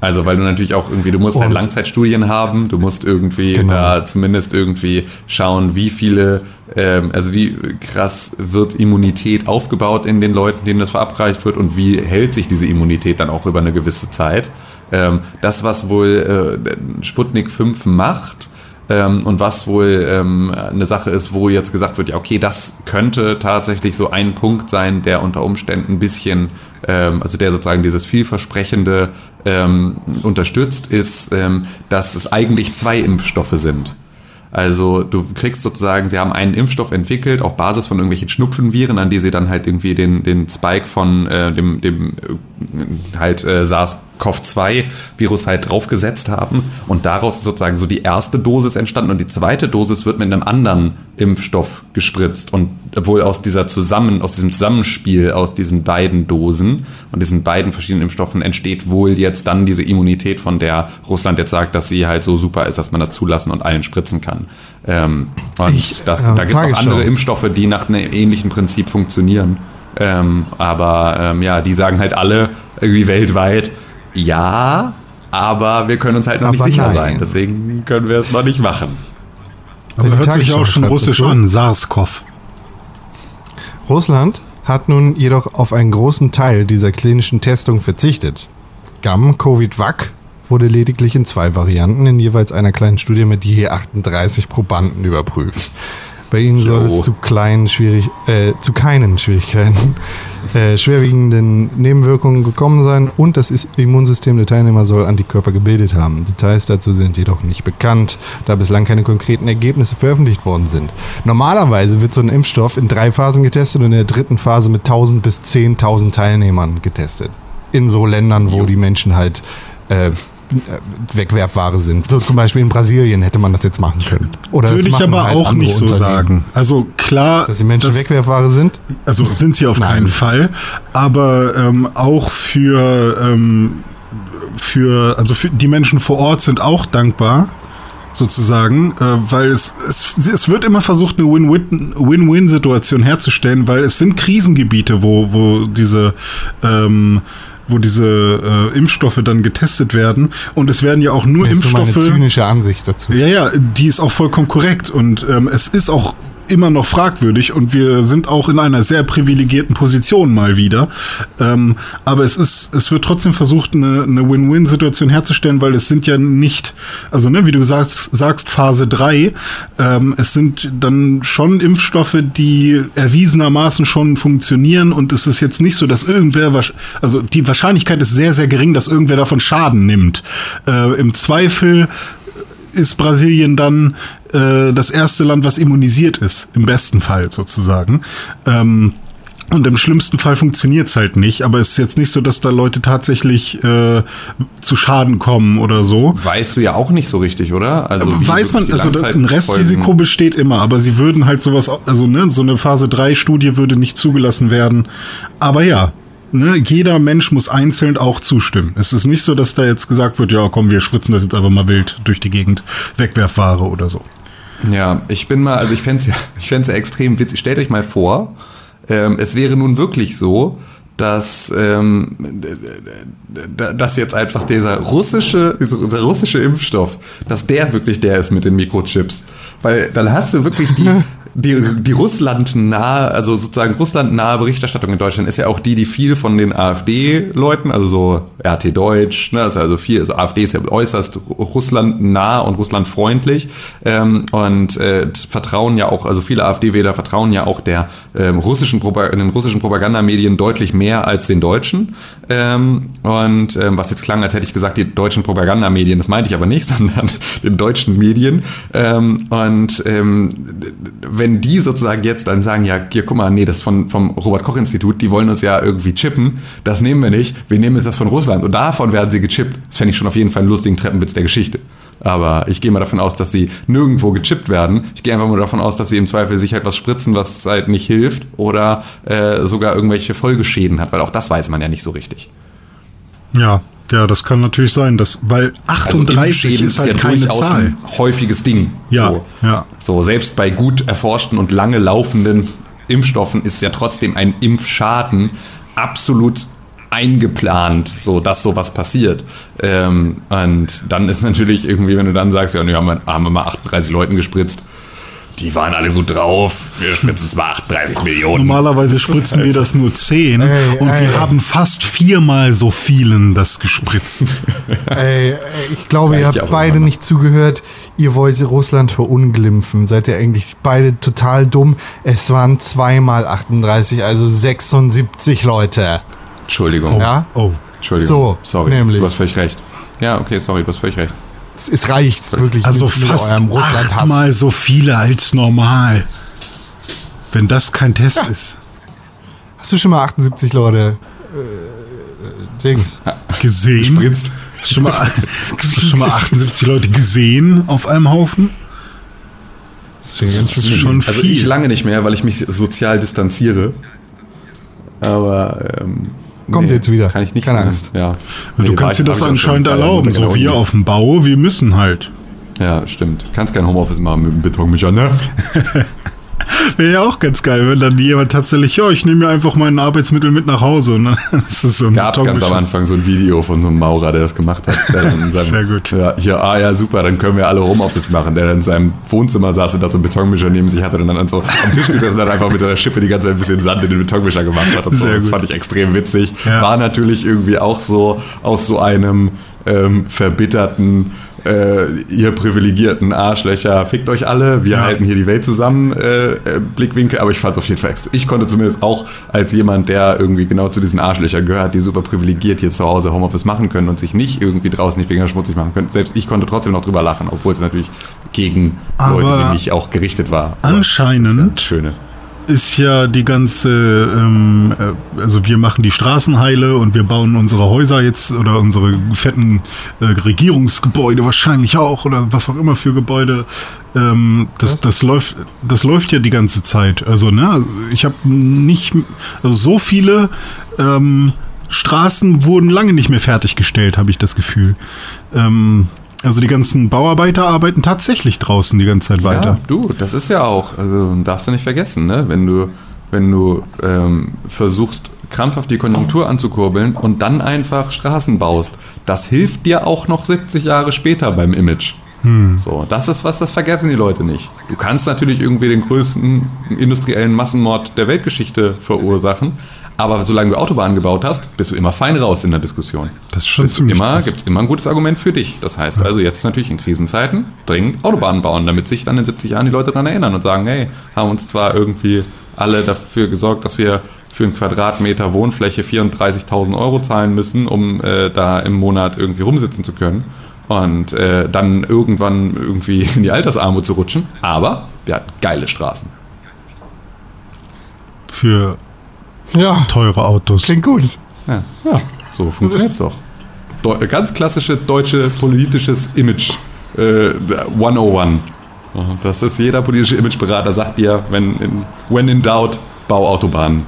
Also weil du natürlich auch irgendwie, du musst halt Langzeitstudien haben, du musst irgendwie Genau. da zumindest irgendwie schauen, wie viele, ähm, also wie krass wird Immunität aufgebaut in den Leuten, denen das verabreicht wird und wie hält sich diese Immunität dann auch über eine gewisse Zeit. Ähm, das, was wohl äh, Sputnik 5 macht, ähm, und was wohl ähm, eine Sache ist, wo jetzt gesagt wird, ja, okay, das könnte tatsächlich so ein Punkt sein, der unter Umständen ein bisschen, ähm, also der sozusagen dieses vielversprechende ähm, unterstützt, ist, ähm, dass es eigentlich zwei Impfstoffe sind. Also du kriegst sozusagen, sie haben einen Impfstoff entwickelt auf Basis von irgendwelchen Schnupfenviren, an die sie dann halt irgendwie den, den Spike von äh, dem, dem äh, halt äh, SARS-CoV-2-Virus halt draufgesetzt haben. Und daraus ist sozusagen so die erste Dosis entstanden und die zweite Dosis wird mit einem anderen Impfstoff gespritzt. Und wohl aus dieser Zusammen, aus diesem Zusammenspiel aus diesen beiden Dosen und diesen beiden verschiedenen Impfstoffen entsteht wohl jetzt dann diese Immunität, von der Russland jetzt sagt, dass sie halt so super ist, dass man das zulassen und allen spritzen kann. Ähm, und Ich, das, äh, da gibt es auch andere Impfstoffe, die nach einem ähnlichen Prinzip funktionieren. Ähm, aber ähm, ja, die sagen halt alle irgendwie weltweit, ja, aber wir können uns halt noch nicht Aber sicher nein. sein. Deswegen können wir es noch nicht machen. Aber Die hört sich auch schon russisch an, SARS-CoV. Russland hat nun jedoch auf einen großen Teil dieser klinischen Testung verzichtet. Gam Covid-Vac wurde lediglich in zwei Varianten in jeweils einer kleinen Studie mit je 38 Probanden überprüft. Bei ihnen soll Jo. es zu kleinen schwierig, äh, zu keinen Schwierigkeiten, äh, schwerwiegenden Nebenwirkungen gekommen sein und das Immunsystem der Teilnehmer soll Antikörper gebildet haben. Details dazu sind jedoch nicht bekannt, da bislang keine konkreten Ergebnisse veröffentlicht worden sind. Normalerweise wird so ein Impfstoff in drei Phasen getestet und in der dritten Phase mit 1000 bis 10.000 Teilnehmern getestet. In so Ländern, wo Jo. die Menschen halt äh, Wegwerfware sind. So zum Beispiel in Brasilien hätte man das jetzt machen können. Oder das Würde ich aber halt auch nicht so sagen. Also klar, Dass die Menschen das- Wegwerfware sind? Also sind sie auf Nein. keinen Fall, aber ähm, auch für, ähm, für, also für die Menschen vor Ort sind auch dankbar, sozusagen, äh, weil es, es, es wird immer versucht, eine Win-Win- Win-Win-Situation herzustellen, weil es sind Krisengebiete, wo, wo diese ähm, wo diese äh, Impfstoffe dann getestet werden und es werden ja auch nur Das ist nur meine Impfstoffe zynische Ansicht dazu. ja, ja, die ist auch vollkommen korrekt und ähm, es ist auch immer noch fragwürdig und wir sind auch in einer sehr privilegierten Position mal wieder. Ähm, aber es ist, es wird trotzdem versucht, eine, eine Win-Win-Situation herzustellen, weil es sind ja nicht, also ne, wie du sagst, sagst Phase 3, ähm, es sind dann schon Impfstoffe, die erwiesenermaßen schon funktionieren und es ist jetzt nicht so, dass irgendwer, also die Wahrscheinlichkeit ist sehr, sehr gering, dass irgendwer davon Schaden nimmt. Äh, Im Zweifel ist Brasilien dann äh, das erste Land, was immunisiert ist, im besten Fall sozusagen. Ähm, und im schlimmsten Fall funktioniert es halt nicht, aber es ist jetzt nicht so, dass da Leute tatsächlich äh, zu Schaden kommen oder so. Weißt du ja auch nicht so richtig, oder? Also Weiß man, also ein Restrisiko besteht immer, aber sie würden halt sowas, also ne, so eine Phase 3 Studie würde nicht zugelassen werden. Aber ja, ne, jeder Mensch muss einzeln auch zustimmen. Es ist nicht so, dass da jetzt gesagt wird, ja komm, wir spritzen das jetzt einfach mal wild durch die Gegend, Wegwerfware oder so. Ja, ich bin mal, also ich fände es ja, ich fänd's ja extrem witzig. Stellt euch mal vor, ähm, es wäre nun wirklich so, dass, ähm, dass jetzt einfach dieser russische, dieser dieser russische Impfstoff, dass der wirklich der ist mit den Mikrochips. Weil dann hast du wirklich die, die, die Russland-nahe, also sozusagen Russland-nahe Berichterstattung in Deutschland ist ja auch die, die viel von den AfD-Leuten, also so RT Deutsch, ne, ist also viel, also AfD ist ja äußerst Russland-nah und Russland-freundlich ähm, und äh, vertrauen ja auch, also viele AfD-Wähler vertrauen ja auch der ähm, russischen Propa den russischen Propagandamedien deutlich mehr als den deutschen. Ähm, und ähm, was jetzt klang, als hätte ich gesagt, die deutschen Propagandamedien, das meinte ich aber nicht, sondern den deutschen Medien. Ähm, und ähm, wenn die sozusagen jetzt dann sagen, ja, hier, guck mal, nee, das von, vom Robert-Koch-Institut, die wollen uns ja irgendwie chippen, das nehmen wir nicht, wir nehmen jetzt das von Russland und davon werden sie gechippt. Das fände ich schon auf jeden Fall einen lustigen Treppenwitz der Geschichte. Aber ich gehe mal davon aus, dass sie nirgendwo gechippt werden. Ich gehe einfach mal davon aus, dass sie im Zweifel sich halt was spritzen, was halt nicht hilft oder äh, sogar irgendwelche Folgeschäden hat, weil auch das weiß man ja nicht so richtig. Ja, ja, das kann natürlich sein, dass, weil 38 Also ist halt keine durchaus Zahl. ein häufiges Ding. Ja, so. ja. So, selbst bei gut erforschten und lange laufenden Impfstoffen ist ja trotzdem ein Impfschaden absolut eingeplant, so dass sowas passiert. Ähm, und dann ist natürlich irgendwie, wenn du dann sagst, ja, nee, haben wir, haben wir mal 38 Leuten gespritzt, die waren alle gut drauf, wir spritzen zwar 38 Millionen. Normalerweise spritzen wir das nur 10 Ey, und ey. wir haben fast viermal so vielen das gespritzt. Ey, ey, ich glaube, ihr Reicht ja habt beide irgendwann. nicht zugehört. Ihr wollt Russland verunglimpfen. Seid ihr eigentlich beide total dumm? Es waren zweimal 38, also 76 Leute. Entschuldigung. Ja? Oh. Entschuldigung. So, sorry. nämlich. Du hast völlig recht. Ja, okay, sorry, du hast völlig recht. Es, es reicht wirklich Also mit, mit fast achtmal so viele als normal. Wenn das kein Test ist. Hast du schon mal 78 Leute äh, Dings? Gesehen? Spritzt. Hast du schon mal, hast du schon mal 78 Leute gesehen auf einem Haufen? Das ist schon Also viel. ich lange nicht mehr, weil ich mich sozial distanziere. Aber ähm, Kommt jetzt wieder. Kann ich nicht Keine sagen. Angst. Ja. du Nee, kannst dir das anscheinend erlauben. So wir Uni. auf dem Bau, wir müssen halt. Ja, stimmt. Kannst kein Homeoffice machen mit dem Betonmischer, ne? Wäre ja auch ganz geil, wenn dann jemand tatsächlich, ja, ich nehme mir einfach mein Arbeitsmittel mit nach Hause. Und dann ist das so ein Gab es ganz am. Anfang so ein Video von so einem Maurer, der das gemacht hat. Seinem, Sehr gut. Ja, hier, ah ja, super, dann können wir alle Homeoffice machen. Der dann in seinem Wohnzimmer saß und da so einen Betonmischer neben sich hatte und dann so am Tisch gesessen hat, einfach mit seiner Schippe die ganze Zeit ein bisschen Sand in den Betonmischer gemacht hat. Und so. Das fand ich extrem witzig. Ja. War natürlich irgendwie auch so aus so einem ähm, verbitterten äh, ihr privilegierten Arschlöcher, fickt euch alle, wir Ja. halten hier die Welt zusammen, äh, äh, Blickwinkel, aber ich fand es auf jeden Fall extra. Ich konnte zumindest auch als jemand, der irgendwie genau zu diesen Arschlöchern gehört, die super privilegiert hier zu Hause Homeoffice machen können und sich nicht irgendwie draußen die Finger schmutzig machen können. Selbst ich konnte trotzdem noch drüber lachen, obwohl es natürlich gegen Aber Leute wie mich auch gerichtet war. Aber anscheinend- das ist ja das Schöne. Ist ja die ganze, ähm, äh, also wir machen die Straßen heile und wir bauen unsere Häuser jetzt oder unsere fetten äh, Regierungsgebäude wahrscheinlich auch oder was auch immer für Gebäude. Ähm, das, das läuft, das läuft ja die ganze Zeit. Also ne, ich habe nicht, also so viele ähm, Straßen wurden lange nicht mehr fertiggestellt, habe ich das Gefühl. Ähm, also die ganzen Bauarbeiter arbeiten tatsächlich draußen die ganze Zeit weiter. Ja, du, das ist ja auch, also darfst du nicht vergessen, ne? wenn du, wenn du ähm, versuchst, krampfhaft die Konjunktur anzukurbeln und dann einfach Straßen baust, das hilft dir auch noch 70 Jahre später beim Image. So, das ist was, das vergessen die Leute nicht. Du kannst natürlich irgendwie den größten industriellen Massenmord der Weltgeschichte verursachen, aber solange du Autobahnen gebaut hast, bist du immer fein raus in der Diskussion. Das ist schon Bist du ziemlich immer, gibt es immer ein gutes Argument für dich. Das heißt also jetzt natürlich in Krisenzeiten dringend Autobahnen bauen, damit sich dann in 70 Jahren die Leute daran erinnern und sagen, hey, haben uns zwar irgendwie alle dafür gesorgt, dass wir für einen Quadratmeter Wohnfläche 34.000 Euro zahlen müssen, um äh, da im Monat irgendwie rumsitzen zu können und äh, dann irgendwann irgendwie in die Altersarmut zu rutschen. Aber wir hatten geile Straßen. Für Ja, teure Autos. klingt gut. Ja, ja so funktioniert's doch. Deu ganz klassische deutsche politisches Image äh, 101. Ja, Das ist jeder politische Imageberater sagt dir, wenn in, when in doubt, bau Autobahnen.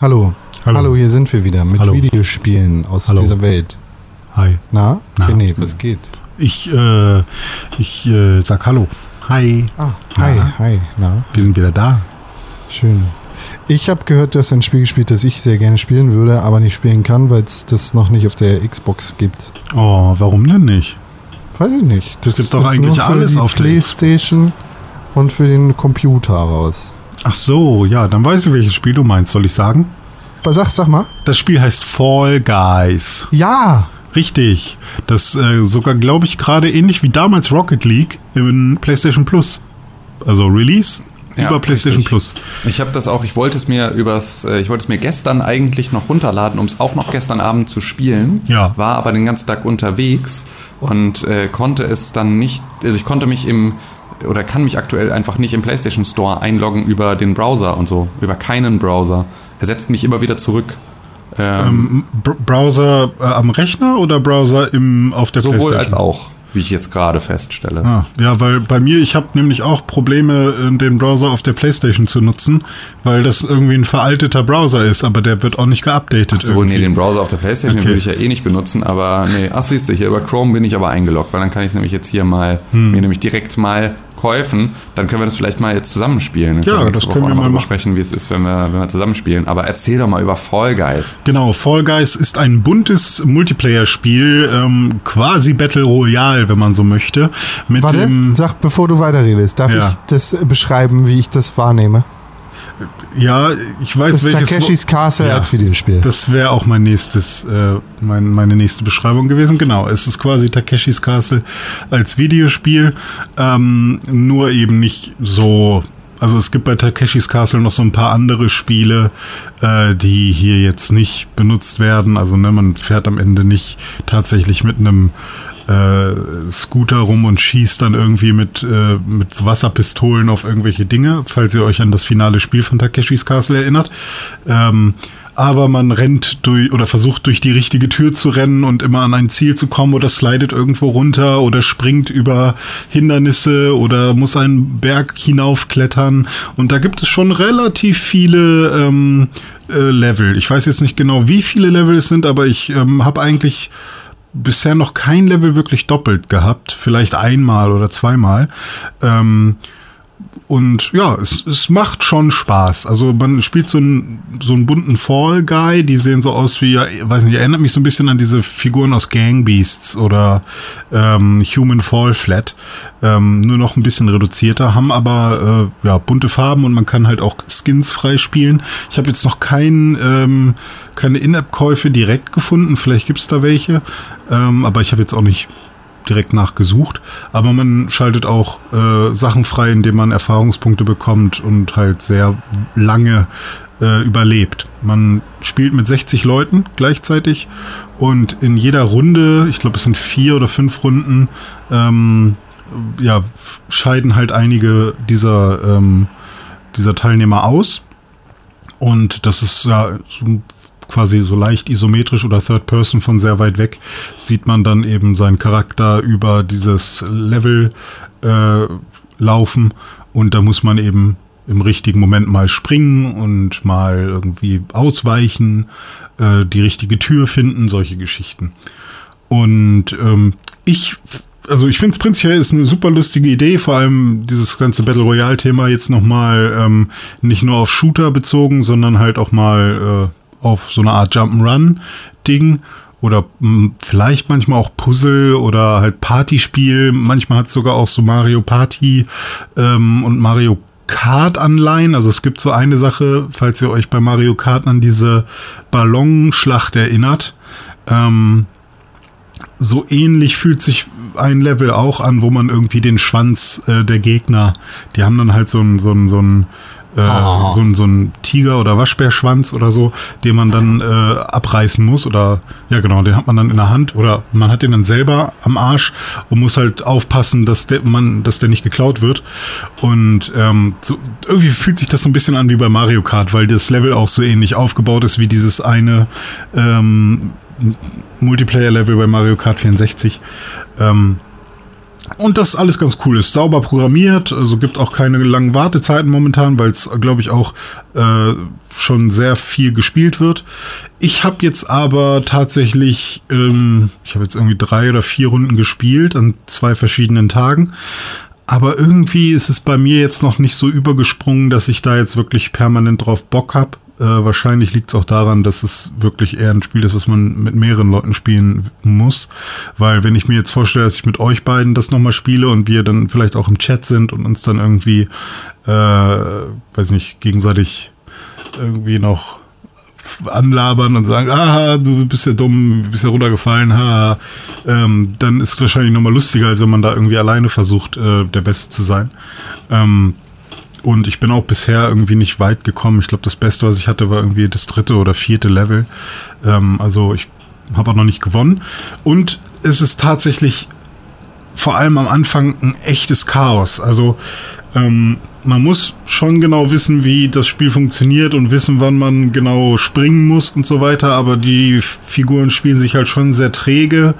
Hallo. Hallo. Hallo. hier sind wir wieder mit Hallo. Videospielen aus Hallo. dieser Welt. Hi. Na? Na. René, was geht? Ich, äh, ich äh, sag Hallo. Hi. Ah, hi, hi. Na, Wir sind wieder da. schön. Ich habe gehört, du hast ein Spiel gespielt, das ich sehr gerne spielen würde, aber nicht spielen kann, weil es das noch nicht auf der Xbox gibt. Oh, warum denn nicht? Weiß ich nicht. Das gibt doch eigentlich alles auf der Playstation und für den Computer raus. Ach so, ja, dann weiß ich, welches Spiel du meinst, soll ich sagen? Sag, sag mal. Das Spiel heißt Fall Guys. Ja, Richtig. Das äh, sogar, glaube ich, gerade ähnlich wie damals Rocket League in PlayStation Plus. Also Release Ja, über PlayStation richtig. Plus. Ich habe das auch, ich wollte es mir übers, äh, ich wollte es mir gestern eigentlich noch runterladen, um es auch noch gestern Abend zu spielen. Ja. War aber den ganzen Tag unterwegs und äh, konnte es dann nicht, also ich konnte mich im oder kann mich aktuell einfach nicht im PlayStation Store einloggen über den Browser und so, über keinen Browser. Er setzt mich immer wieder zurück. Ähm, Br Browser äh, am Rechner oder Browser im, auf der sowohl PlayStation? als auch, wie ich jetzt gerade feststelle. Ah, ja, weil bei mir, ich habe nämlich auch Probleme, äh, den Browser auf der Playstation zu nutzen, weil das irgendwie ein veralteter Browser ist, aber der wird auch nicht geupdatet. So, nee, den Browser auf der Playstation Okay. würde ich ja eh nicht benutzen, aber nee, ach siehst du, hier über Chrome bin ich aber eingeloggt, weil dann kann ich nämlich jetzt hier mal, Hm. mir nämlich direkt mal kaufen, dann können wir das vielleicht mal jetzt zusammenspielen. Dann Ja, wir das Woche können auch wir mal drüber machen. sprechen, wie es ist, wenn wir, wenn wir zusammenspielen. Aber erzähl doch mal über Fall Guys. Genau, Fall Guys ist ein buntes Multiplayer-Spiel, ähm, quasi Battle Royale, wenn man so möchte. Mit warte, dem, sag, bevor du weiterredest, darf Ja. ich das beschreiben, wie ich das wahrnehme? Ja, ich weiß Das welches. Takeshis Castle Ja. als Videospiel. Das wäre auch mein nächstes, äh, mein, meine nächste Beschreibung gewesen. Genau, es ist quasi Takeshis Castle als Videospiel, ähm, nur eben nicht so also es gibt bei Takeshis Castle noch so ein paar andere Spiele, äh, die hier jetzt nicht benutzt werden. Also ne, man fährt am Ende nicht tatsächlich mit einem äh, Scooter rum und schießt dann irgendwie mit, äh, mit Wasserpistolen auf irgendwelche Dinge, falls ihr euch an das finale Spiel von Takeshis Castle erinnert. Ähm, aber man rennt durch oder versucht durch die richtige Tür zu rennen und immer an ein Ziel zu kommen oder slidet irgendwo runter oder springt über Hindernisse oder muss einen Berg hinaufklettern. Und da gibt es schon relativ viele ähm, äh, Level. Ich weiß jetzt nicht genau, wie viele Level es sind, aber ich ähm, habe eigentlich bisher noch kein Level wirklich doppelt gehabt. Vielleicht einmal oder zweimal. Ähm, und ja, es, es macht schon Spaß. Also man spielt so einen, so einen bunten Fall Guy, die sehen so aus wie, ja, weiß nicht, erinnert mich so ein bisschen an diese Figuren aus Gang Beasts oder ähm, Human Fall Flat. Ähm, nur noch ein bisschen reduzierter, haben aber äh, ja, bunte Farben und man kann halt auch Skins freispielen. Ich habe jetzt noch kein, ähm, keine In-App-Käufe direkt gefunden, vielleicht gibt's da welche, ähm, aber ich habe jetzt auch nicht direkt nachgesucht. Aber man schaltet auch äh, Sachen frei, indem man Erfahrungspunkte bekommt und halt sehr lange äh, überlebt. Man spielt mit 60 Leuten gleichzeitig und in jeder Runde, ich glaube es sind vier oder fünf Runden, ähm, ja, scheiden halt einige dieser, ähm, dieser Teilnehmer aus. Und das ist ja so quasi so leicht isometrisch oder Third Person von sehr weit weg, sieht man dann eben seinen Charakter über dieses Level äh, laufen und da muss man eben im richtigen Moment mal springen und mal irgendwie ausweichen, äh, die richtige Tür finden, solche Geschichten. Und ähm, ich also ich finde es prinzipiell ist eine super lustige Idee, vor allem dieses ganze Battle Royale-Thema jetzt nochmal ähm, nicht nur auf Shooter bezogen, sondern halt auch mal äh, auf so eine Art Jump'n'Run-Ding oder vielleicht manchmal auch Puzzle oder halt Partyspiel. Manchmal hat es sogar auch so Mario Party ähm, und Mario Kart Anleihen. Also es gibt so eine Sache, falls ihr euch bei Mario Kart an diese Ballonschlacht erinnert. Ähm, so ähnlich fühlt sich ein Level auch an, wo man irgendwie den Schwanz äh, der Gegner, die haben dann halt so ein, so ein, so ein äh, so, so ein Tiger- oder Waschbärschwanz oder so, den man dann äh, abreißen muss. Oder ja genau, den hat man dann in der Hand oder man hat den dann selber am Arsch und muss halt aufpassen, dass der, man, dass der nicht geklaut wird. Und ähm, so, irgendwie fühlt sich das so ein bisschen an wie bei Mario Kart, weil das Level auch so ähnlich aufgebaut ist wie dieses eine ähm, Multiplayer-Level bei Mario Kart 64. Ähm, und das alles ganz cool ist. Sauber programmiert, also gibt auch keine langen Wartezeiten momentan, weil es, glaube ich, auch äh, schon sehr viel gespielt wird. Ich habe jetzt aber tatsächlich, ähm, ich habe jetzt irgendwie drei oder vier Runden gespielt an zwei verschiedenen Tagen. Aber irgendwie ist es bei mir jetzt noch nicht so übergesprungen, dass ich da jetzt wirklich permanent drauf Bock habe. Äh, wahrscheinlich liegt es auch daran, dass es wirklich eher ein Spiel ist, was man mit mehreren Leuten spielen muss. Weil wenn ich mir jetzt vorstelle, dass ich mit euch beiden das nochmal spiele und wir dann vielleicht auch im Chat sind und uns dann irgendwie, äh, weiß nicht, gegenseitig irgendwie noch anlabern und sagen, aha, du bist ja dumm, du bist ja runtergefallen, haha, ähm, dann ist es wahrscheinlich nochmal lustiger, als wenn man da irgendwie alleine versucht, äh, der Beste zu sein. Ähm, und ich bin auch bisher irgendwie nicht weit gekommen. Ich glaube, das Beste, was ich hatte, war irgendwie das dritte oder vierte Level. Ähm, also ich habe auch noch nicht gewonnen. Und es ist tatsächlich vor allem am Anfang ein echtes Chaos. Also ähm, man muss schon genau wissen, wie das Spiel funktioniert und wissen, wann man genau springen muss und so weiter. Aber die Figuren spielen sich halt schon sehr träge.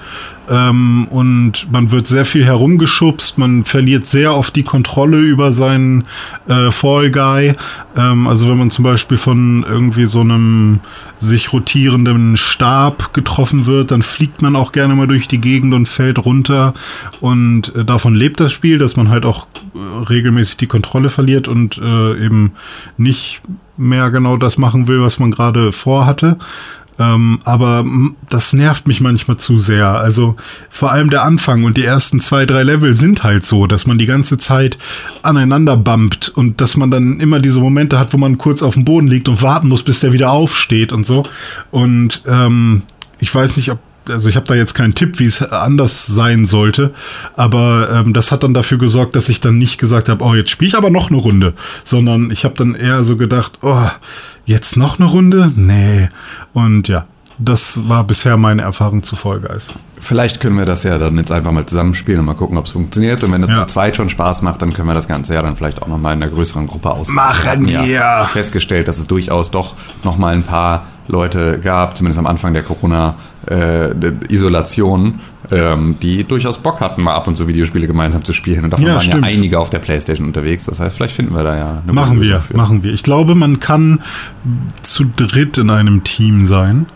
Ähm, und man wird sehr viel herumgeschubst, man verliert sehr oft die Kontrolle über seinen äh, Fall Guy. Ähm, also wenn man zum Beispiel von irgendwie so einem sich rotierenden Stab getroffen wird, dann fliegt man auch gerne mal durch die Gegend und fällt runter. Und äh, davon lebt das Spiel, dass man halt auch äh, regelmäßig die Kontrolle verliert und äh, eben nicht mehr genau das machen will, was man gerade vorhatte. Ähm, aber das nervt mich manchmal zu sehr. Also vor allem der Anfang und die ersten zwei, drei Level sind halt so, dass man die ganze Zeit aneinander bumpt und dass man dann immer diese Momente hat, wo man kurz auf dem Boden liegt und warten muss, bis der wieder aufsteht und so. Und ähm, ich weiß nicht, ob also ich habe da jetzt keinen Tipp, wie es anders sein sollte, aber ähm, das hat dann dafür gesorgt, dass ich dann nicht gesagt habe, oh, jetzt spiele ich aber noch eine Runde, sondern ich habe dann eher so gedacht, oh, jetzt noch eine Runde? Nee. Und ja, das war bisher meine Erfahrung zu Fall Guys. Vielleicht können wir das ja dann jetzt einfach mal zusammenspielen und mal gucken, ob es funktioniert. Und wenn es ja. zu zweit schon Spaß macht, dann können wir das Ganze ja dann vielleicht auch nochmal in einer größeren Gruppe ausmachen. Machen wir! Ja festgestellt, dass es durchaus doch nochmal ein paar Leute gab, zumindest am Anfang der Corona-Isolation, äh, ähm, die durchaus Bock hatten, mal ab und zu Videospiele gemeinsam zu spielen. Und davon ja, waren stimmt. ja einige auf der Playstation unterwegs. Das heißt, vielleicht finden wir da ja eine Machen wir, für. machen wir. Ich glaube, man kann zu dritt in einem Team sein.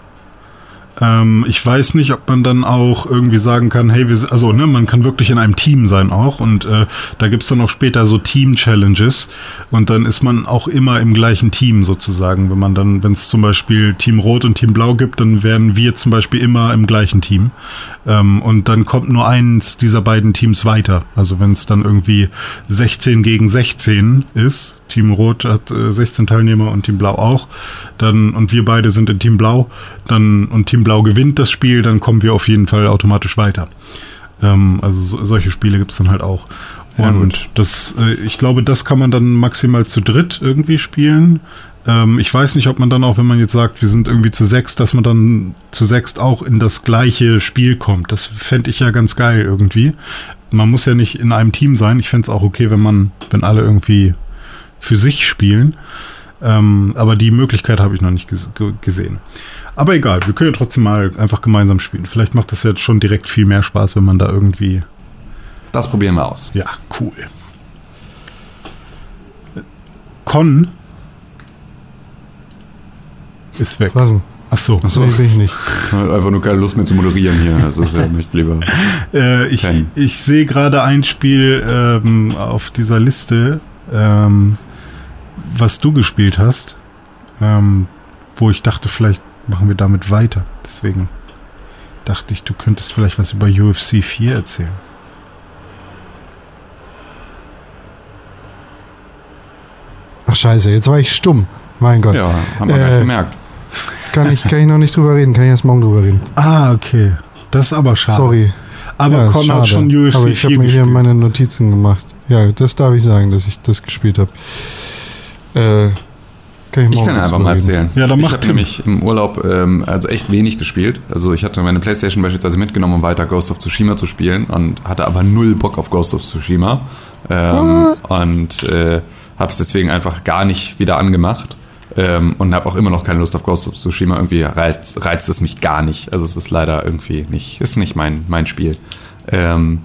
Ähm, ich weiß nicht, ob man dann auch irgendwie sagen kann, hey, wir, also ne, man kann wirklich in einem Team sein auch und äh, da gibt's dann auch später so Team-Challenges und dann ist man auch immer im gleichen Team sozusagen. Wenn man dann, wenn es zum Beispiel Team Rot und Team Blau gibt, dann werden wir zum Beispiel immer im gleichen Team. Ähm, und dann kommt nur eins dieser beiden Teams weiter. Also wenn es dann irgendwie 16 gegen 16 ist, Team Rot hat äh, 16 Teilnehmer und Team Blau auch, dann und wir beide sind in Team Blau, dann und Team Blau gewinnt das Spiel, dann kommen wir auf jeden Fall automatisch weiter. Ähm, also so, solche Spiele gibt es dann halt auch. Und ja, das, äh, ich glaube, das kann man dann maximal zu dritt irgendwie spielen. Ähm, ich weiß nicht, ob man dann auch, wenn man jetzt sagt, wir sind irgendwie zu sechs, dass man dann zu sechst auch in das gleiche Spiel kommt. Das fände ich ja ganz geil irgendwie. Man muss ja nicht in einem Team sein. Ich fände es auch okay, wenn man, wenn alle irgendwie für sich spielen. Ähm, aber die Möglichkeit habe ich noch nicht gesehen. Aber egal, wir können ja trotzdem mal einfach gemeinsam spielen. Vielleicht macht das jetzt schon direkt viel mehr Spaß, wenn man da irgendwie. Das probieren wir aus. Ja, cool. Con ist weg. Was denn? Ach so. Ach so. Nee, ich nicht. Einfach nur keine Lust mehr zu moderieren hier. Also ich möchte lieber. Äh, ich ich sehe gerade ein Spiel ähm, auf dieser Liste. Ähm, was du gespielt hast, ähm, wo ich dachte, vielleicht machen wir damit weiter. Deswegen dachte ich, du könntest vielleicht was über UFC 4 erzählen. Ach scheiße, jetzt war ich stumm. Mein Gott. Ja, haben wir äh, gleich gemerkt. Kann ich, kann ich noch nicht drüber reden, kann ich erst morgen drüber reden. Ah, okay. Das ist aber schade. Sorry. Aber ja, Con hat schon UFC aber ich habe mir hier meine Notizen gemacht. Ja, das darf ich sagen, dass ich das gespielt habe. Äh, kann ich, ich kann einfach mal erzählen. Ja, dann ich habe nämlich im Urlaub ähm, also echt wenig gespielt. Also ich hatte meine Playstation beispielsweise mitgenommen, um weiter Ghost of Tsushima zu spielen und hatte aber null Bock auf Ghost of Tsushima. Ähm, und äh, habe es deswegen einfach gar nicht wieder angemacht. Ähm, und habe auch immer noch keine Lust auf Ghost of Tsushima. Irgendwie reizt, reizt es mich gar nicht. Also es ist leider irgendwie nicht, ist nicht mein, mein Spiel. Ähm,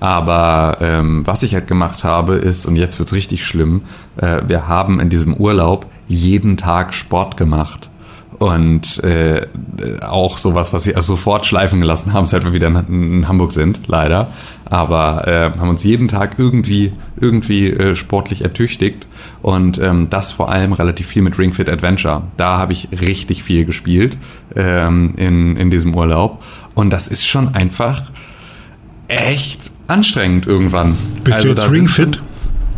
aber ähm, was ich halt gemacht habe, ist, und jetzt wird's richtig schlimm, äh, wir haben in diesem Urlaub jeden Tag Sport gemacht. Und äh, auch sowas, was sie also sofort schleifen gelassen haben, seit wir wieder in, in Hamburg sind, leider. Aber äh, haben uns jeden Tag irgendwie, irgendwie äh, sportlich ertüchtigt. Und ähm, das vor allem relativ viel mit Ring Fit Adventure. Da habe ich richtig viel gespielt ähm, in, in diesem Urlaub. Und das ist schon einfach echt anstrengend irgendwann. Bist also du jetzt ringfit?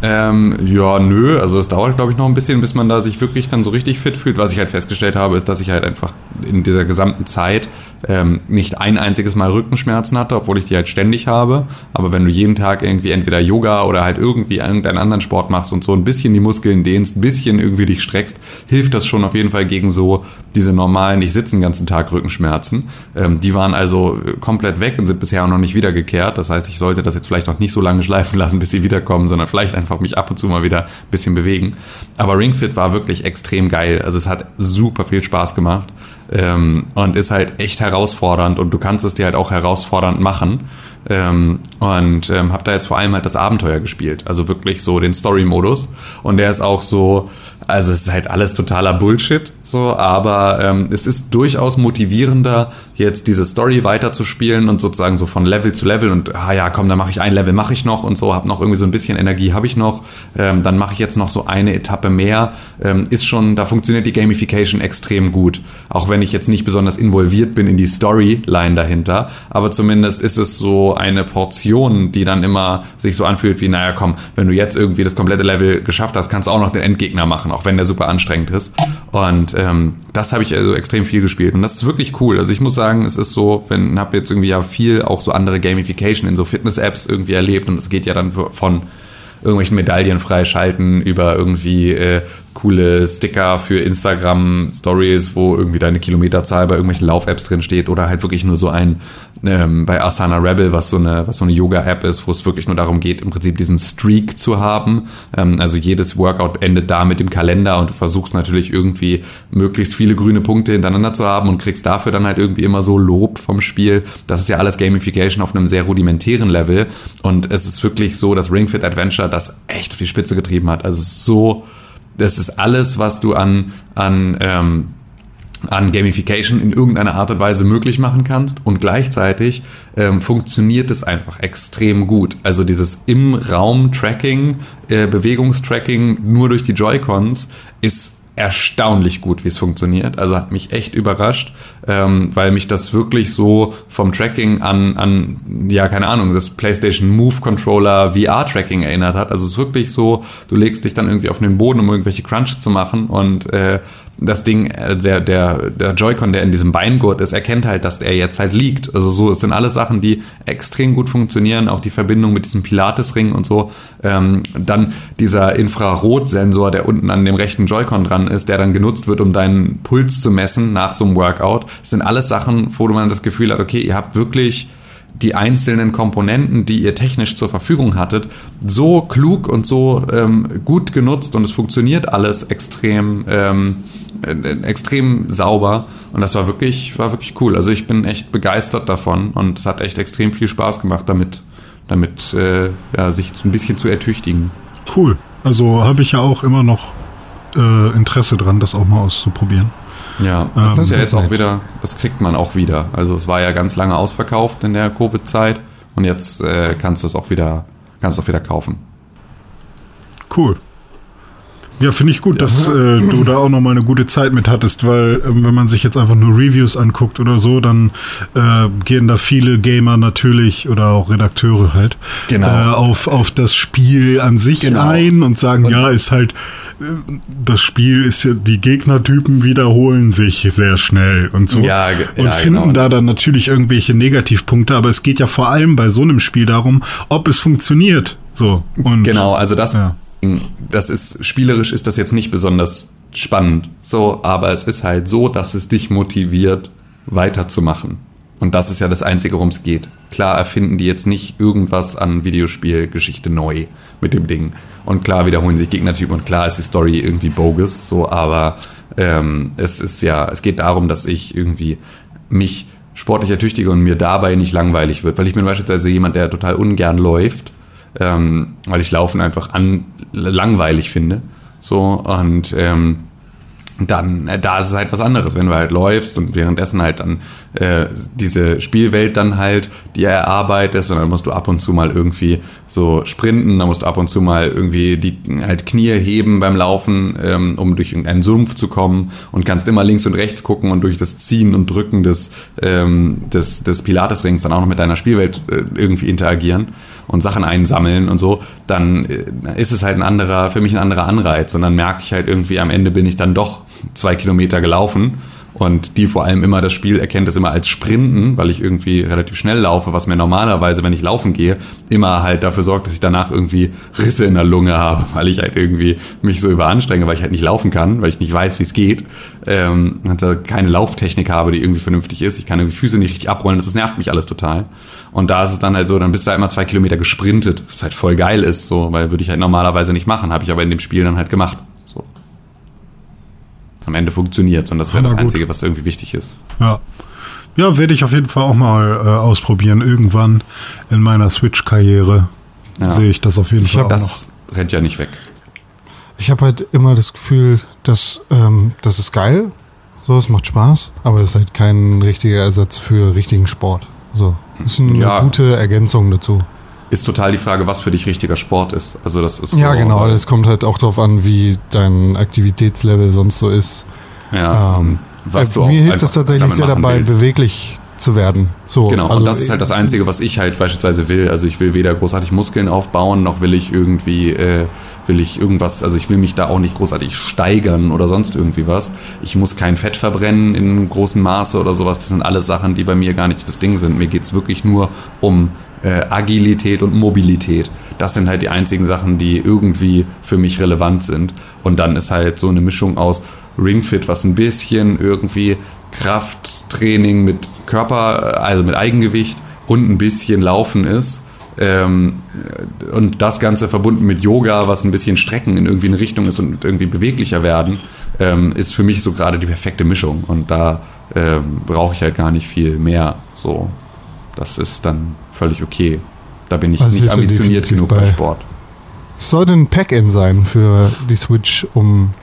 Ähm, ja, nö. Also es dauert, glaube ich, noch ein bisschen, bis man da sich wirklich dann so richtig fit fühlt. Was ich halt festgestellt habe, ist, dass ich halt einfach in dieser gesamten Zeit ähm, nicht ein einziges Mal Rückenschmerzen hatte, obwohl ich die halt ständig habe. Aber wenn du jeden Tag irgendwie entweder Yoga oder halt irgendwie irgendeinen anderen Sport machst und so ein bisschen die Muskeln dehnst, ein bisschen irgendwie dich streckst, hilft das schon auf jeden Fall gegen so diese normalen, ich sitze den ganzen Tag Rückenschmerzen. Ähm, die waren also komplett weg und sind bisher auch noch nicht wiedergekehrt. Das heißt, ich sollte das jetzt vielleicht noch nicht so lange schleifen lassen, bis sie wiederkommen, sondern vielleicht einfach einfach mich ab und zu mal wieder ein bisschen bewegen. Aber Ringfit war wirklich extrem geil. Also es hat super viel Spaß gemacht ähm, und ist halt echt herausfordernd und du kannst es dir halt auch herausfordernd machen. Ähm, und ähm, habe da jetzt vor allem halt das Abenteuer gespielt, also wirklich so den Story-Modus. Und der ist auch so, also es ist halt alles totaler Bullshit, so, aber ähm, es ist durchaus motivierender, jetzt diese Story weiterzuspielen und sozusagen so von Level zu Level und ah ja, komm, dann mache ich ein Level, mache ich noch und so, habe noch irgendwie so ein bisschen Energie, habe ich noch, ähm, dann mache ich jetzt noch so eine Etappe mehr, ähm, ist schon, da funktioniert die Gamification extrem gut, auch wenn ich jetzt nicht besonders involviert bin in die Storyline dahinter, aber zumindest ist es so eine Portion, die dann immer sich so anfühlt wie, naja, komm, wenn du jetzt irgendwie das komplette Level geschafft hast, kannst du auch noch den Endgegner machen, auch wenn der super anstrengend ist. Und ähm, das habe ich also extrem viel gespielt und das ist wirklich cool. Also ich muss sagen, es ist so, wenn habe jetzt irgendwie ja viel auch so andere Gamification in so Fitness-Apps irgendwie erlebt und es geht ja dann von irgendwelchen Medaillen freischalten über irgendwie äh, coole Sticker für Instagram Stories, wo irgendwie deine Kilometerzahl bei irgendwelchen Lauf-Apps drin steht oder halt wirklich nur so ein ähm, bei Asana Rebel, was so eine was so eine Yoga-App ist, wo es wirklich nur darum geht, im Prinzip diesen Streak zu haben. Ähm, also jedes Workout endet da mit dem Kalender und du versuchst natürlich irgendwie möglichst viele grüne Punkte hintereinander zu haben und kriegst dafür dann halt irgendwie immer so Lob vom Spiel. Das ist ja alles Gamification auf einem sehr rudimentären Level und es ist wirklich so, dass Ring Fit Adventure das echt auf die Spitze getrieben hat. Also es ist so das ist alles, was du an, an, ähm, an Gamification in irgendeiner Art und Weise möglich machen kannst und gleichzeitig ähm, funktioniert es einfach extrem gut. Also dieses im Raum Tracking, äh, Bewegungstracking nur durch die Joy-Cons ist erstaunlich gut, wie es funktioniert. Also hat mich echt überrascht, ähm, weil mich das wirklich so vom Tracking an, an, ja, keine Ahnung, das PlayStation Move Controller VR-Tracking erinnert hat. Also es ist wirklich so, du legst dich dann irgendwie auf den Boden, um irgendwelche Crunch zu machen und äh, das Ding, äh, der, der, der Joy-Con, der in diesem Beingurt ist, erkennt halt, dass er jetzt halt liegt. Also so, es sind alles Sachen, die extrem gut funktionieren, auch die Verbindung mit diesem Pilates-Ring und so. Ähm, dann dieser Infrarotsensor, der unten an dem rechten Joy-Con dran ist, der dann genutzt wird, um deinen Puls zu messen nach so einem Workout. Das sind alles Sachen, wo man das Gefühl hat, okay, ihr habt wirklich die einzelnen Komponenten, die ihr technisch zur Verfügung hattet, so klug und so ähm, gut genutzt und es funktioniert alles extrem ähm, äh, extrem sauber und das war wirklich, war wirklich cool. Also ich bin echt begeistert davon und es hat echt extrem viel Spaß gemacht, damit, damit äh, ja, sich ein bisschen zu ertüchtigen. Cool. Also habe ich ja auch immer noch äh, Interesse dran, das auch mal auszuprobieren. Ja, das ähm, ist ja jetzt auch wieder, das kriegt man auch wieder. Also es war ja ganz lange ausverkauft in der Covid-Zeit und jetzt äh, kannst du es auch wieder, kannst du auch wieder kaufen. Cool. Ja, finde ich gut, ja. dass äh, du da auch nochmal eine gute Zeit mit hattest, weil ähm, wenn man sich jetzt einfach nur Reviews anguckt oder so, dann äh, gehen da viele Gamer natürlich oder auch Redakteure halt genau. äh, auf, auf das Spiel an sich genau. ein und sagen, und ja, ist halt, äh, das Spiel ist ja, die Gegnertypen wiederholen sich sehr schnell und so. Ja, und ja, finden genau. da dann natürlich irgendwelche Negativpunkte, aber es geht ja vor allem bei so einem Spiel darum, ob es funktioniert. So. Und, genau, also das. Ja das ist, spielerisch ist das jetzt nicht besonders spannend, so, aber es ist halt so, dass es dich motiviert, weiterzumachen. Und das ist ja das Einzige, worum es geht. Klar erfinden die jetzt nicht irgendwas an Videospielgeschichte neu mit dem Ding. Und klar wiederholen sich Gegnertypen und klar ist die Story irgendwie bogus, so, aber ähm, es ist ja, es geht darum, dass ich irgendwie mich sportlich ertüchtige und mir dabei nicht langweilig wird. Weil ich bin beispielsweise jemand, der total ungern läuft ähm, weil ich Laufen einfach an, langweilig finde. So, und ähm, dann, äh, da ist es halt was anderes, wenn du halt läufst und währenddessen halt dann äh, diese Spielwelt dann halt dir erarbeitest und dann musst du ab und zu mal irgendwie so sprinten, dann musst du ab und zu mal irgendwie die halt Knie heben beim Laufen, ähm, um durch irgendeinen Sumpf zu kommen und kannst immer links und rechts gucken und durch das Ziehen und Drücken des, ähm, des, des Pilatesrings dann auch noch mit deiner Spielwelt äh, irgendwie interagieren und Sachen einsammeln und so, dann äh, ist es halt ein anderer, für mich ein anderer Anreiz. Und dann merke ich halt irgendwie, am Ende bin ich dann doch zwei Kilometer gelaufen und die vor allem immer das Spiel erkennt es immer als Sprinten, weil ich irgendwie relativ schnell laufe, was mir normalerweise, wenn ich laufen gehe, immer halt dafür sorgt, dass ich danach irgendwie Risse in der Lunge habe, weil ich halt irgendwie mich so überanstrenge, weil ich halt nicht laufen kann, weil ich nicht weiß, wie es geht, ähm, also keine Lauftechnik habe, die irgendwie vernünftig ist. Ich kann irgendwie Füße nicht richtig abrollen, das nervt mich alles total. Und da ist es dann halt so, dann bist du halt immer zwei Kilometer gesprintet, was halt voll geil ist, so, weil würde ich halt normalerweise nicht machen, habe ich aber in dem Spiel dann halt gemacht. Am Ende funktioniert und das ist ja, das gut. Einzige, was irgendwie wichtig ist. Ja. Ja, werde ich auf jeden Fall auch mal äh, ausprobieren. Irgendwann in meiner Switch-Karriere ja. sehe ich das auf jeden ich Fall. das noch. rennt ja nicht weg. Ich habe halt immer das Gefühl, dass ähm, das ist geil, so, es macht Spaß, aber es ist halt kein richtiger Ersatz für richtigen Sport. So, ist eine ja. gute Ergänzung dazu. Ist total die Frage, was für dich richtiger Sport ist. Also das ist ja so, genau. Es kommt halt auch darauf an, wie dein Aktivitätslevel sonst so ist. Ja. Ähm, was äh, mir hilft das tatsächlich sehr dabei, willst. beweglich zu werden. So, Genau, also und das ist halt das Einzige, was ich halt beispielsweise will. Also ich will weder großartig Muskeln aufbauen, noch will ich irgendwie, äh, will ich irgendwas, also ich will mich da auch nicht großartig steigern oder sonst irgendwie was. Ich muss kein Fett verbrennen in großem Maße oder sowas. Das sind alles Sachen, die bei mir gar nicht das Ding sind. Mir geht's wirklich nur um äh, Agilität und Mobilität. Das sind halt die einzigen Sachen, die irgendwie für mich relevant sind. Und dann ist halt so eine Mischung aus Ringfit, was ein bisschen irgendwie Krafttraining mit Körper, also mit Eigengewicht und ein bisschen Laufen ist. Ähm, und das Ganze verbunden mit Yoga, was ein bisschen Strecken in irgendwie eine Richtung ist und irgendwie beweglicher werden, ähm, ist für mich so gerade die perfekte Mischung. Und da ähm, brauche ich halt gar nicht viel mehr. So, das ist dann völlig okay. Da bin ich Das nicht ambitioniert genug bei bei. Sport. Es sollte ein Pack-In sein für die Switch, um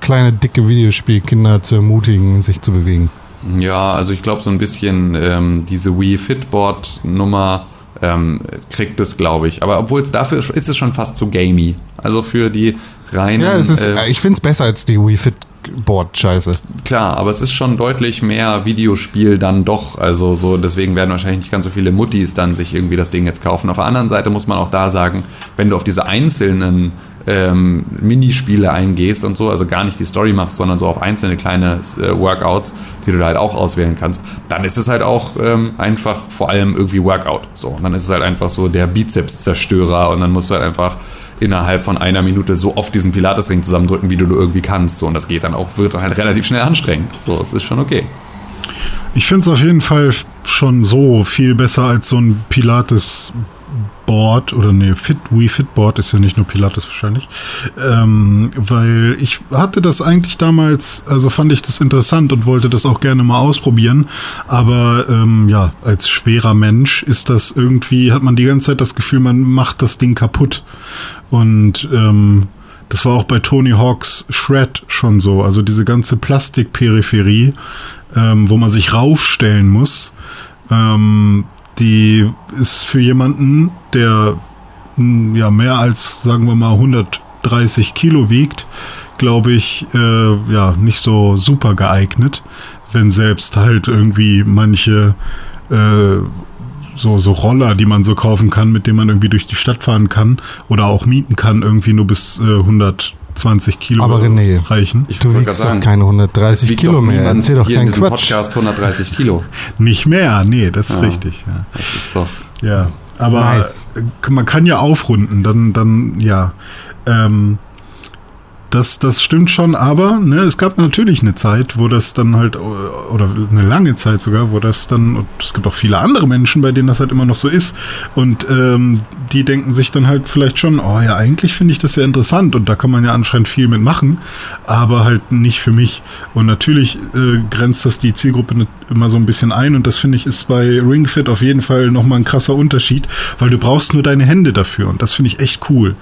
kleine, dicke Videospielkinder zu ermutigen, sich zu bewegen. Ja, also ich glaube so ein bisschen ähm, diese Wii Fitboard Nummer ähm, kriegt es, glaube ich. Aber obwohl es dafür ist es schon fast zu gamey. Also für die reinen. Ja, es ist, äh, ich finde es besser als die Wii Fit Board Scheiße. Klar, aber es ist schon deutlich mehr Videospiel dann doch. Also so, deswegen werden wahrscheinlich nicht ganz so viele Muttis dann sich irgendwie das Ding jetzt kaufen. Auf der anderen Seite muss man auch da sagen, wenn du auf diese einzelnen ähm, Minispiele eingehst und so, also gar nicht die Story machst, sondern so auf einzelne kleine äh, Workouts, die du da halt auch auswählen kannst, dann ist es halt auch ähm, einfach vor allem irgendwie Workout. So, und dann ist es halt einfach so der Bizeps-Zerstörer und dann musst du halt einfach innerhalb von einer Minute so oft diesen Pilatesring zusammendrücken, wie du nur irgendwie kannst. So, und das geht dann auch, wird halt relativ schnell anstrengend. So, es ist schon okay. Ich finde es auf jeden Fall schon so viel besser als so ein Pilates Board oder nee, Fit, Wii Fitboard ist ja nicht nur Pilates wahrscheinlich. Ähm, weil ich hatte das eigentlich damals, also fand ich das interessant und wollte das auch gerne mal ausprobieren. Aber ähm, ja, als schwerer Mensch ist das irgendwie, hat man die ganze Zeit das Gefühl, man macht das Ding kaputt. Und ähm, das war auch bei Tony Hawks Shred schon so. Also diese ganze Plastikperipherie, ähm, wo man sich raufstellen muss, ähm, die ist für jemanden, der mh, ja mehr als, sagen wir mal, 130 Kilo wiegt, glaube ich, äh, ja, nicht so super geeignet, wenn selbst halt irgendwie manche äh, so, so Roller, die man so kaufen kann, mit denen man irgendwie durch die Stadt fahren kann oder auch mieten kann, irgendwie nur bis äh, 120 Kilo Aber René, reichen. Ich Du wiegst sagen, doch keine 130 wiegt Kilo mehr. niemand Erzähl doch keinen Quatsch. Podcast 130 Kilo. Nicht mehr, nee, das ist Ja. richtig. Ja. Das ist doch. Ja, aber Nice. äh, man kann ja aufrunden, dann, dann, ja. Ähm, das, das stimmt schon, aber ne, es gab natürlich eine Zeit, wo das dann halt, oder eine lange Zeit sogar, wo das dann, und es gibt auch viele andere Menschen, bei denen das halt immer noch so ist, und ähm, die denken sich dann halt vielleicht schon, oh ja, eigentlich finde ich das ja interessant und da kann man ja anscheinend viel mitmachen, aber halt nicht für mich. Und natürlich äh, grenzt das die Zielgruppe immer so ein bisschen ein und das finde ich ist bei Ring Fit auf jeden Fall nochmal ein krasser Unterschied, weil du brauchst nur deine Hände dafür und das finde ich echt cool.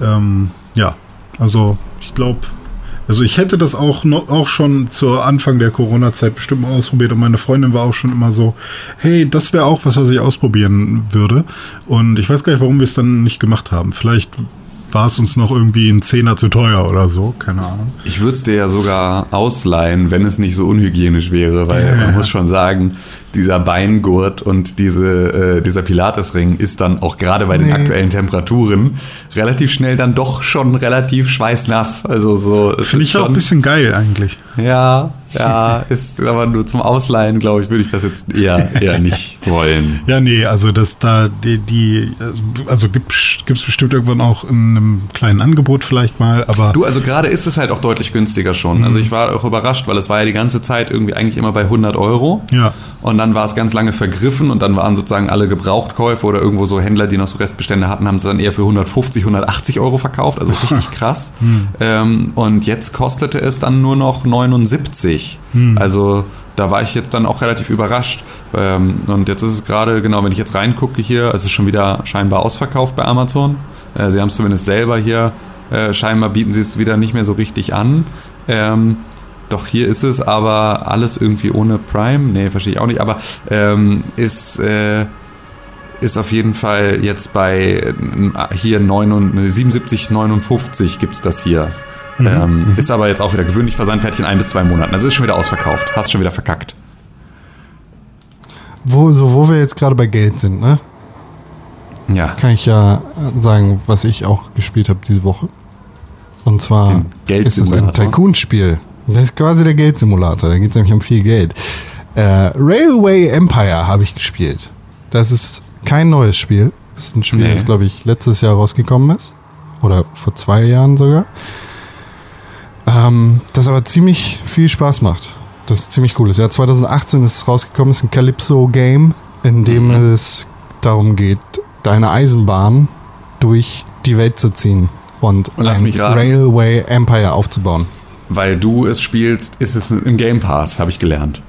Ähm, ja, also ich glaube, also ich hätte das auch noch, auch schon zur Anfang der Corona-Zeit bestimmt mal ausprobiert und meine Freundin war auch schon immer so, hey, das wäre auch was, was ich ausprobieren würde. Und ich weiß gar nicht, warum wir es dann nicht gemacht haben. Vielleicht war es uns noch irgendwie ein Zehner zu teuer oder so, keine Ahnung. Ich würde es dir ja sogar ausleihen, wenn es nicht so unhygienisch wäre, weil Ja. man muss schon sagen, dieser Beingurt und diese, äh, dieser Pilatesring ist dann auch gerade bei den Nee. aktuellen Temperaturen relativ schnell dann doch schon relativ schweißnass. Also so. Finde ich auch ein schon- bisschen geil eigentlich. Ja, ja, ist aber nur zum Ausleihen, glaube ich, würde ich das jetzt eher, eher nicht wollen. Ja, nee, also das da, die, die also gibt es bestimmt irgendwann auch in einem kleinen Angebot vielleicht mal, aber Du, also gerade ist es halt auch deutlich günstiger schon. Also ich war auch überrascht, weil es war ja die ganze Zeit irgendwie eigentlich immer bei 100 Euro. Ja. Und dann war es ganz lange vergriffen und dann waren sozusagen alle Gebrauchtkäufe oder irgendwo so Händler, die noch so Restbestände hatten, haben sie dann eher für 150, 180 Euro verkauft. Also richtig krass. Ähm, und jetzt kostete es dann nur noch 79. Also da war ich jetzt dann auch relativ überrascht. Ähm, und jetzt ist es gerade, genau, wenn ich jetzt reingucke hier, es ist schon wieder scheinbar ausverkauft bei Amazon. Äh, sie haben es zumindest selber hier, äh, scheinbar bieten sie es wieder nicht mehr so richtig an. Ähm, doch hier ist es aber alles irgendwie ohne Prime. Nee, verstehe ich auch nicht. Aber ähm, ist, äh, ist auf jeden Fall jetzt bei äh, hier 77,59 gibt es das hier. Ähm, ist aber jetzt auch wieder gewöhnlich versandfertig in ein bis zwei Monaten. Also ist schon wieder ausverkauft. Hast schon wieder verkackt. wo, so, wo wir jetzt gerade bei Geld sind, ne? Ja. Kann ich ja sagen, was ich auch gespielt habe diese Woche. Und zwar Den ist es ein. Tycoon-Spiel. Das ist quasi der Geldsimulator. Da geht es nämlich um viel Geld. Äh, Railway Empire habe ich gespielt. Das ist kein neues Spiel. Das ist ein Spiel, Nee. das, glaube ich, letztes Jahr rausgekommen ist. Oder vor zwei Jahren sogar. Ähm, das aber ziemlich viel Spaß macht. Das ist ziemlich cool ist. Ja, 2018 ist es rausgekommen, ist ein Calypso-Game, in dem Mhm. es darum geht, deine Eisenbahn durch die Welt zu ziehen und Lass ein. Railway Empire aufzubauen. Weil du es spielst, ist es im Game Pass, habe ich gelernt.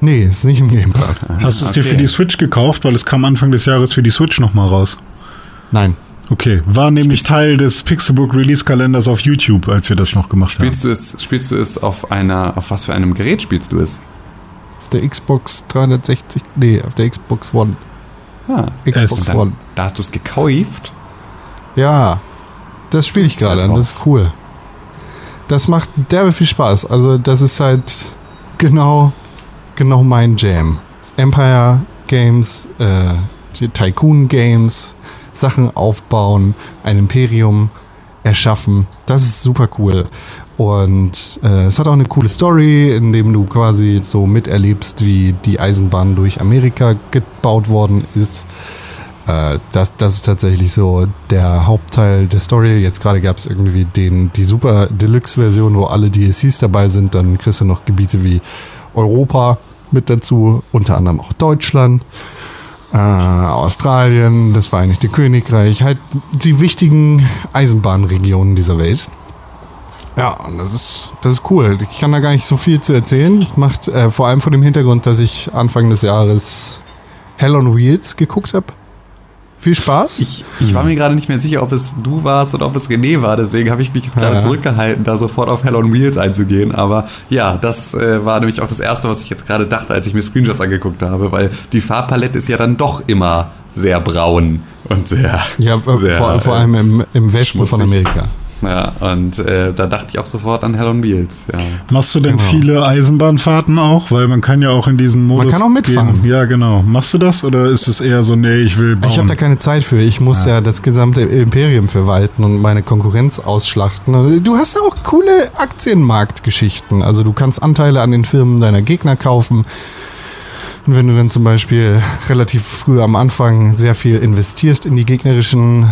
Nee, ist nicht im Game Pass. Hast du es dir Okay. für die Switch gekauft? Weil es kam Anfang des Jahres für die Switch nochmal raus. Nein. Okay, war nämlich Teil des Pixelbook Release Kalenders auf YouTube, als wir das noch gemacht haben. Spielst du es, spielst du es auf einer, auf was für einem Gerät spielst du es? Auf der Xbox 360, nee, auf der Xbox One. Ah, Xbox One. da hast du es gekauft. Ja, das spiele ich gerade an, das ist cool. Das macht derbe viel Spaß. Also das ist halt genau, genau mein Jam. Empire Games, äh, Tycoon Games, Sachen aufbauen, ein Imperium erschaffen. Das ist super cool. Und äh, es hat auch eine coole Story, in dem du quasi so miterlebst, wie die Eisenbahn durch Amerika gebaut worden ist. Äh, das, das ist tatsächlich so der Hauptteil der Story. Jetzt gerade gab es irgendwie den, die Super Deluxe-Version, wo alle DLCs dabei sind. Dann kriegst du noch Gebiete wie Europa mit dazu, unter anderem auch Deutschland, äh, Australien, das Vereinigte Königreich, halt die wichtigen Eisenbahnregionen dieser Welt. Ja, und das ist, das ist cool. Ich kann da gar nicht so viel zu erzählen. Macht äh, vor allem vor dem Hintergrund, dass ich Anfang des Jahres Hell on Wheels geguckt habe. Viel Spaß. Ich, ich war mir gerade nicht mehr sicher, ob es du warst oder ob es René war, deswegen habe ich mich jetzt gerade Ja. zurückgehalten, da sofort auf Hell on Wheels einzugehen. Aber ja, das äh, war nämlich auch das Erste, was ich jetzt gerade dachte, als ich mir Screenshots angeguckt habe, weil die Farbpalette ist ja dann doch immer sehr braun und sehr. ja, sehr, vor, vor allem im, im Westen von. Amerika. Ja, und äh, da dachte ich auch sofort an Hell on Wheels. Ja. Machst du denn Genau. viele Eisenbahnfahrten auch? Weil man kann ja auch in diesen Modus kann auch mitfahren. Gehen. Ja, genau. Machst du das oder ist es eher so, nee, ich will bauen? Ich habe da keine Zeit für. Ich muss ja. das gesamte Imperium verwalten und meine Konkurrenz ausschlachten. Du hast ja auch coole Aktienmarktgeschichten. Also du kannst Anteile an den Firmen deiner Gegner kaufen. Und wenn du dann zum Beispiel relativ früh am Anfang sehr viel investierst in die gegnerischen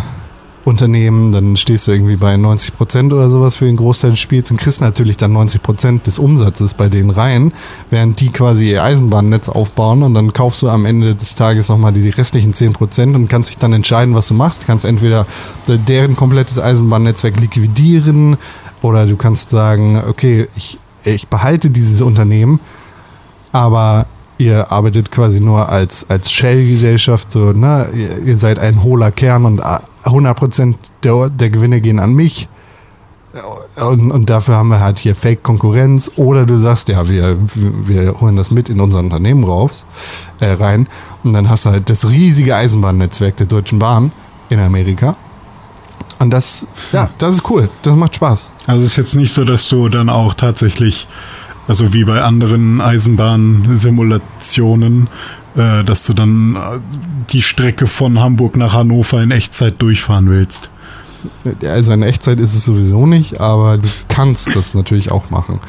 Unternehmen, dann stehst du irgendwie bei 90 Prozent oder sowas für den Großteil des Spiels und kriegst natürlich dann 90 Prozent des Umsatzes bei denen rein, während die quasi ihr Eisenbahnnetz aufbauen und dann kaufst du am Ende des Tages nochmal die restlichen 10 Prozent und kannst dich dann entscheiden, was du machst. Du kannst entweder deren komplettes Eisenbahnnetzwerk liquidieren oder du kannst sagen, okay, ich, ich behalte dieses Unternehmen, aber ihr arbeitet quasi nur als, als Shell-Gesellschaft, so, ne? Ihr, seid ein hohler Kern und a- 100% der, der Gewinne gehen an mich. Und, und dafür haben wir halt hier Fake-Konkurrenz. Oder du sagst, ja, wir, wir holen das mit in unser Unternehmen raus, äh, rein. Und dann hast du halt das riesige Eisenbahnnetzwerk der Deutschen Bahn in Amerika. Und das, ja, das ist cool. Das macht Spaß. Also es ist jetzt nicht so, dass du dann auch tatsächlich, also wie bei anderen Eisenbahnsimulationen, äh, dass du dann äh, die Strecke von Hamburg nach Hannover in Echtzeit durchfahren willst. Also in Echtzeit ist es sowieso nicht, aber du kannst das natürlich auch machen.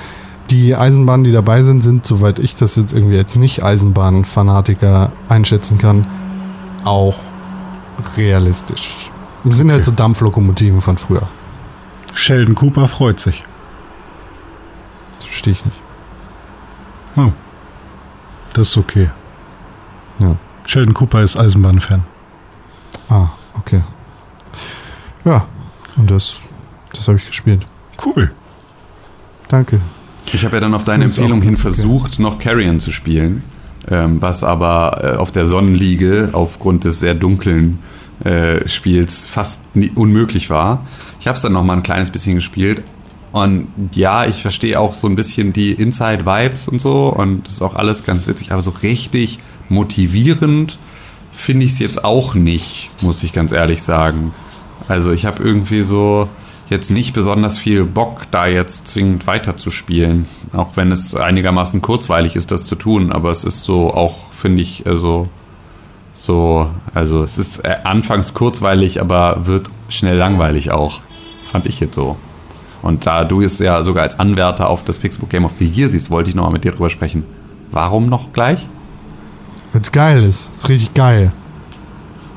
Die Eisenbahnen, die dabei sind, sind, soweit ich das jetzt irgendwie jetzt nicht Eisenbahnfanatiker einschätzen kann, auch realistisch. Wir sind halt Okay. so Dampflokomotiven von früher. Sheldon Cooper freut sich. Das verstehe ich nicht. Oh. Das ist okay. Ja. Sheldon Cooper ist Eisenbahnfan. Ah, okay. Ja, und das, das habe ich gespielt. Cool. Danke. Ich habe ja dann auf deine Empfehlung hin okay. versucht, noch Carrion zu spielen, ähm, was aber äh, auf der Sonnenliege aufgrund des sehr dunklen äh, Spiels fast nie, unmöglich war. Ich habe es dann noch mal ein kleines bisschen gespielt und ja, ich verstehe auch so ein bisschen die Inside-Vibes und so und das ist auch alles ganz witzig, aber so richtig motivierend finde ich es jetzt auch nicht, muss ich ganz ehrlich sagen. Also ich habe irgendwie so, jetzt nicht besonders viel Bock, da jetzt zwingend weiterzuspielen. Auch wenn es einigermaßen kurzweilig ist, das zu tun. Aber es ist so auch, finde ich, also so, also es ist äh, anfangs kurzweilig, aber wird schnell langweilig auch. Fand ich jetzt so. Und da du es ja sogar als Anwärter auf das Pixelbook Game of the Year siehst, wollte ich nochmal mit dir drüber sprechen. Warum noch gleich? Weil es geil ist. Ist richtig geil.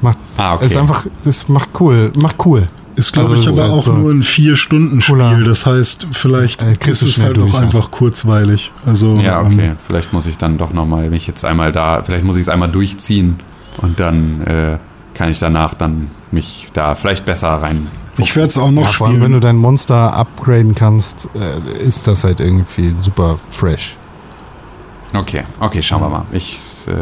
Macht, Ah, okay. Ist einfach, das macht cool. Macht cool. Ist, glaube Also, ich, aber auch so nur ein Vier-Stunden-Spiel. Das heißt, vielleicht Äh, kriegst ist du es halt durch, auch ja. einfach kurzweilig. Also, Ja, ähm, okay. Vielleicht muss ich dann doch nochmal mich jetzt einmal da, vielleicht muss ich es einmal durchziehen und dann äh, kann ich danach dann mich da vielleicht besser rein. Ich werde es auch noch Ja, vor allem, spielen. wenn du dein Monster upgraden kannst, äh, ist das halt irgendwie super fresh. Okay, okay, schauen wir mal. Ich äh,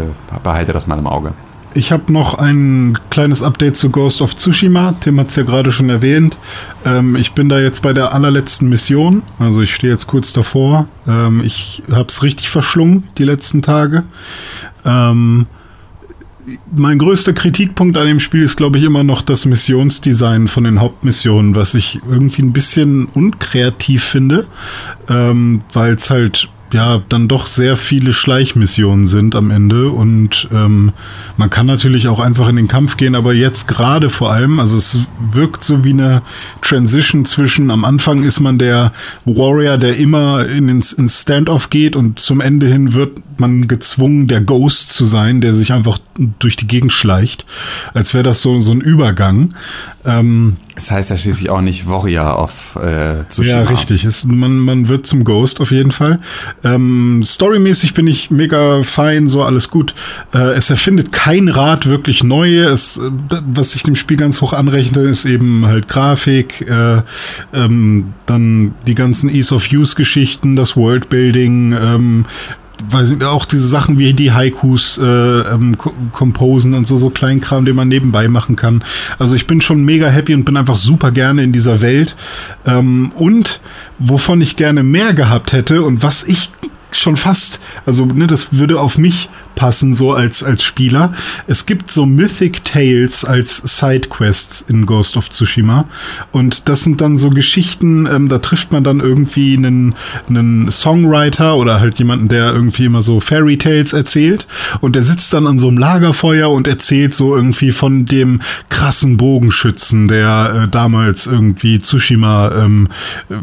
behalte das mal im Auge. Ich habe noch ein kleines Update zu Ghost of Tsushima. Tim hat es ja gerade schon erwähnt. Ähm, ich bin da jetzt bei der allerletzten Mission. Also ich stehe jetzt kurz davor. Ähm, ich habe es richtig verschlungen die letzten Tage. Ähm, mein größter Kritikpunkt an dem Spiel ist, glaube ich, immer noch das Missionsdesign von den Hauptmissionen, was ich irgendwie ein bisschen unkreativ finde, ähm, weil es halt ja dann doch sehr viele Schleichmissionen sind am Ende und ähm, man kann natürlich auch einfach in den Kampf gehen, aber jetzt gerade vor allem, also es wirkt so wie eine Transition zwischen am Anfang ist man der Warrior, der immer in ins, ins Standoff geht und zum Ende hin wird man gezwungen, der Ghost zu sein, der sich einfach durch die Gegend schleicht, als wäre das so, so ein Übergang. Ähm, Es heißt ja schließlich auch nicht Warrior of äh, Tsushima. ja, richtig. Es, man, man wird zum Ghost auf jeden Fall. Ähm, storymäßig bin ich mega fein, so alles gut. Äh, es erfindet kein Rad wirklich neu. Es, äh, was ich dem Spiel ganz hoch anrechne, ist eben halt Grafik, äh, ähm, dann die ganzen Ease of Use Geschichten, das Worldbuilding, ähm, ich, auch diese Sachen wie die Haikus äh, ähm, composen und so, so Kleinkram, den man nebenbei machen kann. Also ich bin schon mega happy und bin einfach super gerne in dieser Welt. Ähm, und wovon ich gerne mehr gehabt hätte und was ich schon fast, also ne, das würde auf mich passen, so als, als Spieler. Es gibt so Mythic Tales als Sidequests in Ghost of Tsushima. Und das sind dann so Geschichten, ähm, da trifft man dann irgendwie einen, einen Songwriter oder halt jemanden, der irgendwie immer so Fairy Tales erzählt. Und der sitzt dann an so einem Lagerfeuer und erzählt so irgendwie von dem krassen Bogenschützen, der äh, damals irgendwie Tsushima ähm, äh,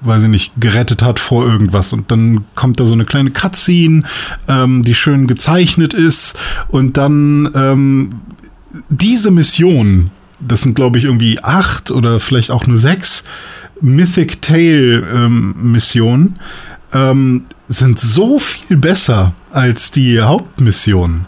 weiß ich nicht, gerettet hat vor irgendwas. Und dann kommt da so eine kleine Cutscene, ähm, die schön gezeichnet ist. Und dann ähm, diese Mission, das sind glaube ich irgendwie acht oder vielleicht auch nur sechs Mythic Tale ähm, Missionen, ähm, sind so viel besser als die Hauptmissionen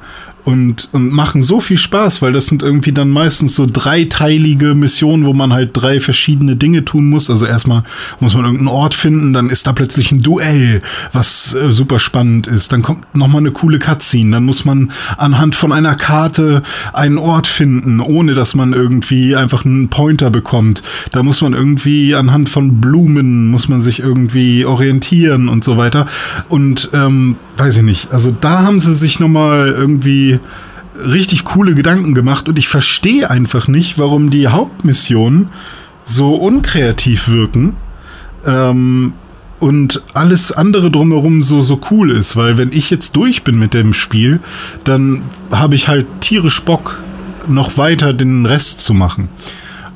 und, und machen so viel Spaß, weil das sind irgendwie dann meistens so dreiteilige Missionen, wo man halt drei verschiedene Dinge tun muss. Also erstmal muss man irgendeinen Ort finden, dann ist da plötzlich ein Duell, was äh, super spannend ist. Dann kommt nochmal eine coole Cutscene, dann muss man anhand von einer Karte einen Ort finden, ohne dass man irgendwie einfach einen Pointer bekommt. Da muss man irgendwie anhand von Blumen, muss man sich irgendwie orientieren und so weiter. Und ähm, weiß ich nicht, also da haben sie sich nochmal irgendwie richtig coole Gedanken gemacht und ich verstehe einfach nicht, warum die Hauptmissionen so unkreativ wirken ähm, und alles andere drumherum so, so cool ist, weil wenn ich jetzt durch bin mit dem Spiel, dann habe ich halt tierisch Bock, noch weiter den Rest zu machen.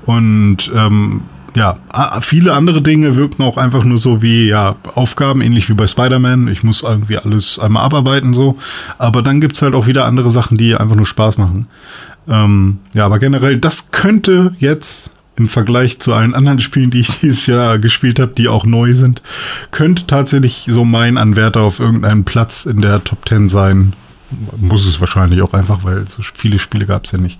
Und ähm, ja, viele andere Dinge wirken auch einfach nur so wie ja, Aufgaben, ähnlich wie bei Spider-Man. Ich muss irgendwie alles einmal abarbeiten so. Aber dann gibt's halt auch wieder andere Sachen, die einfach nur Spaß machen. Ähm, ja, aber generell, das könnte jetzt im Vergleich zu allen anderen Spielen, die ich dieses Jahr gespielt habe, die auch neu sind, könnte tatsächlich so mein Anwärter auf irgendeinen Platz in der Top 10 sein. Muss es wahrscheinlich auch einfach, weil so viele Spiele gab's ja nicht.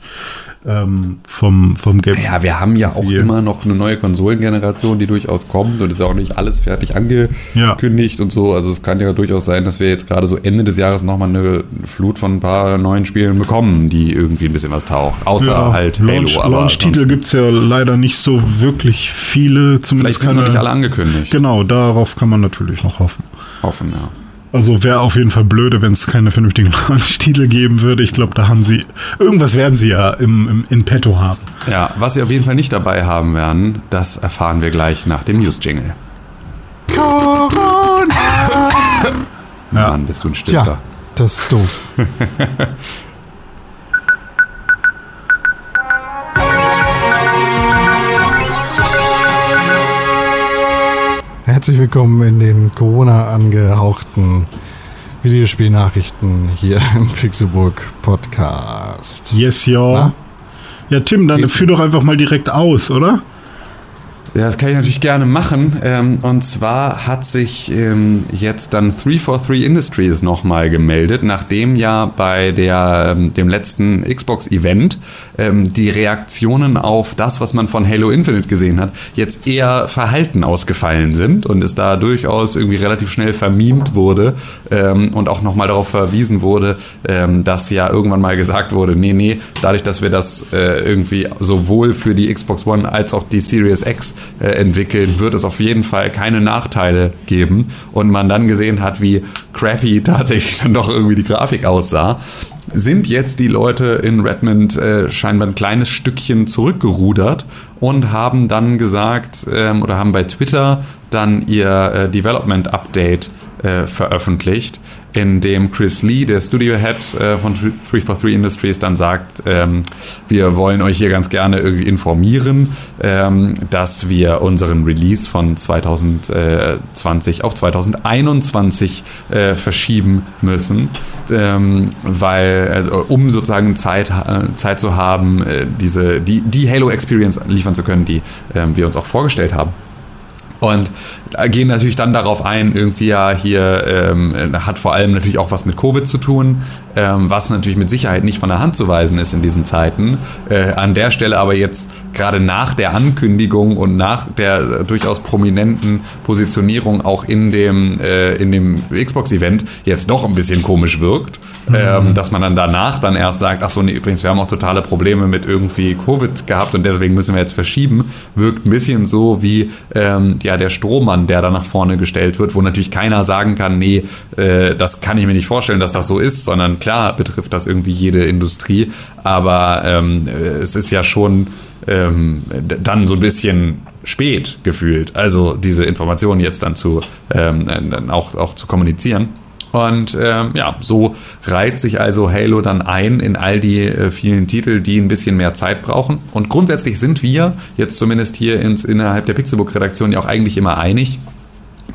Ähm, vom, vom Game. Ja, wir haben ja auch immer noch eine neue Konsolengeneration, die durchaus kommt und ist ja auch nicht alles fertig angekündigt und so. Also es kann ja durchaus sein, dass wir jetzt gerade so Ende des Jahres nochmal eine Flut von ein paar neuen Spielen bekommen, die irgendwie ein bisschen was tauchen. Außer Ja, halt Launch, Halo. aber Launch-Titel ansonsten- gibt's ja leider nicht so wirklich viele. Vielleicht Zumindest sind noch keine- nicht alle angekündigt. Genau, darauf kann man natürlich noch hoffen. Hoffen, ja. Also wäre auf jeden Fall blöde, wenn es keine vernünftigen Launch-Titel geben würde. Ich glaube, da haben sie, irgendwas werden sie ja im, im, in petto haben. Ja, was sie auf jeden Fall nicht dabei haben werden, das erfahren wir gleich nach dem News-Jingle. Corona! ja. Mann, bist du ein Stifter. Tja, das ist doof. Herzlich willkommen in den Corona angehauchten Videospielnachrichten hier im Pixelburg Podcast. Yes, ja. Ja, Tim, dann führ doch einfach mal direkt aus, oder? Ja, das kann ich natürlich gerne machen. Ähm, und zwar hat sich ähm, jetzt dann 343 Industries nochmal gemeldet, nachdem ja bei der, ähm, dem letzten Xbox-Event die Reaktionen auf das, was man von Halo Infinite gesehen hat, jetzt eher verhalten ausgefallen sind und es da durchaus irgendwie relativ schnell vermiemt wurde und auch nochmal darauf verwiesen wurde, dass ja irgendwann mal gesagt wurde, nee, nee, dadurch, dass wir das äh, irgendwie sowohl für die Xbox One als auch die Series X äh, entwickeln, wird es auf jeden Fall keine Nachteile geben. Und man dann gesehen hat, wie crappy tatsächlich dann doch irgendwie die Grafik aussah, sind jetzt die Leute in Redmond äh, scheinbar ein kleines Stückchen zurückgerudert und haben dann gesagt ähm, oder haben bei Twitter dann ihr äh, Development Update äh, veröffentlicht, in dem Chris Lee, der Studio-Head äh, von 343 Industries, dann sagt, ähm, wir wollen euch hier ganz gerne irgendwie informieren, ähm, dass wir unseren Release von 2020 auf 2021 äh, verschieben müssen, ähm, weil, also, um sozusagen Zeit, äh, Zeit zu haben, äh, diese, die, die Halo-Experience liefern zu können, die ähm, wir uns auch vorgestellt haben. Und gehen natürlich dann darauf ein, irgendwie ja hier ähm, hat vor allem natürlich auch was mit Covid zu tun, ähm, was natürlich mit Sicherheit nicht von der Hand zu weisen ist in diesen Zeiten. Äh, an der Stelle aber jetzt gerade nach der Ankündigung und nach der durchaus prominenten Positionierung auch in dem, äh, in dem Xbox-Event jetzt doch ein bisschen komisch wirkt. Mhm. Ähm, dass man dann danach dann erst sagt, ach so, nee, übrigens, wir haben auch totale Probleme mit irgendwie Covid gehabt und deswegen müssen wir jetzt verschieben, wirkt ein bisschen so wie ähm, ja, der Strohmann, der da nach vorne gestellt wird, wo natürlich keiner sagen kann, nee, äh, das kann ich mir nicht vorstellen, dass das so ist, sondern klar betrifft das irgendwie jede Industrie, aber ähm, es ist ja schon ähm, dann so ein bisschen spät gefühlt, also diese Informationen jetzt dann zu ähm, dann auch, auch zu kommunizieren. Und ähm, ja, so reiht sich also Halo dann ein in all die äh, vielen Titel, die ein bisschen mehr Zeit brauchen. Und grundsätzlich sind wir jetzt zumindest hier ins, innerhalb der Pixelbook-Redaktion ja auch eigentlich immer einig,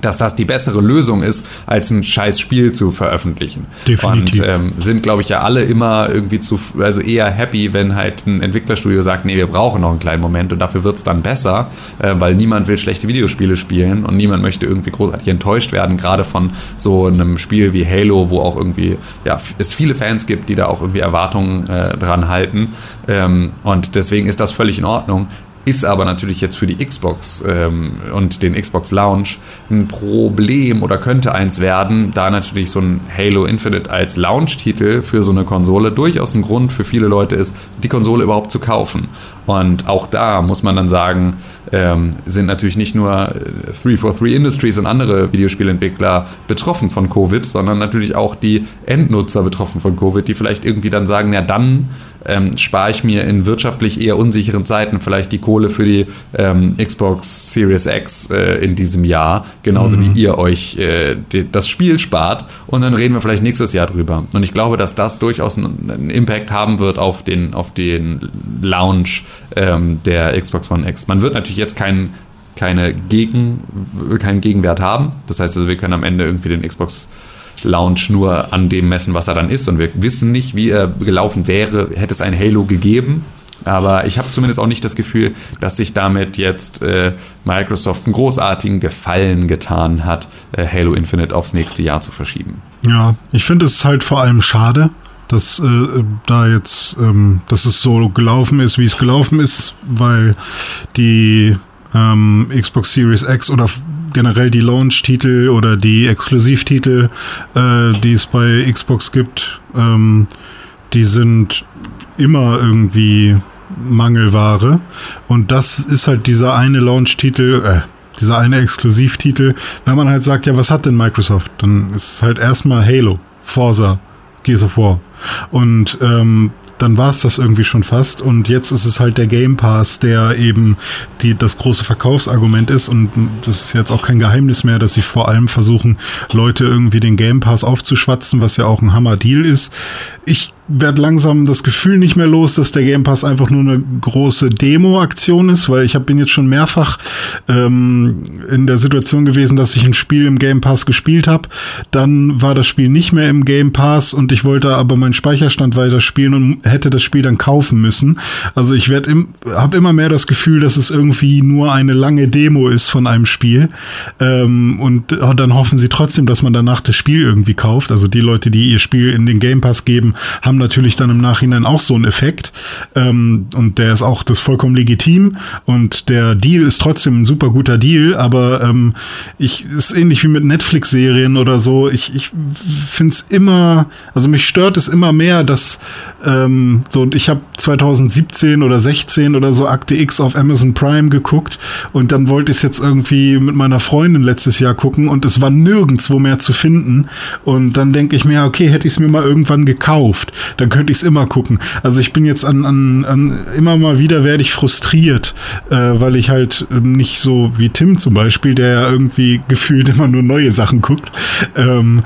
dass das die bessere Lösung ist, als ein scheiß Spiel zu veröffentlichen. Definitiv. Und ähm, sind, glaube ich, ja alle immer irgendwie zu, also eher happy, wenn halt ein Entwicklerstudio sagt, nee, wir brauchen noch einen kleinen Moment und dafür wird es dann besser, äh, weil niemand will schlechte Videospiele spielen und niemand möchte irgendwie großartig enttäuscht werden, gerade von so einem Spiel wie Halo, wo auch irgendwie, ja, es viele Fans gibt, die da auch irgendwie Erwartungen äh, dran halten. Ähm, und deswegen ist das völlig in Ordnung ist aber natürlich jetzt für die Xbox ähm, und den Xbox Launch ein Problem oder könnte eins werden, da natürlich so ein Halo Infinite als Launch-Titel für so eine Konsole durchaus ein Grund für viele Leute ist, die Konsole überhaupt zu kaufen. Und auch da muss man dann sagen, ähm, sind natürlich nicht nur 343 äh, Industries und andere Videospielentwickler betroffen von Covid, sondern natürlich auch die Endnutzer betroffen von Covid, die vielleicht irgendwie dann sagen, ja dann ähm, spare ich mir in wirtschaftlich eher unsicheren Zeiten vielleicht die Kohle für die ähm, Xbox Series X äh, in diesem Jahr, genauso mhm. wie ihr euch äh, die, das Spiel spart und dann reden wir vielleicht nächstes Jahr drüber. Und ich glaube, dass das durchaus einen, einen Impact haben wird auf den, auf den Launch ähm, der Xbox One X. Man wird natürlich jetzt keinen keine Gegen, keinen Gegenwert haben. Das heißt also, wir können am Ende irgendwie den Xbox Lounge nur an dem messen, was er dann ist. Und wir wissen nicht, wie er gelaufen wäre, hätte es ein Halo gegeben. Aber ich habe zumindest auch nicht das Gefühl, dass sich damit jetzt äh, Microsoft einen großartigen Gefallen getan hat, äh, Halo Infinite aufs nächste Jahr zu verschieben. Ja, ich finde es halt vor allem schade, dass äh, da jetzt, ähm, dass es so gelaufen ist, wie es gelaufen ist, weil die ähm, Xbox Series X oder generell die Launch-Titel oder die Exklusivtitel, äh, die es bei Xbox gibt, ähm, die sind immer irgendwie Mangelware. Und das ist halt dieser eine Launch-Titel, äh, dieser eine Exklusivtitel. Wenn man halt sagt, ja, was hat denn Microsoft? Dann ist es halt erstmal Halo, Forza, Gears of War. Und ähm, dann war es das irgendwie schon fast. Und jetzt ist es halt der Game Pass, der eben die, das große Verkaufsargument ist. Und das ist jetzt auch kein Geheimnis mehr, dass sie vor allem versuchen, Leute irgendwie den Game Pass aufzuschwatzen, was ja auch ein Hammer-Deal ist. Ich werde langsam das Gefühl nicht mehr los, dass der Game Pass einfach nur eine große Demo-Aktion ist, weil ich hab, bin jetzt schon mehrfach ähm, in der Situation gewesen, dass ich ein Spiel im Game Pass gespielt habe. Dann war das Spiel nicht mehr im Game Pass und ich wollte aber meinen Speicherstand weiter spielen und hätte das Spiel dann kaufen müssen. Also ich werde im, habe immer mehr das Gefühl, dass es irgendwie nur eine lange Demo ist von einem Spiel. Ähm, und dann hoffen sie trotzdem, dass man danach das Spiel irgendwie kauft. Also die Leute, die ihr Spiel in den Game Pass geben, haben natürlich dann im Nachhinein auch so einen Effekt. Ähm, und der ist auch das vollkommen legitim. Und der Deal ist trotzdem ein super guter Deal, aber ähm, ich ist ähnlich wie mit Netflix-Serien oder so. Ich, ich finde es immer, also mich stört es immer mehr, dass ähm, so ich habe 2017 oder 16 oder so Akte X auf Amazon Prime geguckt und dann wollte ich es jetzt irgendwie mit meiner Freundin letztes Jahr gucken und es war nirgendwo mehr zu finden. Und dann denke ich mir, okay, hätte ich es mir mal irgendwann gekauft dann könnte ich es immer gucken. Also ich bin jetzt an, an, an immer mal wieder werde ich frustriert, äh, weil ich halt nicht so wie Tim zum Beispiel, der ja irgendwie gefühlt immer nur neue Sachen guckt. Ähm,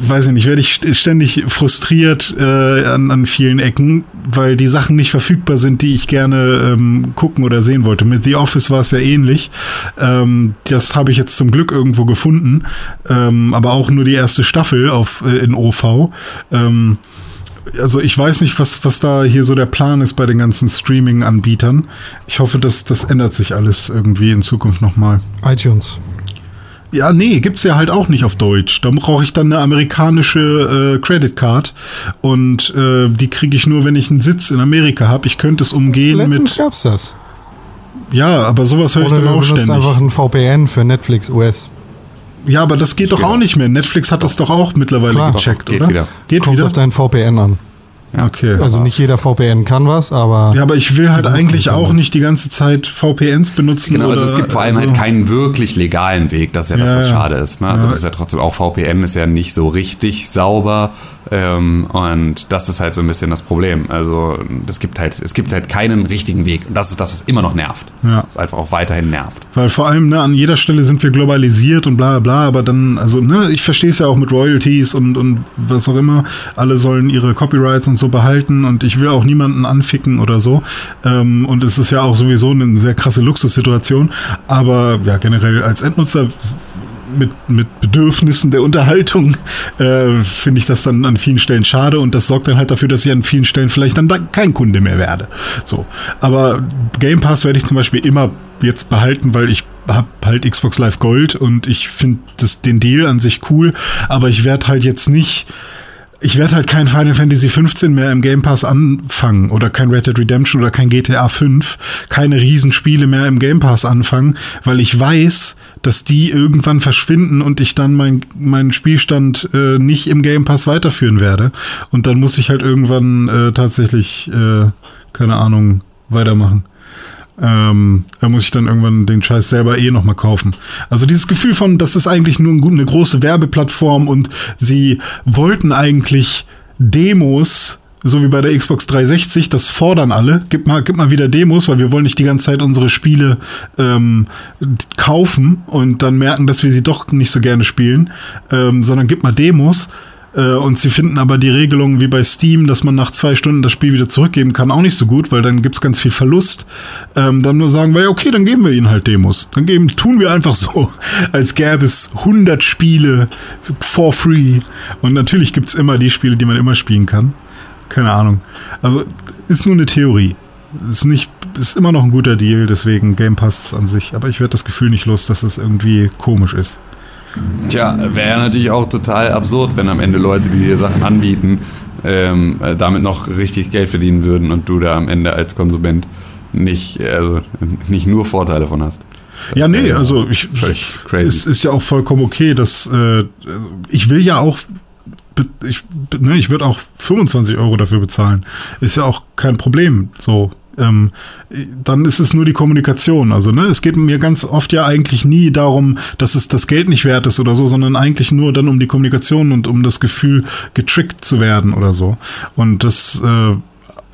weiß ich nicht, werde ich ständig frustriert äh, an, an vielen Ecken, weil die Sachen nicht verfügbar sind, die ich gerne ähm, gucken oder sehen wollte. Mit The Office war es ja ähnlich. Ähm, das habe ich jetzt zum Glück irgendwo gefunden, ähm, aber auch nur die erste Staffel auf äh, in OV. Ähm, also ich weiß nicht, was, was da hier so der Plan ist bei den ganzen Streaming-Anbietern. Ich hoffe, dass das ändert sich alles irgendwie in Zukunft nochmal. iTunes. Ja, nee, gibt's ja halt auch nicht auf Deutsch. Da brauche ich dann eine amerikanische äh, Credit Card und äh, die kriege ich nur, wenn ich einen Sitz in Amerika habe. Ich könnte es umgehen Letztens mit. gab's das. Ja, aber sowas höre ich dann auch ständig. einfach ein VPN für Netflix US. Ja, aber das geht doch auch nicht mehr. Netflix hat das doch auch mittlerweile Klar. gecheckt, Geht oder? wieder. Geht Kommt wieder. auf deinen VPN an. Okay. Also nicht jeder VPN kann was, aber ja, aber ich will halt eigentlich auch nicht die ganze Zeit VPNs benutzen. Genau, oder, also es gibt vor allem also, halt keinen wirklich legalen Weg. Das ist ja das, Ja, was ja. schade ist. Ne? Also Ja. das ist ja trotzdem auch VPN ist ja nicht so richtig sauber. Ähm, und das ist halt so ein bisschen das Problem. Also es gibt halt, es gibt halt keinen richtigen Weg. Und das ist das, was immer noch nervt. Ja. Was einfach auch weiterhin nervt. Weil vor allem ne, an jeder Stelle sind wir globalisiert und bla bla bla, aber dann, also ne, ich verstehe es ja auch mit Royalties und, und was auch immer. Alle sollen ihre Copyrights und so behalten und ich will auch niemanden anficken oder so. Ähm, und es ist ja auch sowieso eine sehr krasse Luxussituation. Aber ja, generell als Endnutzer mit, mit Bedürfnissen der Unterhaltung äh, finde ich das dann an vielen Stellen schade und das sorgt dann halt dafür, dass ich an vielen Stellen vielleicht dann da kein Kunde mehr werde. So, aber Game Pass werde ich zum Beispiel immer jetzt behalten, weil ich habe halt Xbox Live Gold und ich finde den Deal an sich cool, aber ich werde halt jetzt nicht ich werde halt kein Final Fantasy 15 mehr im Game Pass anfangen oder kein Red Dead Redemption oder kein GTA 5, keine Riesenspiele mehr im Game Pass anfangen, weil ich weiß, dass die irgendwann verschwinden und ich dann mein, meinen Spielstand äh, nicht im Game Pass weiterführen werde. Und dann muss ich halt irgendwann äh, tatsächlich, äh, keine Ahnung, weitermachen. Ähm, da muss ich dann irgendwann den Scheiß selber eh nochmal kaufen. Also dieses Gefühl von, das ist eigentlich nur eine große Werbeplattform und sie wollten eigentlich Demos, so wie bei der Xbox 360, das fordern alle. Gib mal, gib mal wieder Demos, weil wir wollen nicht die ganze Zeit unsere Spiele ähm, kaufen und dann merken, dass wir sie doch nicht so gerne spielen, ähm, sondern gib mal Demos. Äh, Und sie finden aber die Regelung wie bei Steam, dass man nach zwei Stunden das Spiel wieder zurückgeben kann, auch nicht so gut, weil dann gibt's ganz viel Verlust. Ähm, dann nur sagen wir, okay, dann geben wir ihnen halt Demos. Dann geben, tun wir einfach so, als gäbe es 100 Spiele for free. Und natürlich gibt's immer die Spiele, die man immer spielen kann. Keine Ahnung. Also ist nur eine Theorie. Ist nicht, ist immer noch ein guter Deal, deswegen Game Pass an sich. Aber ich werde das Gefühl nicht los, dass es irgendwie komisch ist. Tja, wäre natürlich auch total absurd, wenn am Ende Leute, die dir Sachen anbieten, ähm, äh, damit noch richtig Geld verdienen würden und du da am Ende als Konsument nicht, also nicht nur Vorteile von hast. Das Ja, nee, also ich, völlig es ist ja auch vollkommen okay, dass äh, ich will ja auch, ich, ne, ich würde auch 25 Euro dafür bezahlen. Ist ja auch kein Problem. So, ähm, dann ist es nur die Kommunikation. Also, ne, es geht mir ganz oft ja eigentlich nie darum, dass es das Geld nicht wert ist oder so, sondern eigentlich nur dann um die Kommunikation und um das Gefühl, getrickt zu werden oder so. Und das äh,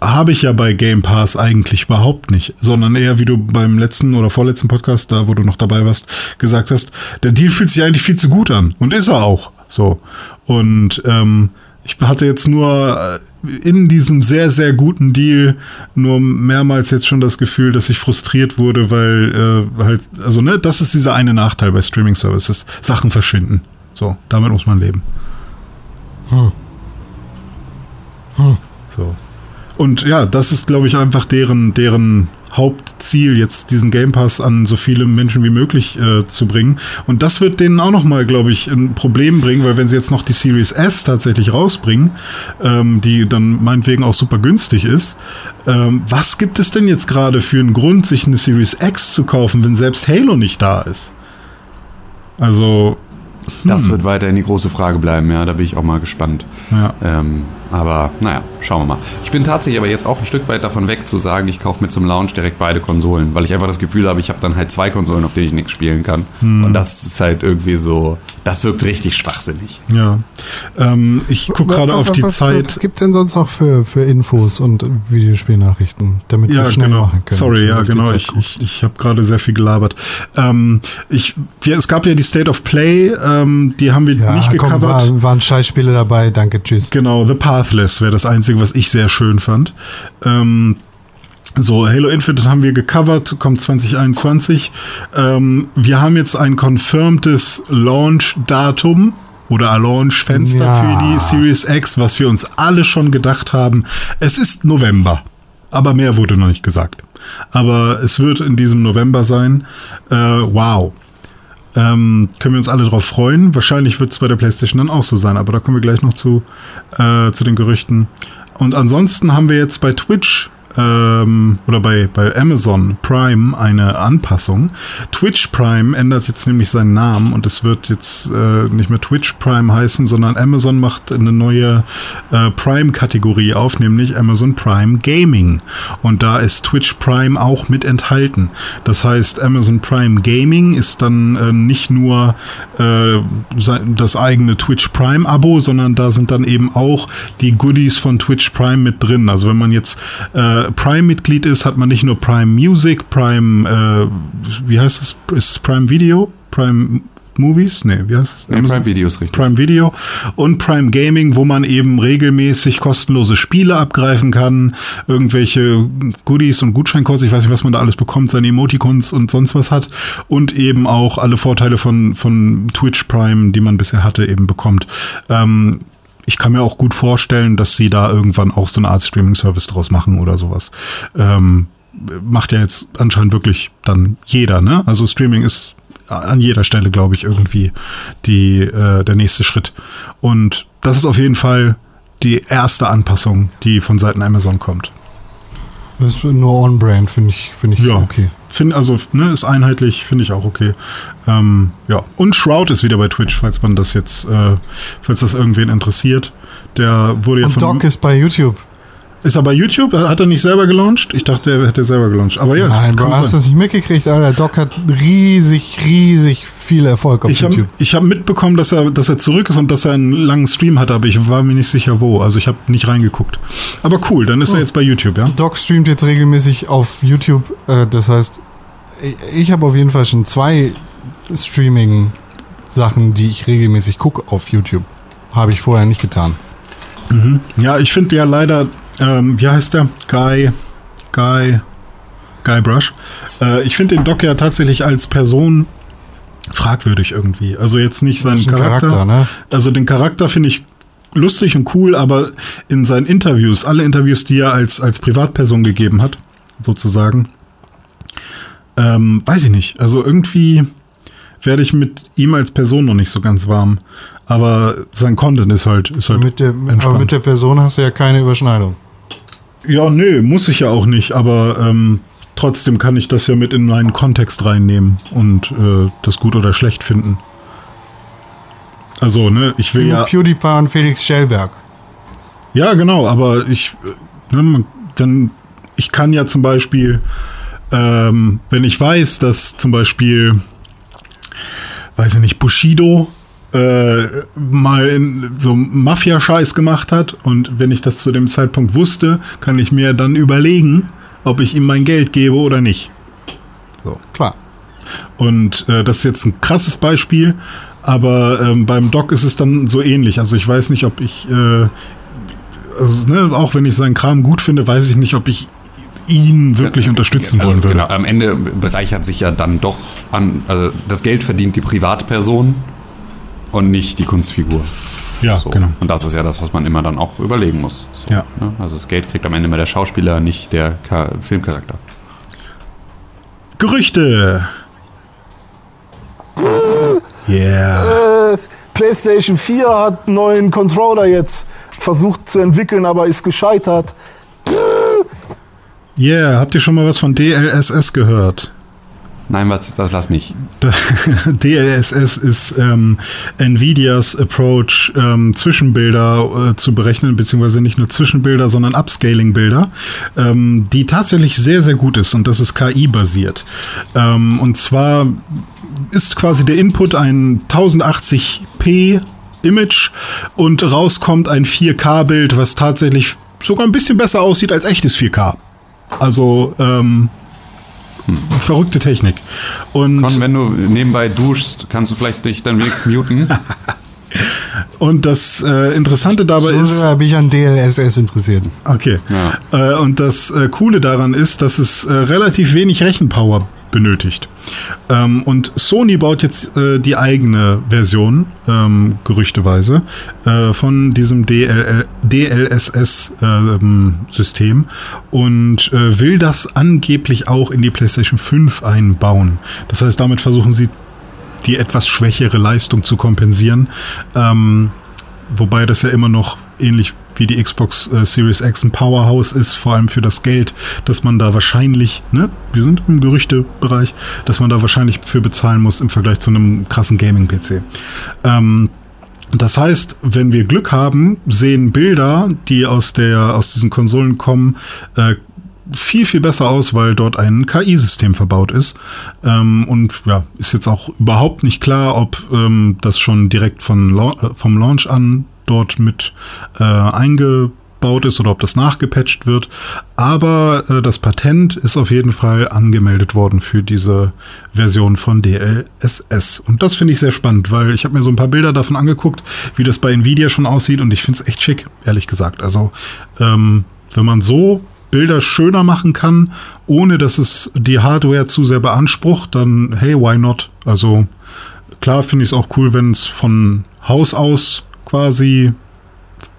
habe ich ja bei Game Pass eigentlich überhaupt nicht, sondern eher, wie du beim letzten oder vorletzten Podcast, da wo du noch dabei warst, gesagt hast, der Deal fühlt sich eigentlich viel zu gut an. Und ist er auch. So. Und ähm, ich hatte jetzt nur äh, in diesem sehr, sehr guten Deal nur mehrmals jetzt schon das Gefühl, dass ich frustriert wurde, weil äh, halt, also ne, das ist dieser eine Nachteil bei Streaming Services. Sachen verschwinden. So, damit muss man leben. Hm. Hm. So. Und ja, das ist, glaube ich, einfach deren, deren Hauptziel, jetzt diesen Game Pass an so viele Menschen wie möglich äh, zu bringen. Und das wird denen auch nochmal, glaube ich, ein Problem bringen, weil wenn sie jetzt noch die Series S tatsächlich rausbringen, ähm, die dann meinetwegen auch super günstig ist, ähm, was gibt es denn jetzt gerade für einen Grund, sich eine Series X zu kaufen, wenn selbst Halo nicht da ist? Also. Hm. Das wird weiterhin die große Frage bleiben, ja, da bin ich auch mal gespannt. Ja. Ähm, aber naja, schauen wir mal. Ich bin tatsächlich aber jetzt auch ein Stück weit davon weg zu sagen, ich kaufe mir zum Launch direkt beide Konsolen, weil ich einfach das Gefühl habe, ich habe dann halt zwei Konsolen, auf denen ich nichts spielen kann. Hm. Und das ist halt irgendwie so, das wirkt richtig schwachsinnig. Ja. Ähm, ich gucke gerade auf die was, Zeit. Was gibt es denn sonst noch für, für Infos und Videospielnachrichten, damit ja, wir schnell genau. machen können? Sorry, ja, genau. Ich, ich, ich habe gerade sehr viel gelabert. Ähm, ich, wir, es gab ja die State of Play, ähm, die haben wir ja, nicht gecovert. Komm, war, waren Scheißspiele dabei, danke, tschüss. Genau, The Pathless wäre das Einzige, was ich sehr schön fand. Ähm, so, Halo Infinite haben wir gecovert, kommt 2021. Ähm, wir haben jetzt ein confirmtes Launch-Datum oder ein Launch-Fenster ja. für die Series X, was wir uns alle schon gedacht haben. Es ist November, aber mehr wurde noch nicht gesagt. Aber es wird in diesem November sein. Äh, wow. Ähm, können wir uns alle drauf freuen. Wahrscheinlich wird es bei der PlayStation dann auch so sein, aber da kommen wir gleich noch zu, äh, zu den Gerüchten. Und ansonsten haben wir jetzt bei Twitch ähm, oder bei, bei Amazon Prime eine Anpassung. Twitch Prime ändert jetzt nämlich seinen Namen und es wird jetzt äh, nicht mehr Twitch Prime heißen, sondern Amazon macht eine neue äh, Prime-Kategorie auf, nämlich Amazon Prime Gaming. Und da ist Twitch Prime auch mit enthalten. Das heißt, Amazon Prime Gaming ist dann äh, nicht nur äh, das eigene Twitch Prime Abo, sondern da sind dann eben auch die Goodies von Twitch Prime mit drin. Also wenn man jetzt äh, Prime-Mitglied ist, hat man nicht nur Prime Music, Prime, äh, wie heißt es? Ist es Prime Video? Prime Movies? Nee, wie heißt es? Nee, Prime Videos, richtig. Prime Video und Prime Gaming, wo man eben regelmäßig kostenlose Spiele abgreifen kann, irgendwelche Goodies und Gutscheincodes, ich weiß nicht, was man da alles bekommt, seine Emoticons und sonst was hat und eben auch alle Vorteile von, von Twitch Prime, die man bisher hatte, eben bekommt. Ähm, ich kann mir auch gut vorstellen, dass sie da irgendwann auch so eine Art Streaming-Service draus machen oder sowas. Ähm, macht ja jetzt anscheinend wirklich dann jeder, ne? Also Streaming ist an jeder Stelle, glaube ich, irgendwie die, äh, der nächste Schritt. Und das ist auf jeden Fall die erste Anpassung, die von Seiten Amazon kommt. Das ist nur on-brand, finde ich, finde ich ja. okay. Find, also, ne, ist einheitlich, finde ich auch okay. Ähm, ja. Und Shroud ist wieder bei Twitch, falls man das jetzt, äh, falls das irgendwen interessiert. Der wurde ja Und von. Doc ist bei YouTube. Ist er bei YouTube? Hat er nicht selber gelauncht? Ich dachte, er hätte selber gelauncht. Aber ja. Nein, du hast das nicht mitgekriegt, Alter. Doc hat riesig, riesig viel Erfolg auf ich YouTube. Hab, ich habe mitbekommen, dass er, dass er zurück ist und dass er einen langen Stream hat, aber ich war mir nicht sicher wo. Also ich habe nicht reingeguckt. Aber cool, dann ist oh. er jetzt bei YouTube, ja? Doc streamt jetzt regelmäßig auf YouTube. Äh, das heißt, ich habe auf jeden Fall schon zwei Streaming-Sachen, die ich regelmäßig gucke auf YouTube. Habe ich vorher nicht getan. Mhm. Ja, ich finde ja leider, ähm, wie heißt der? Guy, Guy, Guy Brush. Äh, ich finde den Doc ja tatsächlich als Person fragwürdig irgendwie. Also jetzt nicht seinen Charakter. Charakter ne? Also den Charakter finde ich lustig und cool, aber in seinen Interviews, alle Interviews, die er als, als Privatperson gegeben hat, sozusagen, ähm, weiß ich nicht. Also irgendwie werde ich mit ihm als Person noch nicht so ganz warm. Aber sein Content ist halt, ist halt mit der, entspannt. Aber mit der Person hast du ja keine Überschneidung. Ja, nö, muss ich ja auch nicht. Aber ähm, trotzdem kann ich das ja mit in meinen Kontext reinnehmen und äh, das gut oder schlecht finden. Also, ne, ich will ja. PewDiePie und Felix Schellberg. Ja, genau, aber ich, ne, dann ich kann ja zum Beispiel, ähm, wenn ich weiß, dass zum Beispiel, weiß ich nicht, Bushido äh, mal in so Mafia-Scheiß gemacht hat und wenn ich das zu dem Zeitpunkt wusste, kann ich mir dann überlegen, ob ich ihm mein Geld gebe oder nicht. So. Klar. Und äh, das ist jetzt ein krasses Beispiel, aber ähm, beim Doc ist es dann so ähnlich. Also ich weiß nicht, ob ich, äh, also, ne, auch wenn ich seinen Kram gut finde, weiß ich nicht, ob ich ihn wirklich unterstützen also, wollen würde. Genau, am Ende bereichert sich ja dann doch an, also das Geld verdient die Privatperson und nicht die Kunstfigur. Ja, So. genau. Und das ist ja das, was man immer dann auch überlegen muss. So, Ja. ne? Also das Geld kriegt am Ende immer der Schauspieler, nicht der Ka Filmcharakter. Gerüchte. Yeah. Äh, PlayStation 4 hat einen neuen Controller jetzt versucht zu entwickeln, aber ist gescheitert. Yeah, habt ihr schon mal was von DLSS gehört? Nein, was, das lass mich. DLSS ist ähm, Nvidias Approach, ähm, Zwischenbilder äh, zu berechnen, beziehungsweise nicht nur Zwischenbilder, sondern Upscaling-Bilder, ähm, die tatsächlich sehr, sehr gut ist und das ist KI-basiert. Ähm, und zwar ist quasi der Input ein 1080p Image und rauskommt ein 4K-Bild, was tatsächlich sogar ein bisschen besser aussieht als echtes 4K. Also ähm, verrückte Technik. Und Con, wenn du nebenbei duschst, kannst du vielleicht dich dann wenigstens muten. Und das äh, Interessante dabei So ist, bin ich an DLSS interessiert. okay, Ja. äh, und das äh, Coole daran ist, dass es äh, relativ wenig Rechenpower benötigt. Ähm, und Sony baut jetzt äh, die eigene Version, ähm, gerüchteweise, äh, von diesem DLL DLSS-System äh, und will das angeblich auch in die PlayStation 5 einbauen. Das heißt, damit versuchen sie die etwas schwächere Leistung zu kompensieren. Ähm, wobei das ja immer noch ähnlich wie die Xbox äh, Series X ein Powerhouse ist, vor allem für das Geld, dass man da wahrscheinlich, ne, wir sind im Gerüchtebereich, dass man da wahrscheinlich für bezahlen muss im Vergleich zu einem krassen Gaming-PC. Ähm, das heißt, wenn wir Glück haben, sehen Bilder, die aus, der, aus diesen Konsolen kommen, äh, viel, viel besser aus, weil dort ein KI-System verbaut ist. Ähm, und ja, ist jetzt auch überhaupt nicht klar, ob ähm, das schon direkt von äh, vom Launch an dort mit äh, eingebaut ist oder ob das nachgepatcht wird. Aber äh, das Patent ist auf jeden Fall angemeldet worden für diese Version von DLSS. Und das finde ich sehr spannend, weil ich habe mir so ein paar Bilder davon angeguckt, wie das bei Nvidia schon aussieht und ich finde es echt schick, ehrlich gesagt. Also ähm, wenn man so Bilder schöner machen kann, ohne dass es die Hardware zu sehr beansprucht, dann hey, why not? Also klar finde ich es auch cool, wenn es von Haus aus quasi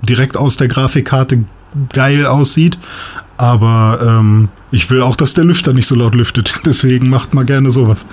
direkt aus der Grafikkarte geil aussieht. Aber ähm, ich will auch, dass der Lüfter nicht so laut lüftet. Deswegen macht mal gerne sowas.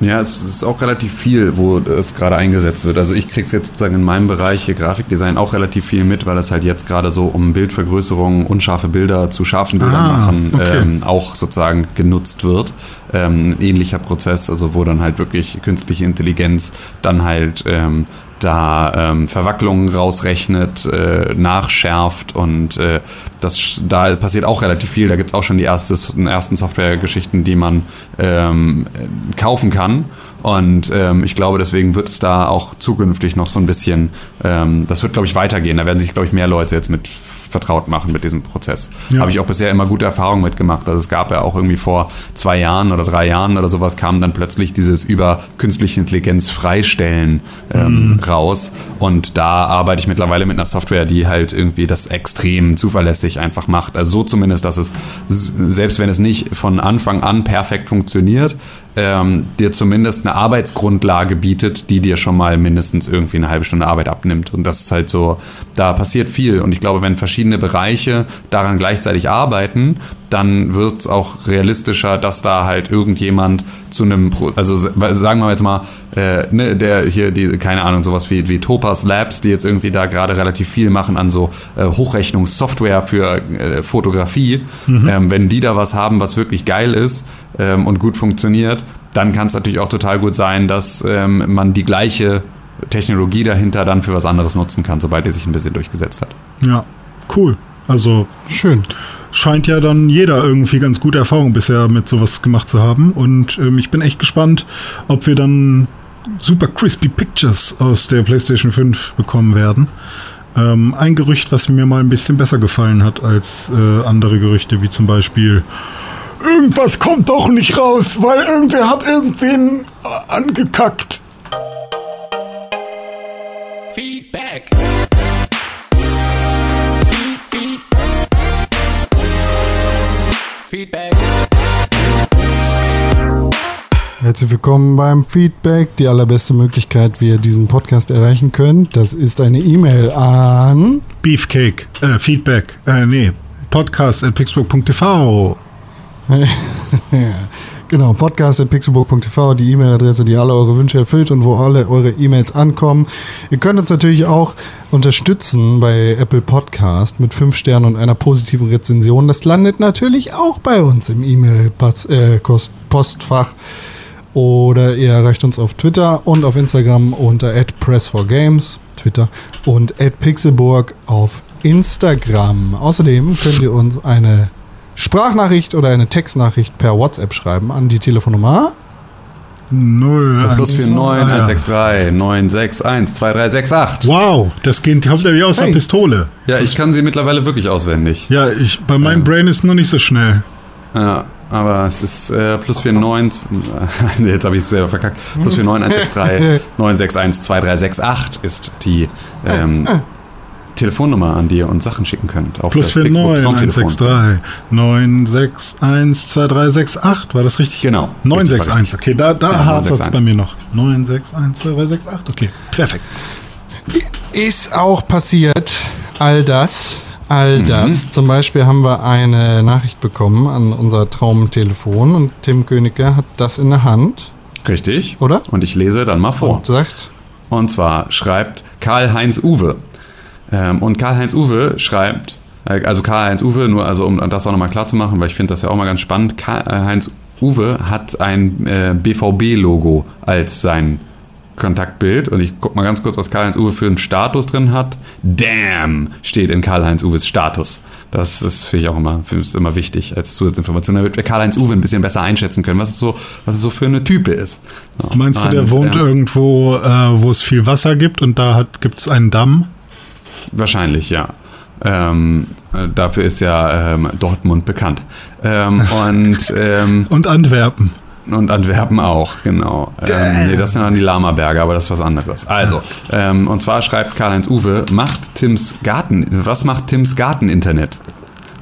Ja, es ist auch relativ viel, wo es gerade eingesetzt wird. Also ich krieg's jetzt sozusagen in meinem Bereich hier Grafikdesign auch relativ viel mit, weil es halt jetzt gerade so um Bildvergrößerung, unscharfe Bilder zu scharfen Bildern Ah, machen, okay. ähm, auch sozusagen genutzt wird. Ähm, ein ähnlicher Prozess, also wo dann halt wirklich künstliche Intelligenz dann halt ähm, da ähm, Verwacklungen rausrechnet, äh, nachschärft und äh, das da passiert auch relativ viel. Da gibt's auch schon die erste, ersten Softwaregeschichten, die man ähm, kaufen kann. Und ähm, ich glaube, deswegen wird es da auch zukünftig noch so ein bisschen, ähm, das wird, glaube ich, weitergehen. Da werden sich, glaube ich, mehr Leute jetzt mit vertraut machen mit diesem Prozess. Ja. Habe ich auch bisher immer gute Erfahrungen mitgemacht. Also es gab ja auch irgendwie vor zwei Jahren oder drei Jahren oder sowas kam dann plötzlich dieses über künstliche Intelligenz freistellen ähm, raus. Und da arbeite ich mittlerweile mit einer Software, die halt irgendwie das extrem zuverlässig einfach macht. Also so zumindest, dass es, selbst wenn es nicht von Anfang an perfekt funktioniert, ähm, dir zumindest eine Arbeitsgrundlage bietet, die dir schon mal mindestens irgendwie eine halbe Stunde Arbeit abnimmt. Und das ist halt so, da passiert viel. Und ich glaube, wenn verschiedene Bereiche daran gleichzeitig arbeiten, dann wird es auch realistischer, dass da halt irgendjemand zu einem, also sagen wir jetzt mal, äh, ne, der hier, die, keine Ahnung, sowas wie, wie Topaz Labs, die jetzt irgendwie da gerade relativ viel machen an so äh, Hochrechnungssoftware für äh, Fotografie, ähm, wenn die da was haben, was wirklich geil ist ähm, und gut funktioniert, dann kann es natürlich auch total gut sein, dass ähm, man die gleiche Technologie dahinter dann für was anderes nutzen kann, sobald die sich ein bisschen durchgesetzt hat. Ja, cool. Also Schön. scheint ja dann jeder irgendwie ganz gute Erfahrung bisher mit sowas gemacht zu haben. Und ähm, ich bin echt gespannt, ob wir dann super crispy Pictures aus der PlayStation 5 bekommen werden. Ähm, ein Gerücht, was mir mal ein bisschen besser gefallen hat als äh, andere Gerüchte, wie zum Beispiel Irgendwas kommt doch nicht raus, weil irgendwer hat irgendwen äh, angekackt. Herzlich willkommen beim Feedback. Die allerbeste Möglichkeit, wie ihr diesen Podcast erreichen könnt, das ist eine E-Mail an Beefcake, äh, Feedback, äh, nee, podcast at pixburg.tv. Genau, podcast.pixelburg.tv, die E-Mail-Adresse, die alle eure Wünsche erfüllt und wo alle eure E-Mails ankommen. Ihr könnt uns natürlich auch unterstützen bei Apple Podcast mit 5 Sternen und einer positiven Rezension. Das landet natürlich auch bei uns im E-Mail-Postfach. Oder ihr erreicht uns auf Twitter und auf Instagram unter @press4games, Twitter und @pixelburg auf Instagram. Außerdem könnt ihr uns eine Sprachnachricht oder eine Textnachricht per WhatsApp schreiben an die Telefonnummer. 0, Plus 49 Ah, ja. 163 961 2368. Wow, das geht, wie aus Hey. der Pistole. Ja, ich kann sie mittlerweile wirklich auswendig. Ja, ich, bei meinem Brain ist noch nicht so schnell. Ja, aber es ist äh, plus 49. nee, jetzt habe ich es selber verkackt. Plus 49 163 961 2368 ist die ähm, Telefonnummer, an die ihr uns Sachen schicken könnt. Auf Plus das Flixbus 49 Traumtelefon. 163 961 2368. War das richtig? Genau. 961. Okay, da, da Ja, hapert es 961. bei mir noch. 961 2368. Okay, perfekt. Ist auch passiert, all das. All das. Zum Beispiel haben wir eine Nachricht bekommen an unser Traumtelefon und Tim Königke hat das in der Hand Richtig. Oder? Und ich lese dann mal vor. und sagt, Und zwar schreibt Karl-Heinz Uwe. Ähm, und Karl-Heinz Uwe schreibt, äh, also Karl-Heinz Uwe, nur also um das auch nochmal klar zu machen, weil ich finde das ja auch mal ganz spannend. Karl-Heinz Uwe hat ein äh, BVB-Logo als sein Kontaktbild und ich guck mal ganz kurz, was Karl-Heinz Uwe für einen Status drin hat. Damn steht in Karl-Heinz Uwes Status. Das ist finde ich auch immer, ich immer wichtig als Zusatzinformation, damit wir Karl-Heinz Uwe ein bisschen besser einschätzen können, was es so, was es so für eine Type ist. Ja. Meinst du, der wohnt ähm, irgendwo, äh, wo es viel Wasser gibt und da gibt es einen Damm? Wahrscheinlich, ja. Ähm, äh, dafür ist ja ähm, Dortmund bekannt. Ähm, und, ähm, Und Antwerpen. Und Antwerpen auch, genau. Ähm, nee, das sind dann die Lama-Berge, aber das ist was anderes. Also, ähm, und zwar schreibt Karl-Heinz Uwe, macht Tims Garten, was macht Tims Garten-Internet?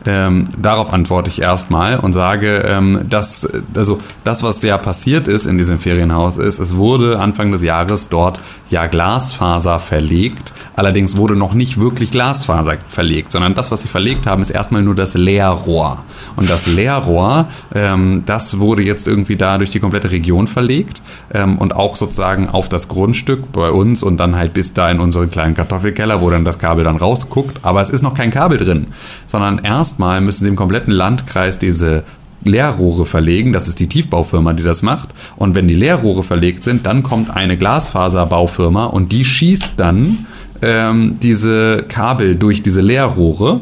Ähm, darauf antworte ich erstmal und sage, ähm, dass also das, was ja passiert ist in diesem Ferienhaus, ist, es wurde Anfang des Jahres dort ja Glasfaser verlegt. Allerdings wurde noch nicht wirklich Glasfaser verlegt, sondern das, was sie verlegt haben, ist erstmal nur das Leerrohr. Und das Leerrohr, ähm, das wurde jetzt irgendwie da durch die komplette Region verlegt ähm, und auch sozusagen auf das Grundstück bei uns und dann halt bis da in unseren kleinen Kartoffelkeller, wo dann das Kabel dann rausguckt. Aber es ist noch kein Kabel drin, sondern erstmal müssen sie im kompletten Landkreis diese Leerrohre verlegen. Das ist die Tiefbaufirma, die das macht. Und wenn die Leerrohre verlegt sind, dann kommt eine Glasfaserbaufirma und die schießt dann ähm, diese Kabel durch diese Leerrohre.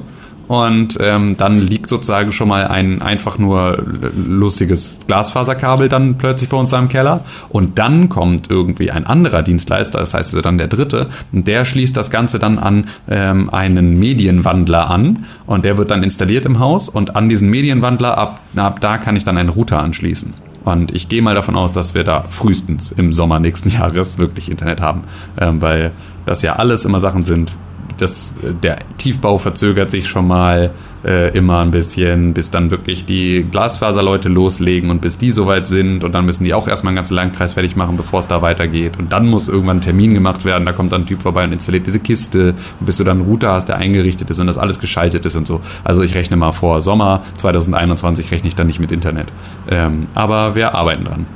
Und ähm, dann liegt sozusagen schon mal ein einfach nur lustiges Glasfaserkabel dann plötzlich bei uns da im Keller. Und dann kommt irgendwie ein anderer Dienstleister, das heißt also dann der dritte, und der schließt das Ganze dann an ähm, einen Medienwandler an. Und der wird dann installiert im Haus. Und an diesen Medienwandler, ab, ab da kann ich dann einen Router anschließen. Und ich gehe mal davon aus, dass wir da frühestens im Sommer nächsten Jahres wirklich Internet haben. Ähm, weil das ja alles immer Sachen sind, das, der Tiefbau verzögert sich schon mal äh, immer ein bisschen, bis dann wirklich die Glasfaserleute loslegen und bis die soweit sind und dann müssen die auch erstmal einen ganzen Landkreis fertig machen, bevor es da weitergeht und dann muss irgendwann ein Termin gemacht werden, da kommt dann ein Typ vorbei und installiert diese Kiste und bis du dann einen Router hast, der eingerichtet ist und das alles geschaltet ist und so. Also ich rechne mal vor Sommer 2021 rechne ich dann nicht mit Internet. Ähm, aber wir arbeiten dran.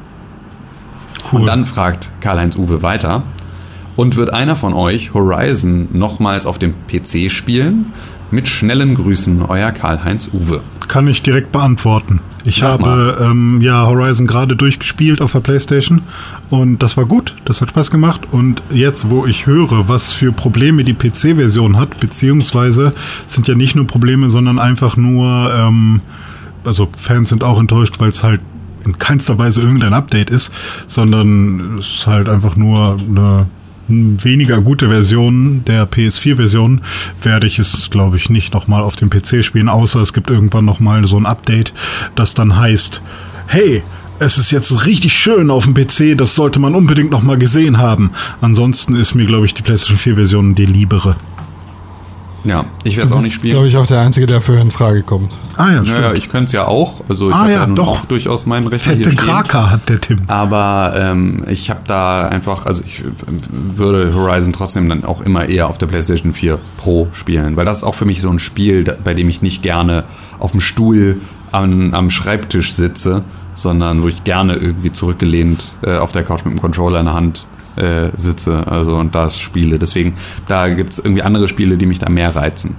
Und dann fragt Karl-Heinz Uwe weiter, Und wird einer von euch Horizon nochmals auf dem PC spielen? Mit schnellen Grüßen, euer Karl-Heinz Uwe. Kann ich direkt beantworten. Ich Sag habe ähm, ja Horizon gerade durchgespielt auf der Playstation und das war gut, das hat Spaß gemacht und jetzt, wo ich höre, was für Probleme die PC-Version hat, beziehungsweise sind ja nicht nur Probleme, sondern einfach nur, ähm, also Fans sind auch enttäuscht, weil es halt in keinster Weise irgendein Update ist, sondern es ist halt einfach nur eine weniger gute Version der PS4-Version werde ich es, glaube ich, nicht nochmal auf dem PC spielen, außer es gibt irgendwann nochmal so ein Update, das dann heißt, hey, es ist jetzt richtig schön auf dem PC, das sollte man unbedingt nochmal gesehen haben. Ansonsten ist mir, glaube ich, die PlayStation 4-Version die liebere. Ja, ich werde es auch nicht spielen. glaube ich, auch der Einzige, der für in Frage kommt. Ah ja, stimmt. Naja, ich könnte es ja auch. Also ich Ah habe ja, ja, nun doch. auch durchaus meinen Rechner hier Fette stehen. Kraka hat der Tim. Aber ähm, ich habe da einfach, also ich äh, würde Horizon trotzdem dann auch immer eher auf der PlayStation 4 Pro spielen, weil das ist auch für mich so ein Spiel, bei dem ich nicht gerne auf dem Stuhl am, am Schreibtisch sitze, sondern wo ich gerne irgendwie zurückgelehnt äh, auf der Couch mit dem Controller in der Hand äh, sitze, also und das spiele. Deswegen, da gibt es irgendwie andere Spiele, die mich da mehr reizen.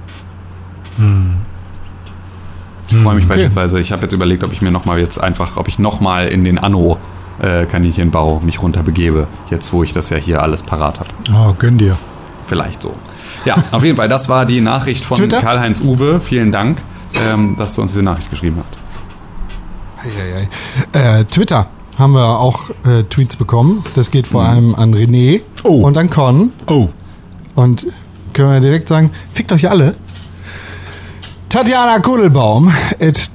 Ich freue mich beispielsweise, ich habe jetzt überlegt, ob ich mir nochmal jetzt einfach, ob ich nochmal in den Anno äh, Kaninchenbau mich runterbegebe, jetzt wo ich das ja hier alles parat habe. Oh, gönn dir. Vielleicht so. Ja, auf jeden Fall, das war die Nachricht von? Karl-Heinz Uwe. Vielen Dank, ähm, dass du uns diese Nachricht geschrieben hast. Eieiei. Äh, Twitter haben wir auch äh, Tweets bekommen. Das geht vor allem an René Oh. und an Con. Oh, Und können wir direkt sagen, fickt euch alle. Tatjana Kudelbaum, et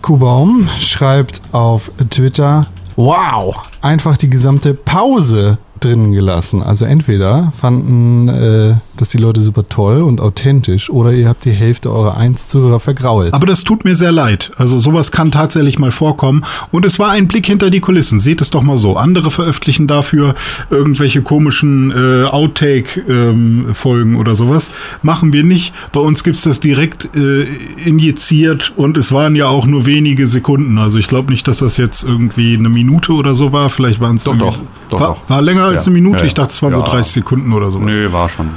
Kubaum, schreibt auf Twitter, wow, einfach die gesamte Pause drinnen gelassen. Also entweder fanden äh, das die Leute super toll und authentisch oder ihr habt die Hälfte eurer 1-Zuhörer vergrault. Aber das tut mir sehr leid. Also sowas kann tatsächlich mal vorkommen. Und es war ein Blick hinter die Kulissen. Seht es doch mal so. Andere veröffentlichen dafür irgendwelche komischen äh, Outtake-Folgen oder sowas. Machen wir nicht. Bei uns gibt's das direkt äh, injiziert und es waren ja auch nur wenige Sekunden. Also ich glaube nicht, dass das jetzt irgendwie eine Minute oder so war. Vielleicht waren es Doch, doch, doch, war, doch. war länger als Ja. eine Minute. Ja, ja. Ich dachte, es waren so Ja. 30 Sekunden oder sowas. Nö, war schon.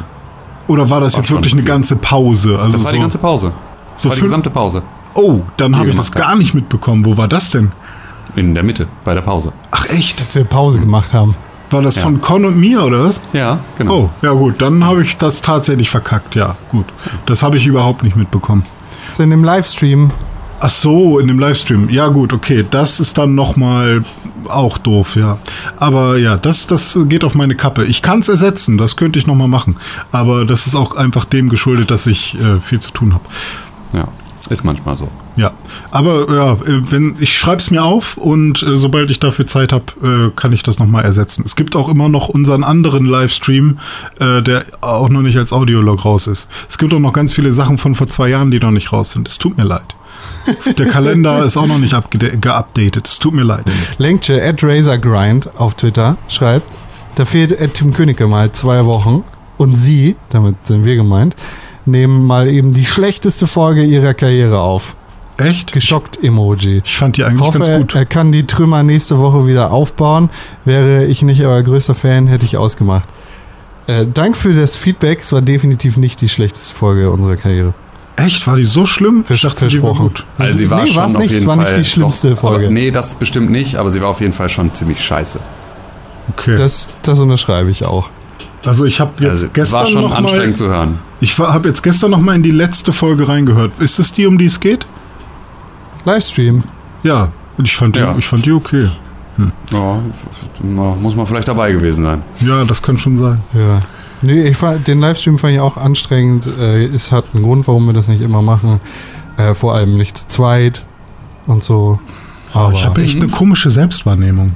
Oder war das War jetzt wirklich eine viel. ganze Pause? Also Das war so, die ganze Pause. Das so war die gesamte Pause. Oh, dann habe ich das gar nicht mitbekommen. Wo war das denn? In der Mitte, bei der Pause. Ach echt? Als wir Pause gemacht haben. War das Ja. von Con und mir oder was? Ja, genau. Oh, ja gut, dann habe ich das tatsächlich verkackt, ja, gut. Das habe ich überhaupt nicht mitbekommen. Das ist in dem Livestream. Ach so, in dem Livestream. Ja gut, okay, das ist dann nochmal auch doof, ja. Aber ja, das, das geht auf meine Kappe. Ich kann es ersetzen, das könnte ich nochmal machen. Aber das ist auch einfach dem geschuldet, dass ich äh, viel zu tun habe. Ja, ist manchmal so. Ja, aber ja, äh, wenn ich schreibe es mir auf und äh, sobald ich dafür Zeit habe, äh, kann ich das nochmal ersetzen. Es gibt auch immer noch unseren anderen Livestream, äh, der auch noch nicht als Audiolog raus ist. Es gibt auch noch ganz viele Sachen von vor zwei Jahren, die noch nicht raus sind. Es tut mir leid. Der Kalender ist auch noch nicht geupdatet. Es tut mir leid. Lenkche at Razorgrind auf Twitter schreibt, da fehlt at Tim Königke mal zwei Wochen und sie, damit sind wir gemeint, nehmen mal eben die schlechteste Folge ihrer Karriere auf. Echt? Geschockt Emoji. Ich fand die eigentlich Hoffe, ganz gut. er kann die Trümmer nächste Woche wieder aufbauen. Wäre ich nicht euer größter Fan, hätte ich ausgemacht. Äh, Dank für das Feedback. Es war definitiv nicht die schlechteste Folge unserer Karriere. Echt? War die so schlimm? Vers versprochen. Also sie war nee, schon auf nicht. jeden war Fall. nicht die schlimmste doch, Folge. Aber, nee, das bestimmt nicht, aber sie war auf jeden Fall schon ziemlich scheiße. Okay. Das, das unterschreibe ich auch. also ich habe jetzt Also es gestern war schon noch anstrengend mal, zu hören. ich habe jetzt gestern noch mal in die letzte Folge reingehört. Ist es die, um die es geht? Livestream. Ja. Und ich fand die, Ja. ich fand die okay. Ja, f- f- muss man vielleicht dabei gewesen sein. Ja, das kann schon sein. Ja. Nee, ich fand, den Livestream fand ich auch anstrengend. Äh, es hat einen Grund, warum wir das nicht immer machen. Äh, vor allem nicht zu zweit und so. Aber ich habe echt eine komische Selbstwahrnehmung.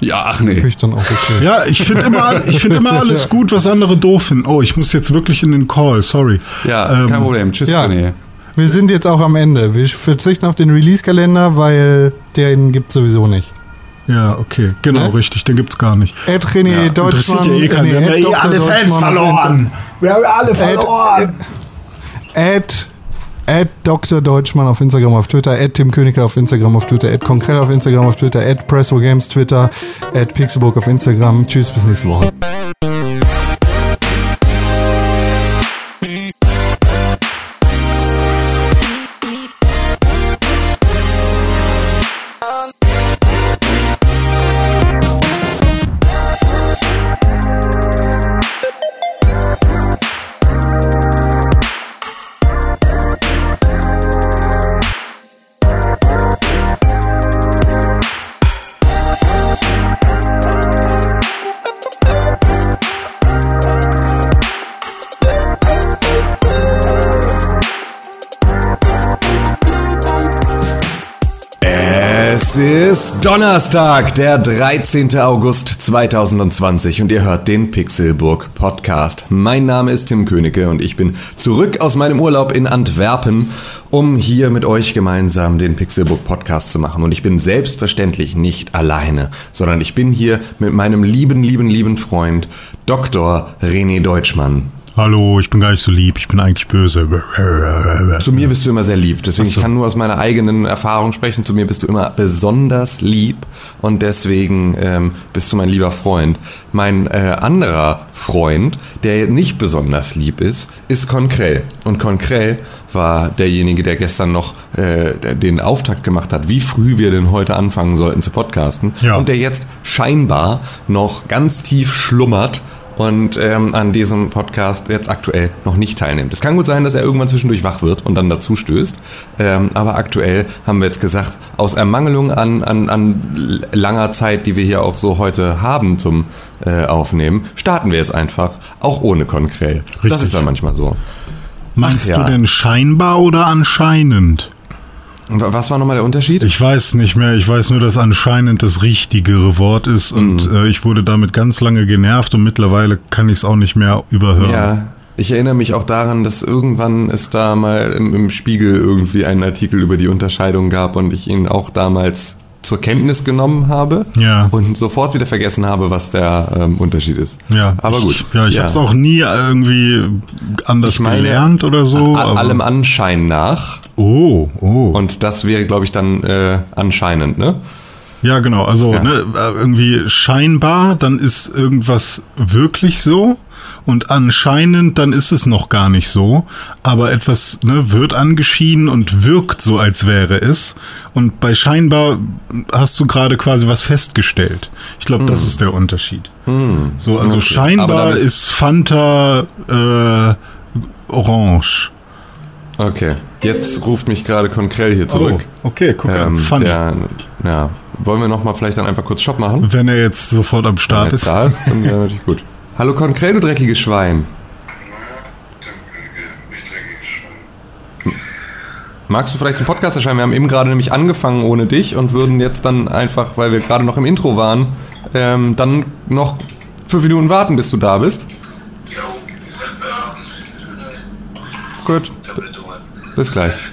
Ja, ach nee. ich dann auch okay. Ja, ich finde immer, ich finde immer alles gut, was andere doof finden. Oh, ich muss jetzt wirklich in den Call, sorry. Ja, Ähm, kein Problem. Tschüss, ja. René. Wir sind jetzt auch am Ende. Wir verzichten auf den Release-Kalender, weil den gibt es sowieso nicht. Ja, okay, genau, Ne? richtig, den gibt's gar nicht. Ed René Ja, Deutschmann. Interessiert ja eh nee, Wir haben ja Ed eh alle Fans Deutschmann verloren. Wir haben alle verloren. At, at Dr. Deutschmann auf Instagram, auf Twitter, at Tim Königer auf Instagram, auf Twitter, at Konkrell auf Instagram, auf Twitter, at Presso Games Twitter, at Pixelburg auf Instagram. Tschüss, bis nächste Woche. Donnerstag, der 13. August 2020 und ihr hört den Pixelburg Podcast. Mein Name ist Tim Königke und ich bin zurück aus meinem Urlaub in Antwerpen, um hier mit euch gemeinsam den Pixelburg Podcast zu machen. Und ich bin selbstverständlich nicht alleine, sondern ich bin hier mit meinem lieben, lieben, lieben Freund Dr. René Deutschmann. Hallo, ich bin gar nicht so lieb, ich bin eigentlich böse. Zu mir bist du immer sehr lieb. Deswegen, ich kann nur aus meiner eigenen Erfahrung sprechen. Zu mir bist du immer besonders lieb und deswegen ähm, bist du mein lieber Freund. Mein äh, anderer Freund, der nicht besonders lieb ist, ist Concrell. Und Concrell war derjenige, der gestern noch äh, den Auftakt gemacht hat, wie früh wir denn heute anfangen sollten zu podcasten. Ja. Und der jetzt scheinbar noch ganz tief schlummert und ähm, an diesem Podcast jetzt aktuell noch nicht teilnimmt. Es kann gut sein, dass er irgendwann zwischendurch wach wird und dann dazu stößt. Ähm, aber aktuell haben wir jetzt gesagt, aus Ermangelung an, an, an langer Zeit, die wir hier auch so heute haben zum äh, Aufnehmen, starten wir jetzt einfach, auch ohne Konkrell. Das Richtig. ist dann manchmal so. Meinst Ach ja. du denn scheinbar oder anscheinend? Was war nochmal der Unterschied? Ich weiß nicht mehr. Ich weiß nur, dass anscheinend das richtigere Wort ist und Mhm. äh, ich wurde damit ganz lange genervt und mittlerweile kann ich es auch nicht mehr überhören. Ja, ich erinnere mich auch daran, dass irgendwann es da mal im, im Spiegel irgendwie einen Artikel über die Unterscheidung gab und ich ihn auch damals zur Kenntnis genommen habe Ja. und sofort wieder vergessen habe, was der ähm, Unterschied ist. Ja, aber ich, gut. Ja, ich habe es auch nie irgendwie anders Ich meine, gelernt oder so. a- allem Anschein nach oh, oh. und das wäre, glaube ich, dann äh, anscheinend, ne? Ja, genau. Also Ja. Ne, äh, irgendwie scheinbar, dann ist irgendwas wirklich so und anscheinend, dann ist es noch gar nicht so. Aber etwas ne, wird angeschieden und wirkt so, als wäre es. Und bei scheinbar hast du gerade quasi was festgestellt. Ich glaube, das ist der Unterschied. So, also Okay. Scheinbar ist- ist Fanta äh, orange. Okay. Jetzt ruft mich gerade Konkrell hier zurück. Oh, okay, guck Ähm, an. Funny. der, ja. Wollen wir nochmal vielleicht dann einfach kurz Stopp machen? Wenn er jetzt sofort am Wenn Start er jetzt ist. da ist, dann wäre natürlich gut. Hallo Konkret, du dreckiges Schwein. Magst du vielleicht im Podcast erscheinen? Wir haben eben gerade nämlich angefangen ohne dich und würden jetzt dann einfach, weil wir gerade noch im Intro waren, ähm, dann noch fünf Minuten warten, bis du da bist. Gut. Bis gleich.